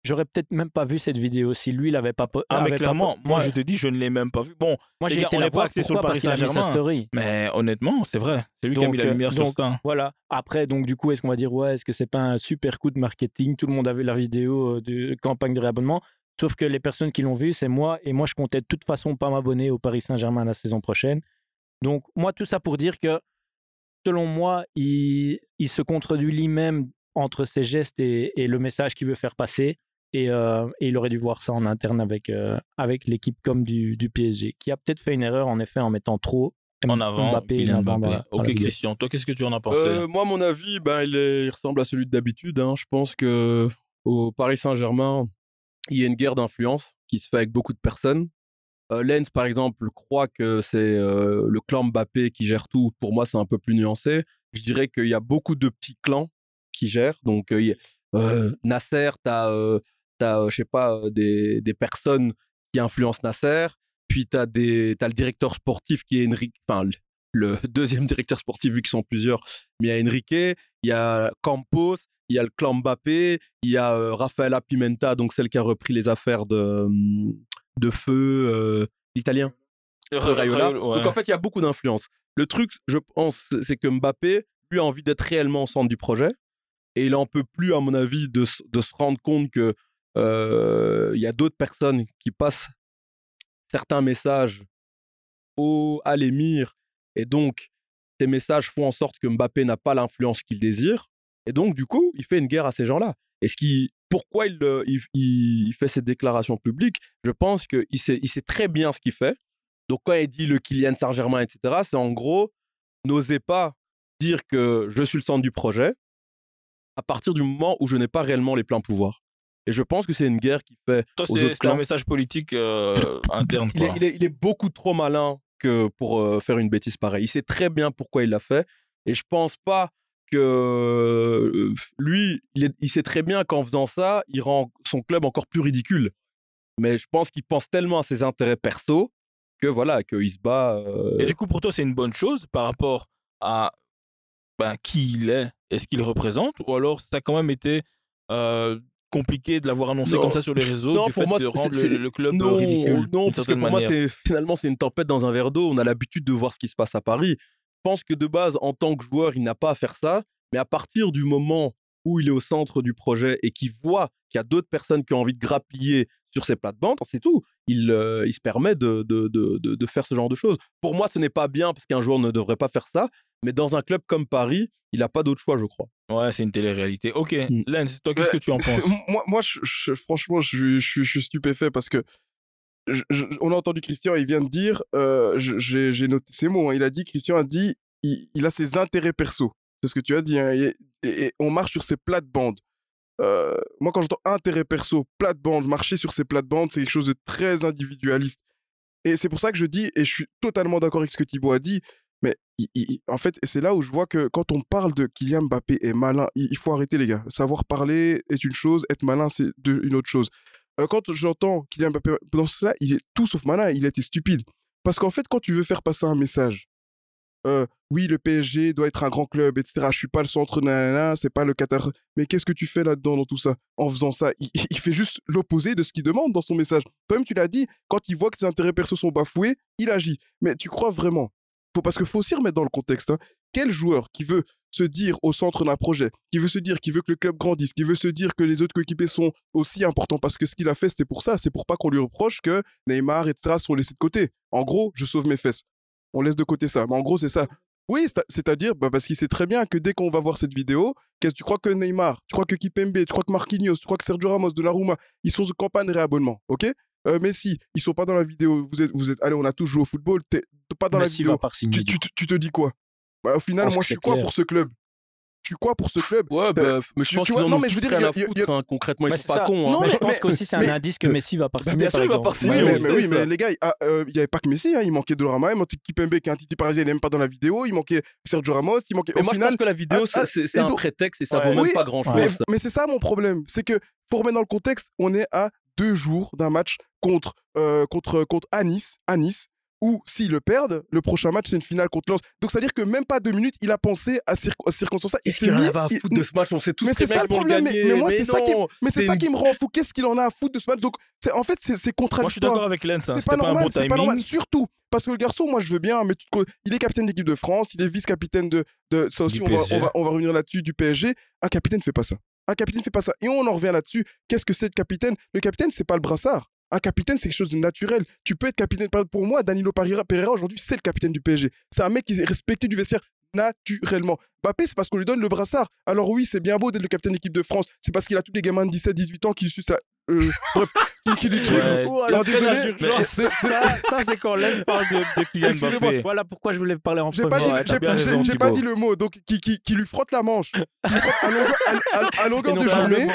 j'aurais peut-être même pas vu cette vidéo si lui l'avait pas ah mais clairement moi je te dis je ne l'ai même pas vu. Bon moi j'ai on n'est pas axé sur le Paris Saint-Germain. mais honnêtement c'est vrai. C'est lui qui a mis la lumière donc, sur ça. voilà. Après donc du coup est-ce qu'on va dire ouais est-ce que c'est pas un super coup de marketing? Tout le monde a vu la vidéo euh, de campagne de réabonnement sauf que les personnes qui l'ont vu c'est moi et moi je comptais de toute façon pas m'abonner au Paris Saint-Germain la saison prochaine donc moi tout ça pour dire que selon moi il, il se contredit lui-même entre ses gestes et, et le message qu'il veut faire passer euh, et, il aurait dû voir ça en interne avec, euh, avec l'équipe comme du, du, PSG, qui a peut-être fait une erreur en effet en mettant trop en avant Mbappé. ok, Christian, toi, qu'est-ce que tu en as pensé? Euh, Moi, mon avis, ben, il, il, ressemble à celui d'habitude. Hein. Je pense que au Paris Saint-Germain, il y a une guerre d'influence qui se fait avec beaucoup de personnes. Lens, par exemple, croit que c'est le clan Mbappé qui gère tout. Pour moi, c'est un peu plus nuancé. Je dirais qu'il y a beaucoup de petits clans qui gèrent. Donc, Nasser, tu as tu as, je sais pas, des, des, personnes qui influencent Nasser, puis tu as, as, le directeur sportif qui est Enrique, enfin, le (laughs) deuxième directeur sportif, vu qu'ils sont plusieurs, mais il y a Enrique, il y a Campos, il y a le clan Mbappé, il y a euh, Rafaela Pimenta, donc celle qui a repris les affaires de, de feu euh, italien. Donc en fait, il y a beaucoup d'influence. Le truc, je pense, c'est que Mbappé, lui, a envie d'être réellement au centre du projet. Et il en peut plus, à mon avis, de, de se rendre compte que il y a d'autres personnes qui passent certains messages au, à l'émir et donc ces messages font en sorte que Mbappé n'a pas l'influence qu'il désire et donc du coup il fait une guerre à ces gens-là. Et ce qui, pourquoi il, il, il, fait cette déclaration publique Je pense qu'il sait, il sait très bien ce qu'il fait. Donc quand il dit le Kylian Saint-Germain, etc., c'est en gros, n'osez pas dire que je suis le centre du projet à partir du moment où je n'ai pas réellement les pleins pouvoirs. Et je pense que c'est une guerre qui fait. c'est un message politique euh, interne. Il est, il, est, il, est, beaucoup trop malin que pour euh, faire une bêtise pareille. Il sait très bien pourquoi il l'a fait. Et je pense pas que lui, il, il, sait très bien qu'en faisant ça, il rend son club encore plus ridicule. Mais je pense qu'il pense tellement à ses intérêts perso que voilà, qu'il se bat. Et du coup, pour toi, c'est une bonne chose par rapport à ben, qui il est et ce qu'il représente? Ou alors ça a quand même été compliqué de l'avoir annoncé comme ça sur les réseaux non, du fait moi, de rendre le, club non, ridicule non parce que pour moi finalement c'est une tempête dans un verre d'eau on a l'habitude de voir ce qui se passe à Paris pense que de base en tant que joueur il n'a pas à faire ça mais à partir du moment où il est au centre du projet et qu'il voit qu'il y a d'autres personnes qui ont envie de grappiller sur ses plates-bandes, c'est tout. Il, euh, il se permet de, de, de, de, faire ce genre de choses. Pour moi, ce n'est pas bien parce qu'un joueur ne devrait pas faire ça, mais dans un club comme Paris, il n'a pas d'autre choix, je crois. Ouais, c'est une télé-réalité. Ok, mmh. Lens, toi, qu'est-ce que tu en penses? (laughs) Moi, moi je, franchement, je, je, suis stupéfait parce que on a entendu Christian, il vient de dire, euh, j'ai noté ces mots, hein, il a dit, Christian a dit, il, a ses intérêts perso. C'est ce que tu as dit. Hein, et, on marche sur ses plates-bandes. Euh, moi, quand j'entends intérêt perso, plate-bande, marcher sur ces plates-bandes, c'est quelque chose de très individualiste. Et c'est pour ça que je dis, et je suis totalement d'accord avec ce que Thibaut a dit, mais en fait, c'est là où je vois que quand on parle de Kylian Mbappé est malin, il, faut arrêter les gars. Savoir parler est une chose, être malin c'est une autre chose. Euh, quand j'entends Kylian Mbappé dans cela, il est tout sauf malin, il était stupide. Parce qu'en fait, quand tu veux faire passer un message, euh, oui, le PSG doit être un grand club, etc. Je suis pas le centre, nanana, c'est pas le Qatar. Mais qu'est-ce que tu fais là-dedans dans tout ça? En faisant ça, (laughs) il, fait juste l'opposé de ce qu'il demande dans son message. Toi-même, tu l'as dit, quand il voit que ses intérêts perso sont bafoués, il agit. Mais tu crois vraiment? Faut, Parce qu'il faut aussi remettre dans le contexte. Hein, quel joueur qui veut se dire au centre d'un projet, qui veut se dire, qui veut que le club grandisse, qui veut se dire que les autres coéquipiers sont aussi importants parce que ce qu'il a fait, c'était pour ça, c'est pour pas qu'on lui reproche que Neymar, etc., sont laissés de côté. En gros, je sauve mes fesses. On laisse de côté ça. Mais en gros, c'est ça. Oui, c'est- c'est-à-dire bah, parce qu'il sait très bien que dès qu'on va voir cette vidéo, qu'est-ce tu crois que Neymar, tu crois que Kipembe, tu crois que Marquinhos, tu crois que Sergio Ramos, Donnarumma, ils sont en campagne de réabonnement, ok? Euh, Messi, ils sont pas dans la vidéo. Vous êtes, vous êtes, allez, on a tous joué au football. T'es pas dans Messi la va vidéo. signer, tu, tu te dis quoi? Bah, Au final, moi, je suis quoi clair. pour ce club? Je suis quoi pour ce club? Ouais, bah, mais je pense qu'ils non, ont mais je veux dire, rien il y a- à il y a- foutre, hein, concrètement, ils sont pas ça. cons. hein. Non, mais mais- je pense qu'aussi c'est un indice que Messi va signer, bien sûr, il va signer, Oui, mais, les gars, euh, il y avait pas que Messi, hein, il manquait Donnarumma, il manquait Kipembe qui est un titularisé, il n'est même pas dans la vidéo, il manquait Sergio Ramos, il manquait. Mais au moi, je final, pense que la vidéo, c'est- un prétexte et ça vaut même pas grand chose. Mais, c'est ça mon problème, c'est que pour remettre dans le contexte, on est à deux jours d'un match contre, euh, contre, contre à Nice, où s'ils le perdent, le prochain match c'est une finale contre Lens. Donc c'est à dire que même pas deux minutes, il a pensé à, cir à circonstances. Il Qu'est-ce s'est qu'il en mis. avait à il- foutre de ce match? On sait tous mais c'est ça le problème. Mais, gagner, mais moi, c'est ça, qui, mais c'est ça qui me rend fou. Qu'est-ce qu'il en a à foutre de ce match? Donc, en fait, c'est contradictoire. Moi, je suis d'accord avec Lens. hein. C'est C'était pas normal, c'est pas normal. timing. Surtout parce que le garçon, moi, je veux bien, mais il est capitaine de l'équipe de France, il est vice-capitaine de, de. Ça aussi, on va, PSG. on, va, on va revenir là-dessus du PSG. Un capitaine fait pas ça. Un capitaine fait pas ça. Et on en revient là-dessus. Qu'est-ce que c'est le capitaine? Le capitaine, c'est pas le brassard. Un capitaine, c'est quelque chose de naturel. Tu peux être capitaine. Pour moi, Danilo Pereira, aujourd'hui, c'est le capitaine du PSG. C'est un mec qui est respecté du vestiaire naturellement. Mbappé, c'est parce qu'on lui donne le brassard. Alors oui, c'est bien beau d'être le capitaine de l'équipe de France. C'est parce qu'il a tous les gamins de 17-18 ans qui lui. Euh, bref, qui, qui lui. Ouais. Oh, Alors, le freinage désolé, mais- Ça, ça, c'est quand Lens parle de, de Kylian Excusez-moi. Mbappé. Voilà pourquoi je voulais parler en J'ai premier. pas, dit, Ouais, j'ai- pas dit le mot, donc qui, qui, qui lui frotte la manche. Lui à longueur, à, à- à longueur Et de pas journée.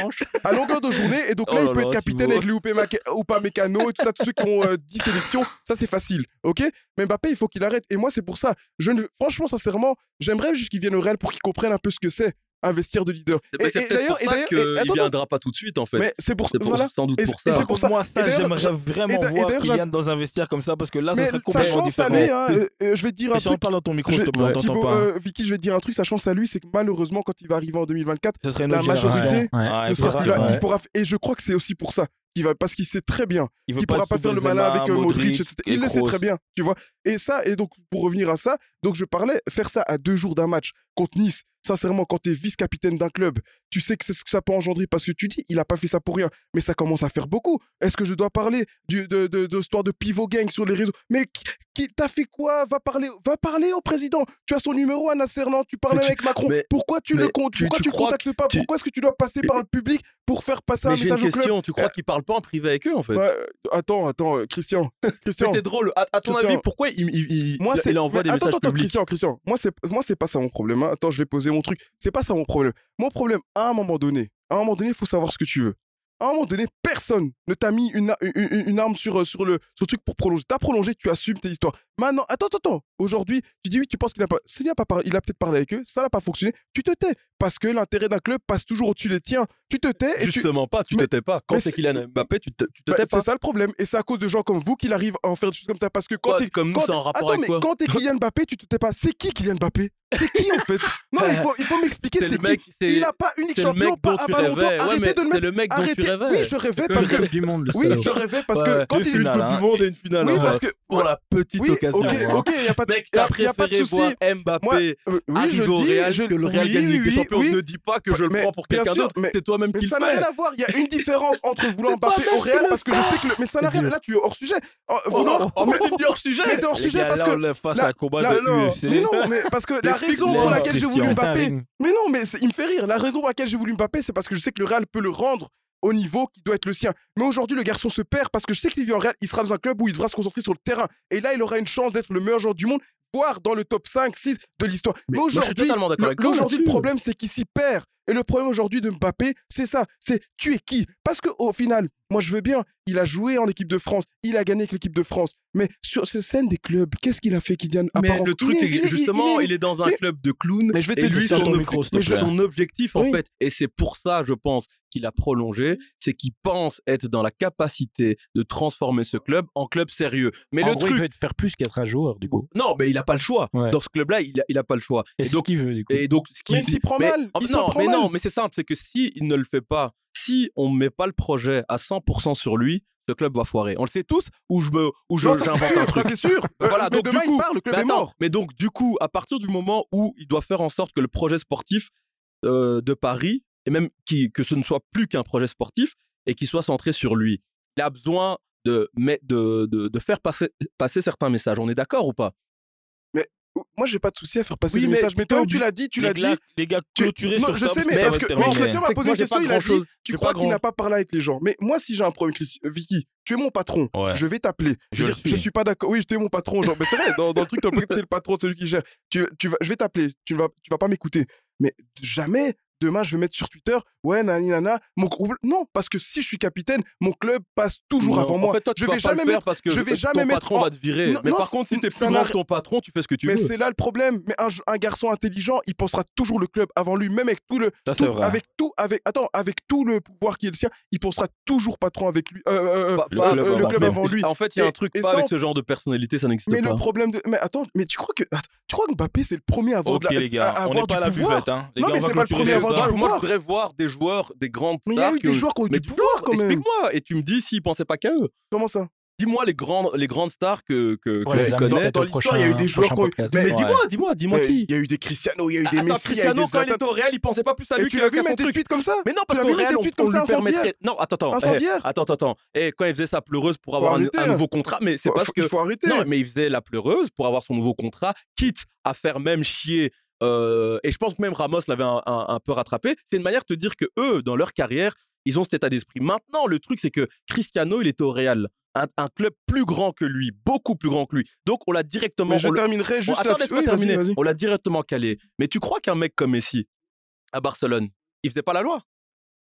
À longueur de journée, et donc Oh là, il là peut là, être capitaine avec les Oupa Mécano et tout ça, tous ceux qui ont euh, 10 sélections, ça c'est facile, ok? Mais Mbappé, il faut qu'il arrête. Et moi, c'est pour ça. Je ne... Franchement, sincèrement, j'aimerais juste qu'il vienne au Real pour qu'il comprenne un peu ce que c'est un vestiaire de leader. Mais Et- et d'ailleurs- et d'ailleurs- et- qu'il attends, viendra pas tout de suite, en fait. Mais c'est pour pour- voilà. sans doute Et- pour et ça. c'est pour ça. Moi, Et ça, d'ailleurs, j'aimerais je- vraiment et et voir d'ailleurs, Kylian dans un vestiaire comme ça parce que là, ça serait complètement différent. hein, euh, je vais te dire un truc. parle dans ton micro, Je s'il te plaît, pas. euh, Vicky, je vais te dire un truc, sa chance à lui, c'est que malheureusement, quand il va arriver en 2024, Ce serait une la majorité ne sera- il, il pourra, et je crois que c'est aussi pour ça qu'il va, parce qu'il sait très bien Il qu'il pourra être pas faire le malin avec euh, Modric, etc. et Il le sait très bien, tu vois. Et ça, et donc pour revenir à ça, donc je parlais, faire ça à deux jours d'un match contre Nice, sincèrement, quand tu es vice-capitaine d'un club, tu sais que c'est ce que ça peut engendrer parce que tu dis, il a pas fait ça pour rien, mais ça commence à faire beaucoup. Est-ce que je dois parler du, de, de, de l'histoire de pivot gang sur les réseaux? Mais t'as fait quoi? Va parler, va parler au président. Tu as son numéro à Nasser, non Tu parles Mais tu- avec Macron. mais- pourquoi tu le comptes Pourquoi tu contactes pas? tu- Pourquoi est-ce que tu dois passer par le public pour faire passer un une message au club? Tu crois qu'il parle pas en privé avec eux, en fait? Euh, attends, attends, euh, Christian. (laughs) Christian. C'était drôle. À, à ton Christian. avis, pourquoi il, il, il, Moi, il- envoie des attends, messages attends, publics? Christian, Christian. Moi, c'est, moi, c'est pas ça mon problème. hein. Attends, je vais poser mon truc. C'est pas ça mon problème. Mon problème, à un moment donné, à un moment donné, il faut savoir ce que tu veux. À un moment donné, personne ne t'a mis une, arme sur, euh, sur, le, sur le truc pour prolonger. T'as prolongé, tu assumes tes histoires. Maintenant, attends, attends, attends. Aujourd'hui, tu dis oui, tu penses qu'il a pas. S'il a pas parlé, il a peut-être parlé avec eux, ça n'a pas fonctionné. Tu te tais. Parce que l'intérêt d'un club passe toujours au-dessus des tiens. Tu te tais et tu. Justement pas, tu Mais- te tais pas. Quand c'est c'est- Kylian Mbappé, tu te, tu te Bah, tais pas. c'est ça le problème. Et c'est à cause de gens comme vous qu'il arrive à en faire des choses comme ça. Parce que quand t'es. comme nous, quand- c'est en rapport Attends, avec mais quoi? quand t'es Kylian Mbappé, tu te tais pas. C'est qui Kylian Mbappé? C'est qui en fait? Non, il faut, il faut m'expliquer C'est mec, qui. Il a pas unique champion, mec pas un ballon d'or. Arrêtez mais de le c'est mettre. le mec dont tu rêvais. Oui, je rêvais Que parce le que. Du monde, le Oui, je rêvais parce que quand il finales, Coupe hein. du Monde et une finale. Oui, hein. parce que. Pour la petite occasion. ok, hein. ok, il y a pas de. Mec, y a- t'as y a pas de préféré souci. voir Mbappé Moi, euh, oui, je au dis, Real je- que le Real oui, gagne Ligue des oui, Champions. oui. Ne dis pas que je le prends pour quelqu'un d'autre. mais- C'est toi-même Mais qui le ça n'a rien à voir. Il y a une différence entre vouloir Mbappé au Real parce que je sais que le. Mais ça n'a rien. Là, tu es hors sujet. Oh, Vouloir. En mais- dis hors sujet. Mais t'es hors sujet parce que. on est face là- à un combat là- de non, UFC. Mais non, mais parce que la raison pour laquelle j'ai voulu. Mbappé. Mais non, mais il me fait rire. La raison pour laquelle j'ai voulu Mbappé, c'est parce que je sais que le Real peut le rendre au niveau qui doit être le sien. Mais aujourd'hui, le garçon se perd parce que je sais qu'il vient en Real, il sera dans un club où il devra se concentrer sur le terrain. Et là, il aura une chance d'être le meilleur joueur du monde, voire dans le top 5, 6 de l'histoire. Mais, suis aujourd'hui, totalement d'accord le- avec toi aujourd'hui, le là-dessus. problème, c'est qu'il s'y perd. Et le problème aujourd'hui de Mbappé, c'est ça. C'est tu es qui? Parce qu'au final, moi, je veux bien, il a joué en équipe de France, il a gagné avec l'équipe de France. Mais sur cette scène des clubs, qu'est-ce qu'il a fait, Kylian à Mais part en- le truc, c'est que justement, il est- il est dans un mais- club de clowns. Mais je vais te et dire lui, son, ob- micro, mais objectif, en Oui. fait, et c'est pour ça, je pense, qu'il a prolongé, c'est qu'il pense être dans la capacité de transformer ce club en club sérieux. Mais en le gros, il truc, veut te faire plus qu'être un joueur, du coup. non, mais il a pas le choix. Dans ce club-là, il n'a il a pas le choix. Et, donc, ce qu'il veut. Et donc, ce mais il s'y prend mais, mal. Il non, mais non, mais c'est simple, c'est que s'il si ne le fait pas, si on ne met pas le projet à 100% sur lui, ce club va foirer. On le sait tous ou je me ou je j'invente un truc. C'est sûr. (laughs) voilà, donc demain, du coup, il part. Attends, mais donc du coup, à partir du moment où il doit faire en sorte que le projet sportif euh, de Paris et même qui, que ce ne soit plus qu'un projet sportif et qu'il soit centré sur lui, il a besoin de de, de, de, faire passer, passer certains messages. On est d'accord ou pas? moi je j'ai pas de souci à faire passer oui, le message mais toi tu l'as dit tu l'as dit les gars clôturés sur je sais mais parce que Christian m'a posé une question il a dit tu crois qu'il n'a pas parlé avec les gens. Mais moi si j'ai un problème euh, Vicky tu es mon patron. Je vais t'appeler. Je, je suis. pas d'accord. Oui tu es mon patron genre mais c'est vrai dans, le truc tu t'es le patron celui qui gère. Tu, vas, je vais t'appeler. Tu vas tu vas pas m'écouter. Mais jamais demain je vais mettre sur Twitter ouais nani nana mon groupe non parce que si je suis capitaine mon club passe toujours avant moi. je vais jamais mettre parce que je vais jamais mettre patron va te virer. Non, mais par contre si t'es plus grand que ton patron tu fais ce que tu veux. mais c'est là le problème. Mais un, un, garçon intelligent il pensera toujours le club avant lui même avec tout le Ça, avec tout avec attends avec tout le pouvoir qui est le sien il pensera toujours patron avec lui euh, euh, euh, euh le, club, avant lui. en fait il y a un truc pas avec ce genre de personnalité ça n'existe pas mais le problème de mais attends mais tu crois que tu crois que Mbappé c'est le premier à avoir OK les gars on n'est pas la buvette hein. non mais c'est pas le premier bah, bah, moi, je voudrais voir des joueurs, des grandes Mais il y a eu des joueurs qui ont eu du pouvoir quand même. Explique-moi. Et tu me dis s'ils pensaient pas qu'à eux. Comment ça? Dis-moi les grandes, les grandes stars que, que, ouais, que les connais. Dans l'histoire, il y a eu des joueurs qui ont eu. Mais dis-moi, dis-moi, dis-moi qui. Il y a eu des Cristiano, il y a eu des Attends, Messi. Cristiano, quand il était au Real, il pensait pas plus à lui. Et tu l'as vu mettre des tweets comme ça? Mais non, parce qu'au Real, on, comme ça, permettrait. Non, attends, attends. Eh, attends, attends. Et eh, quand il faisait sa pleureuse pour avoir un, hein. nouveau contrat, mais c'est parce que. Il faut arrêter. Non, mais il faisait la pleureuse pour avoir son nouveau contrat, quitte à faire même chier euh, et je pense que même Ramos l'avait un, peu rattrapé. C'est une manière de te dire que eux, dans leur carrière, ils ont cet état d'esprit. Maintenant, le truc, c'est que Cristiano, il était au Real. Un, club plus grand que lui, beaucoup plus grand que lui. Donc on l'a directement. Mais je terminerai juste on, attends. Vas -y, vas -y. On l'a directement calé. Mais tu crois qu'un mec comme Messi à Barcelone, il faisait pas la loi?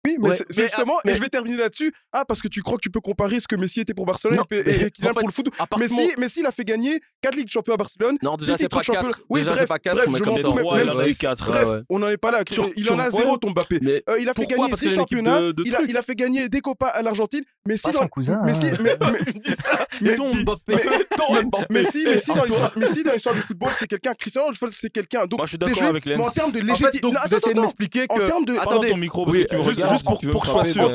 Oui, mais ouais, c'est justement, mais, et je vais terminer là-dessus. Ah, parce que tu crois que tu peux comparer ce que Messi était pour Barcelone non, et, et, et qu'il pour le foot. Messi, Messi, il a fait gagner 4 Ligues de Champions à Barcelone. Non, déjà, c'est pas, champion... oui, pas 4. Oui, bref, je m'en fous. Même 6, 4, bref, ouais. on n'en est pas là. Sur, il sur en a zéro, ton Mbappé. Mais euh, il a fait gagner des championnats. Il, a, fait gagner des copas à l'Argentine. Messi, pas dans. Cousin, hein. mais, (laughs) ton Mbappé. (laughs) Messi, dans l'histoire du football, c'est quelqu'un. Christian c'est quelqu'un. Donc, je suis d'accord avec En termes de légitimité. En termes de. Attends ton micro, parce que tu me regardes juste pour, pour que je sois sûr,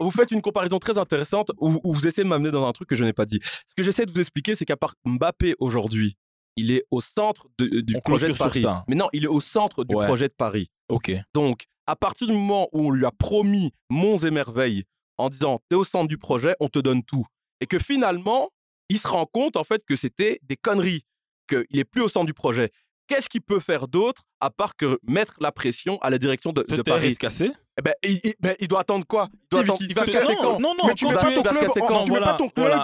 vous, faites une comparaison très intéressante où, vous essayez de m'amener dans un truc que je n'ai pas dit. Ce que j'essaie de vous expliquer, c'est qu'à part Mbappé aujourd'hui, il est au centre de, euh, du on projet de Paris. Mais non, il est au centre du projet de Paris. Ok. Donc, à partir du moment où on lui a promis monts et merveilles en disant t'es au centre du projet, on te donne tout, et que finalement il se rend compte en fait que c'était des conneries, qu'il est plus au centre du projet. Qu'est-ce qu'il peut faire d'autre à part que mettre la pression à la direction de, Paris? de Paris cassé eh ben, il, il, ben, il, doit attendre quoi? Il, doit attendre, il, va se casser quand Non, non, mais tu mets pas ton club, en, tu mets pas ton club.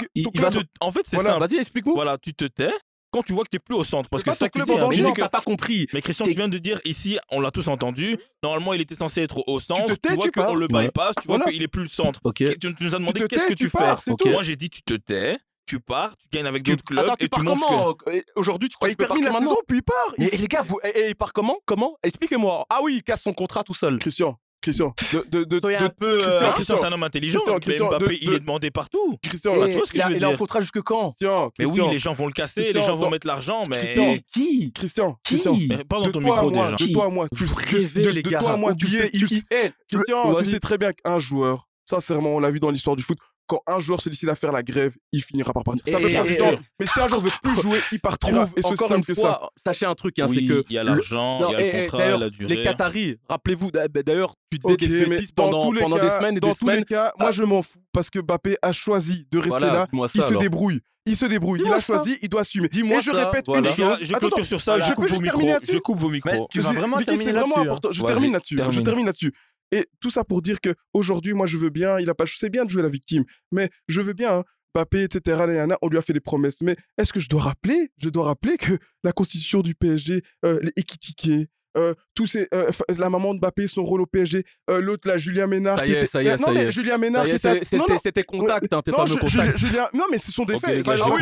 En fait, c'est ça. Vas-y, explique-nous. Voilà, tu te tais quand tu vois que tu n'es plus au centre. Parce que c'est ça que tu dis, hein, que... pas compris. Mais Christian, tu viens de dire ici, on l'a tous entendu. Normalement, il était censé être au centre. Tu, te tais, tu vois qu'on le bypass, tu voilà. vois qu'il est plus le centre. Okay. Tu, tu, nous as demandé qu'est-ce que tu, pars, fais? Okay. Moi, j'ai dit, tu te tais. Tu pars, tu gagnes avec d'autres clubs Attends, et tu montres que... Euh, aujourd'hui, tu crois qu'il termine la saison, puis il part. Mais les gars, vous... et, il part comment? Comment? Expliquez-moi. Ah oui, il casse son contrat tout seul. Christian, Christian, de, de, Soyez de, un peu, euh, Christian, c'est un homme intelligent. Christian, Christian, Mbappé, il est demandé partout. Christian, et, tu vois ce que je veux dire. Jusque quand? Christian, Mais oui, les gens vont le casser, les gens vont mettre l'argent, mais Christian, qui? Christian, Christian, pas dans ton micro déjà. De toi à moi, tu sais, de toi à moi, tu sais, Christian, tu sais très bien qu'un joueur, sincèrement, on l'a vu dans l'histoire du foot, quand un joueur se décide à faire la grève, il finira par partir. Ça et, et, et, mais si un joueur veut plus jouer, il part Trouve, et ce simple que ça. Sachez un truc, hein, c'est que il y a l'argent, il y a le contrat. Les Qataris, rappelez-vous. Bah, d'ailleurs, tu disais okay, des bêtises pendant, tous les pendant des semaines et dans tous. Les cas, moi, je m'en fous parce que Mbappé a choisi de rester là. Il se débrouille. Il se débrouille, il a choisi, il doit assumer. Dis-moi, je répète une chose. Je sur ça, je coupe vos micros. Je coupe vos micros. C'est vraiment important. Je hein. termine là-dessus. Je termine là-dessus. Et tout ça pour dire que aujourd'hui, moi, je veux bien, il a pas, c'est bien de jouer la victime, mais je veux bien, hein, Papé, etc. On lui a fait des promesses. Mais est-ce que je dois rappeler Je dois rappeler que la constitution du PSG euh, est critiquée, euh, tous ces, euh, la maman de Mbappé, son rôle au PSG, euh, l'autre, la Julia Ménard. Ça y est, était- ça y est, non, ça y mais est. Julia Ménard. C'était- contact, hein, tes non, fameux Ju- contacts. Julia- non, mais ce sont des faits. gars, Enfin,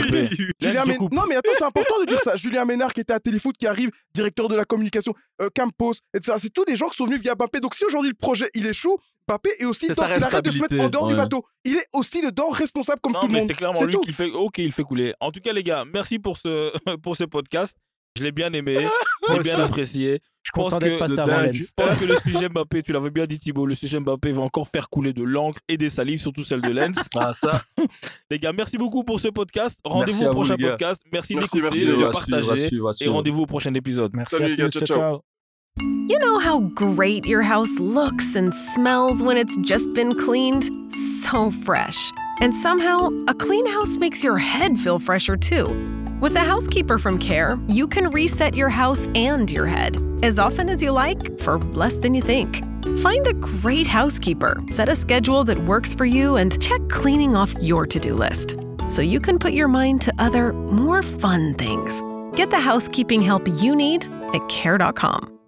oui, coupe. Non, mais attends, c'est important de dire ça. Julia Ménard qui était à Téléfoot, qui arrive, directeur de la communication, euh, Campos, etc. C'est tous des gens qui sont venus via Mbappé. Donc si aujourd'hui le projet il échoue, Mbappé est aussi dedans. Il arrête de se mettre en dehors du bateau. Il est aussi dedans, responsable comme Non, tout le monde. c'est clairement lui tout. qui fait. Ok, il fait couler. En tout cas, les gars, merci pour ce, (laughs) pour ce podcast. Je l'ai bien aimé. J'ai bien apprécié. Je pense que, je pense que le sujet Mbappé, tu l'avais bien dit Thibaut, le sujet Mbappé va encore faire couler de l'encre et des salives, surtout celle de Lens. Ah, ça. (laughs) les gars, merci beaucoup pour ce podcast. Rendez-vous au vous, prochain gars. podcast. Merci, Merci, d'écouter, de À suivre, à partager. suivre, à Et suivre. rendez-vous au prochain épisode. Merci Salut, à les gars. ciao. ciao. ciao. You know how great your house looks and smells when it's just been cleaned? So fresh. And somehow, a clean house makes your head feel fresher too. With a housekeeper from Care, you can reset your house and your head as often as you like for less than you think. Find a great housekeeper, set a schedule that works for you, and check cleaning off your to do list so you can put your mind to other, more fun things. Get the housekeeping help you need at Care.com.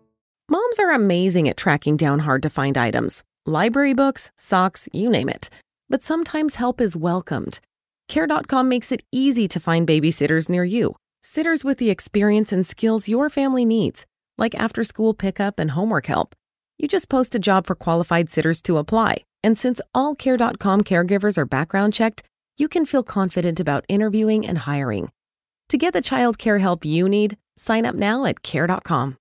Moms are amazing at tracking down hard to find items library books, socks, you name it. But sometimes help is welcomed. Care.com makes it easy to find babysitters near you, sitters with the experience and skills your family needs, like after school pickup and homework help. You just post a job for qualified sitters to apply, and since all Care.com caregivers are background checked, you can feel confident about interviewing and hiring. To get the child care help you need, sign up now at Care.com.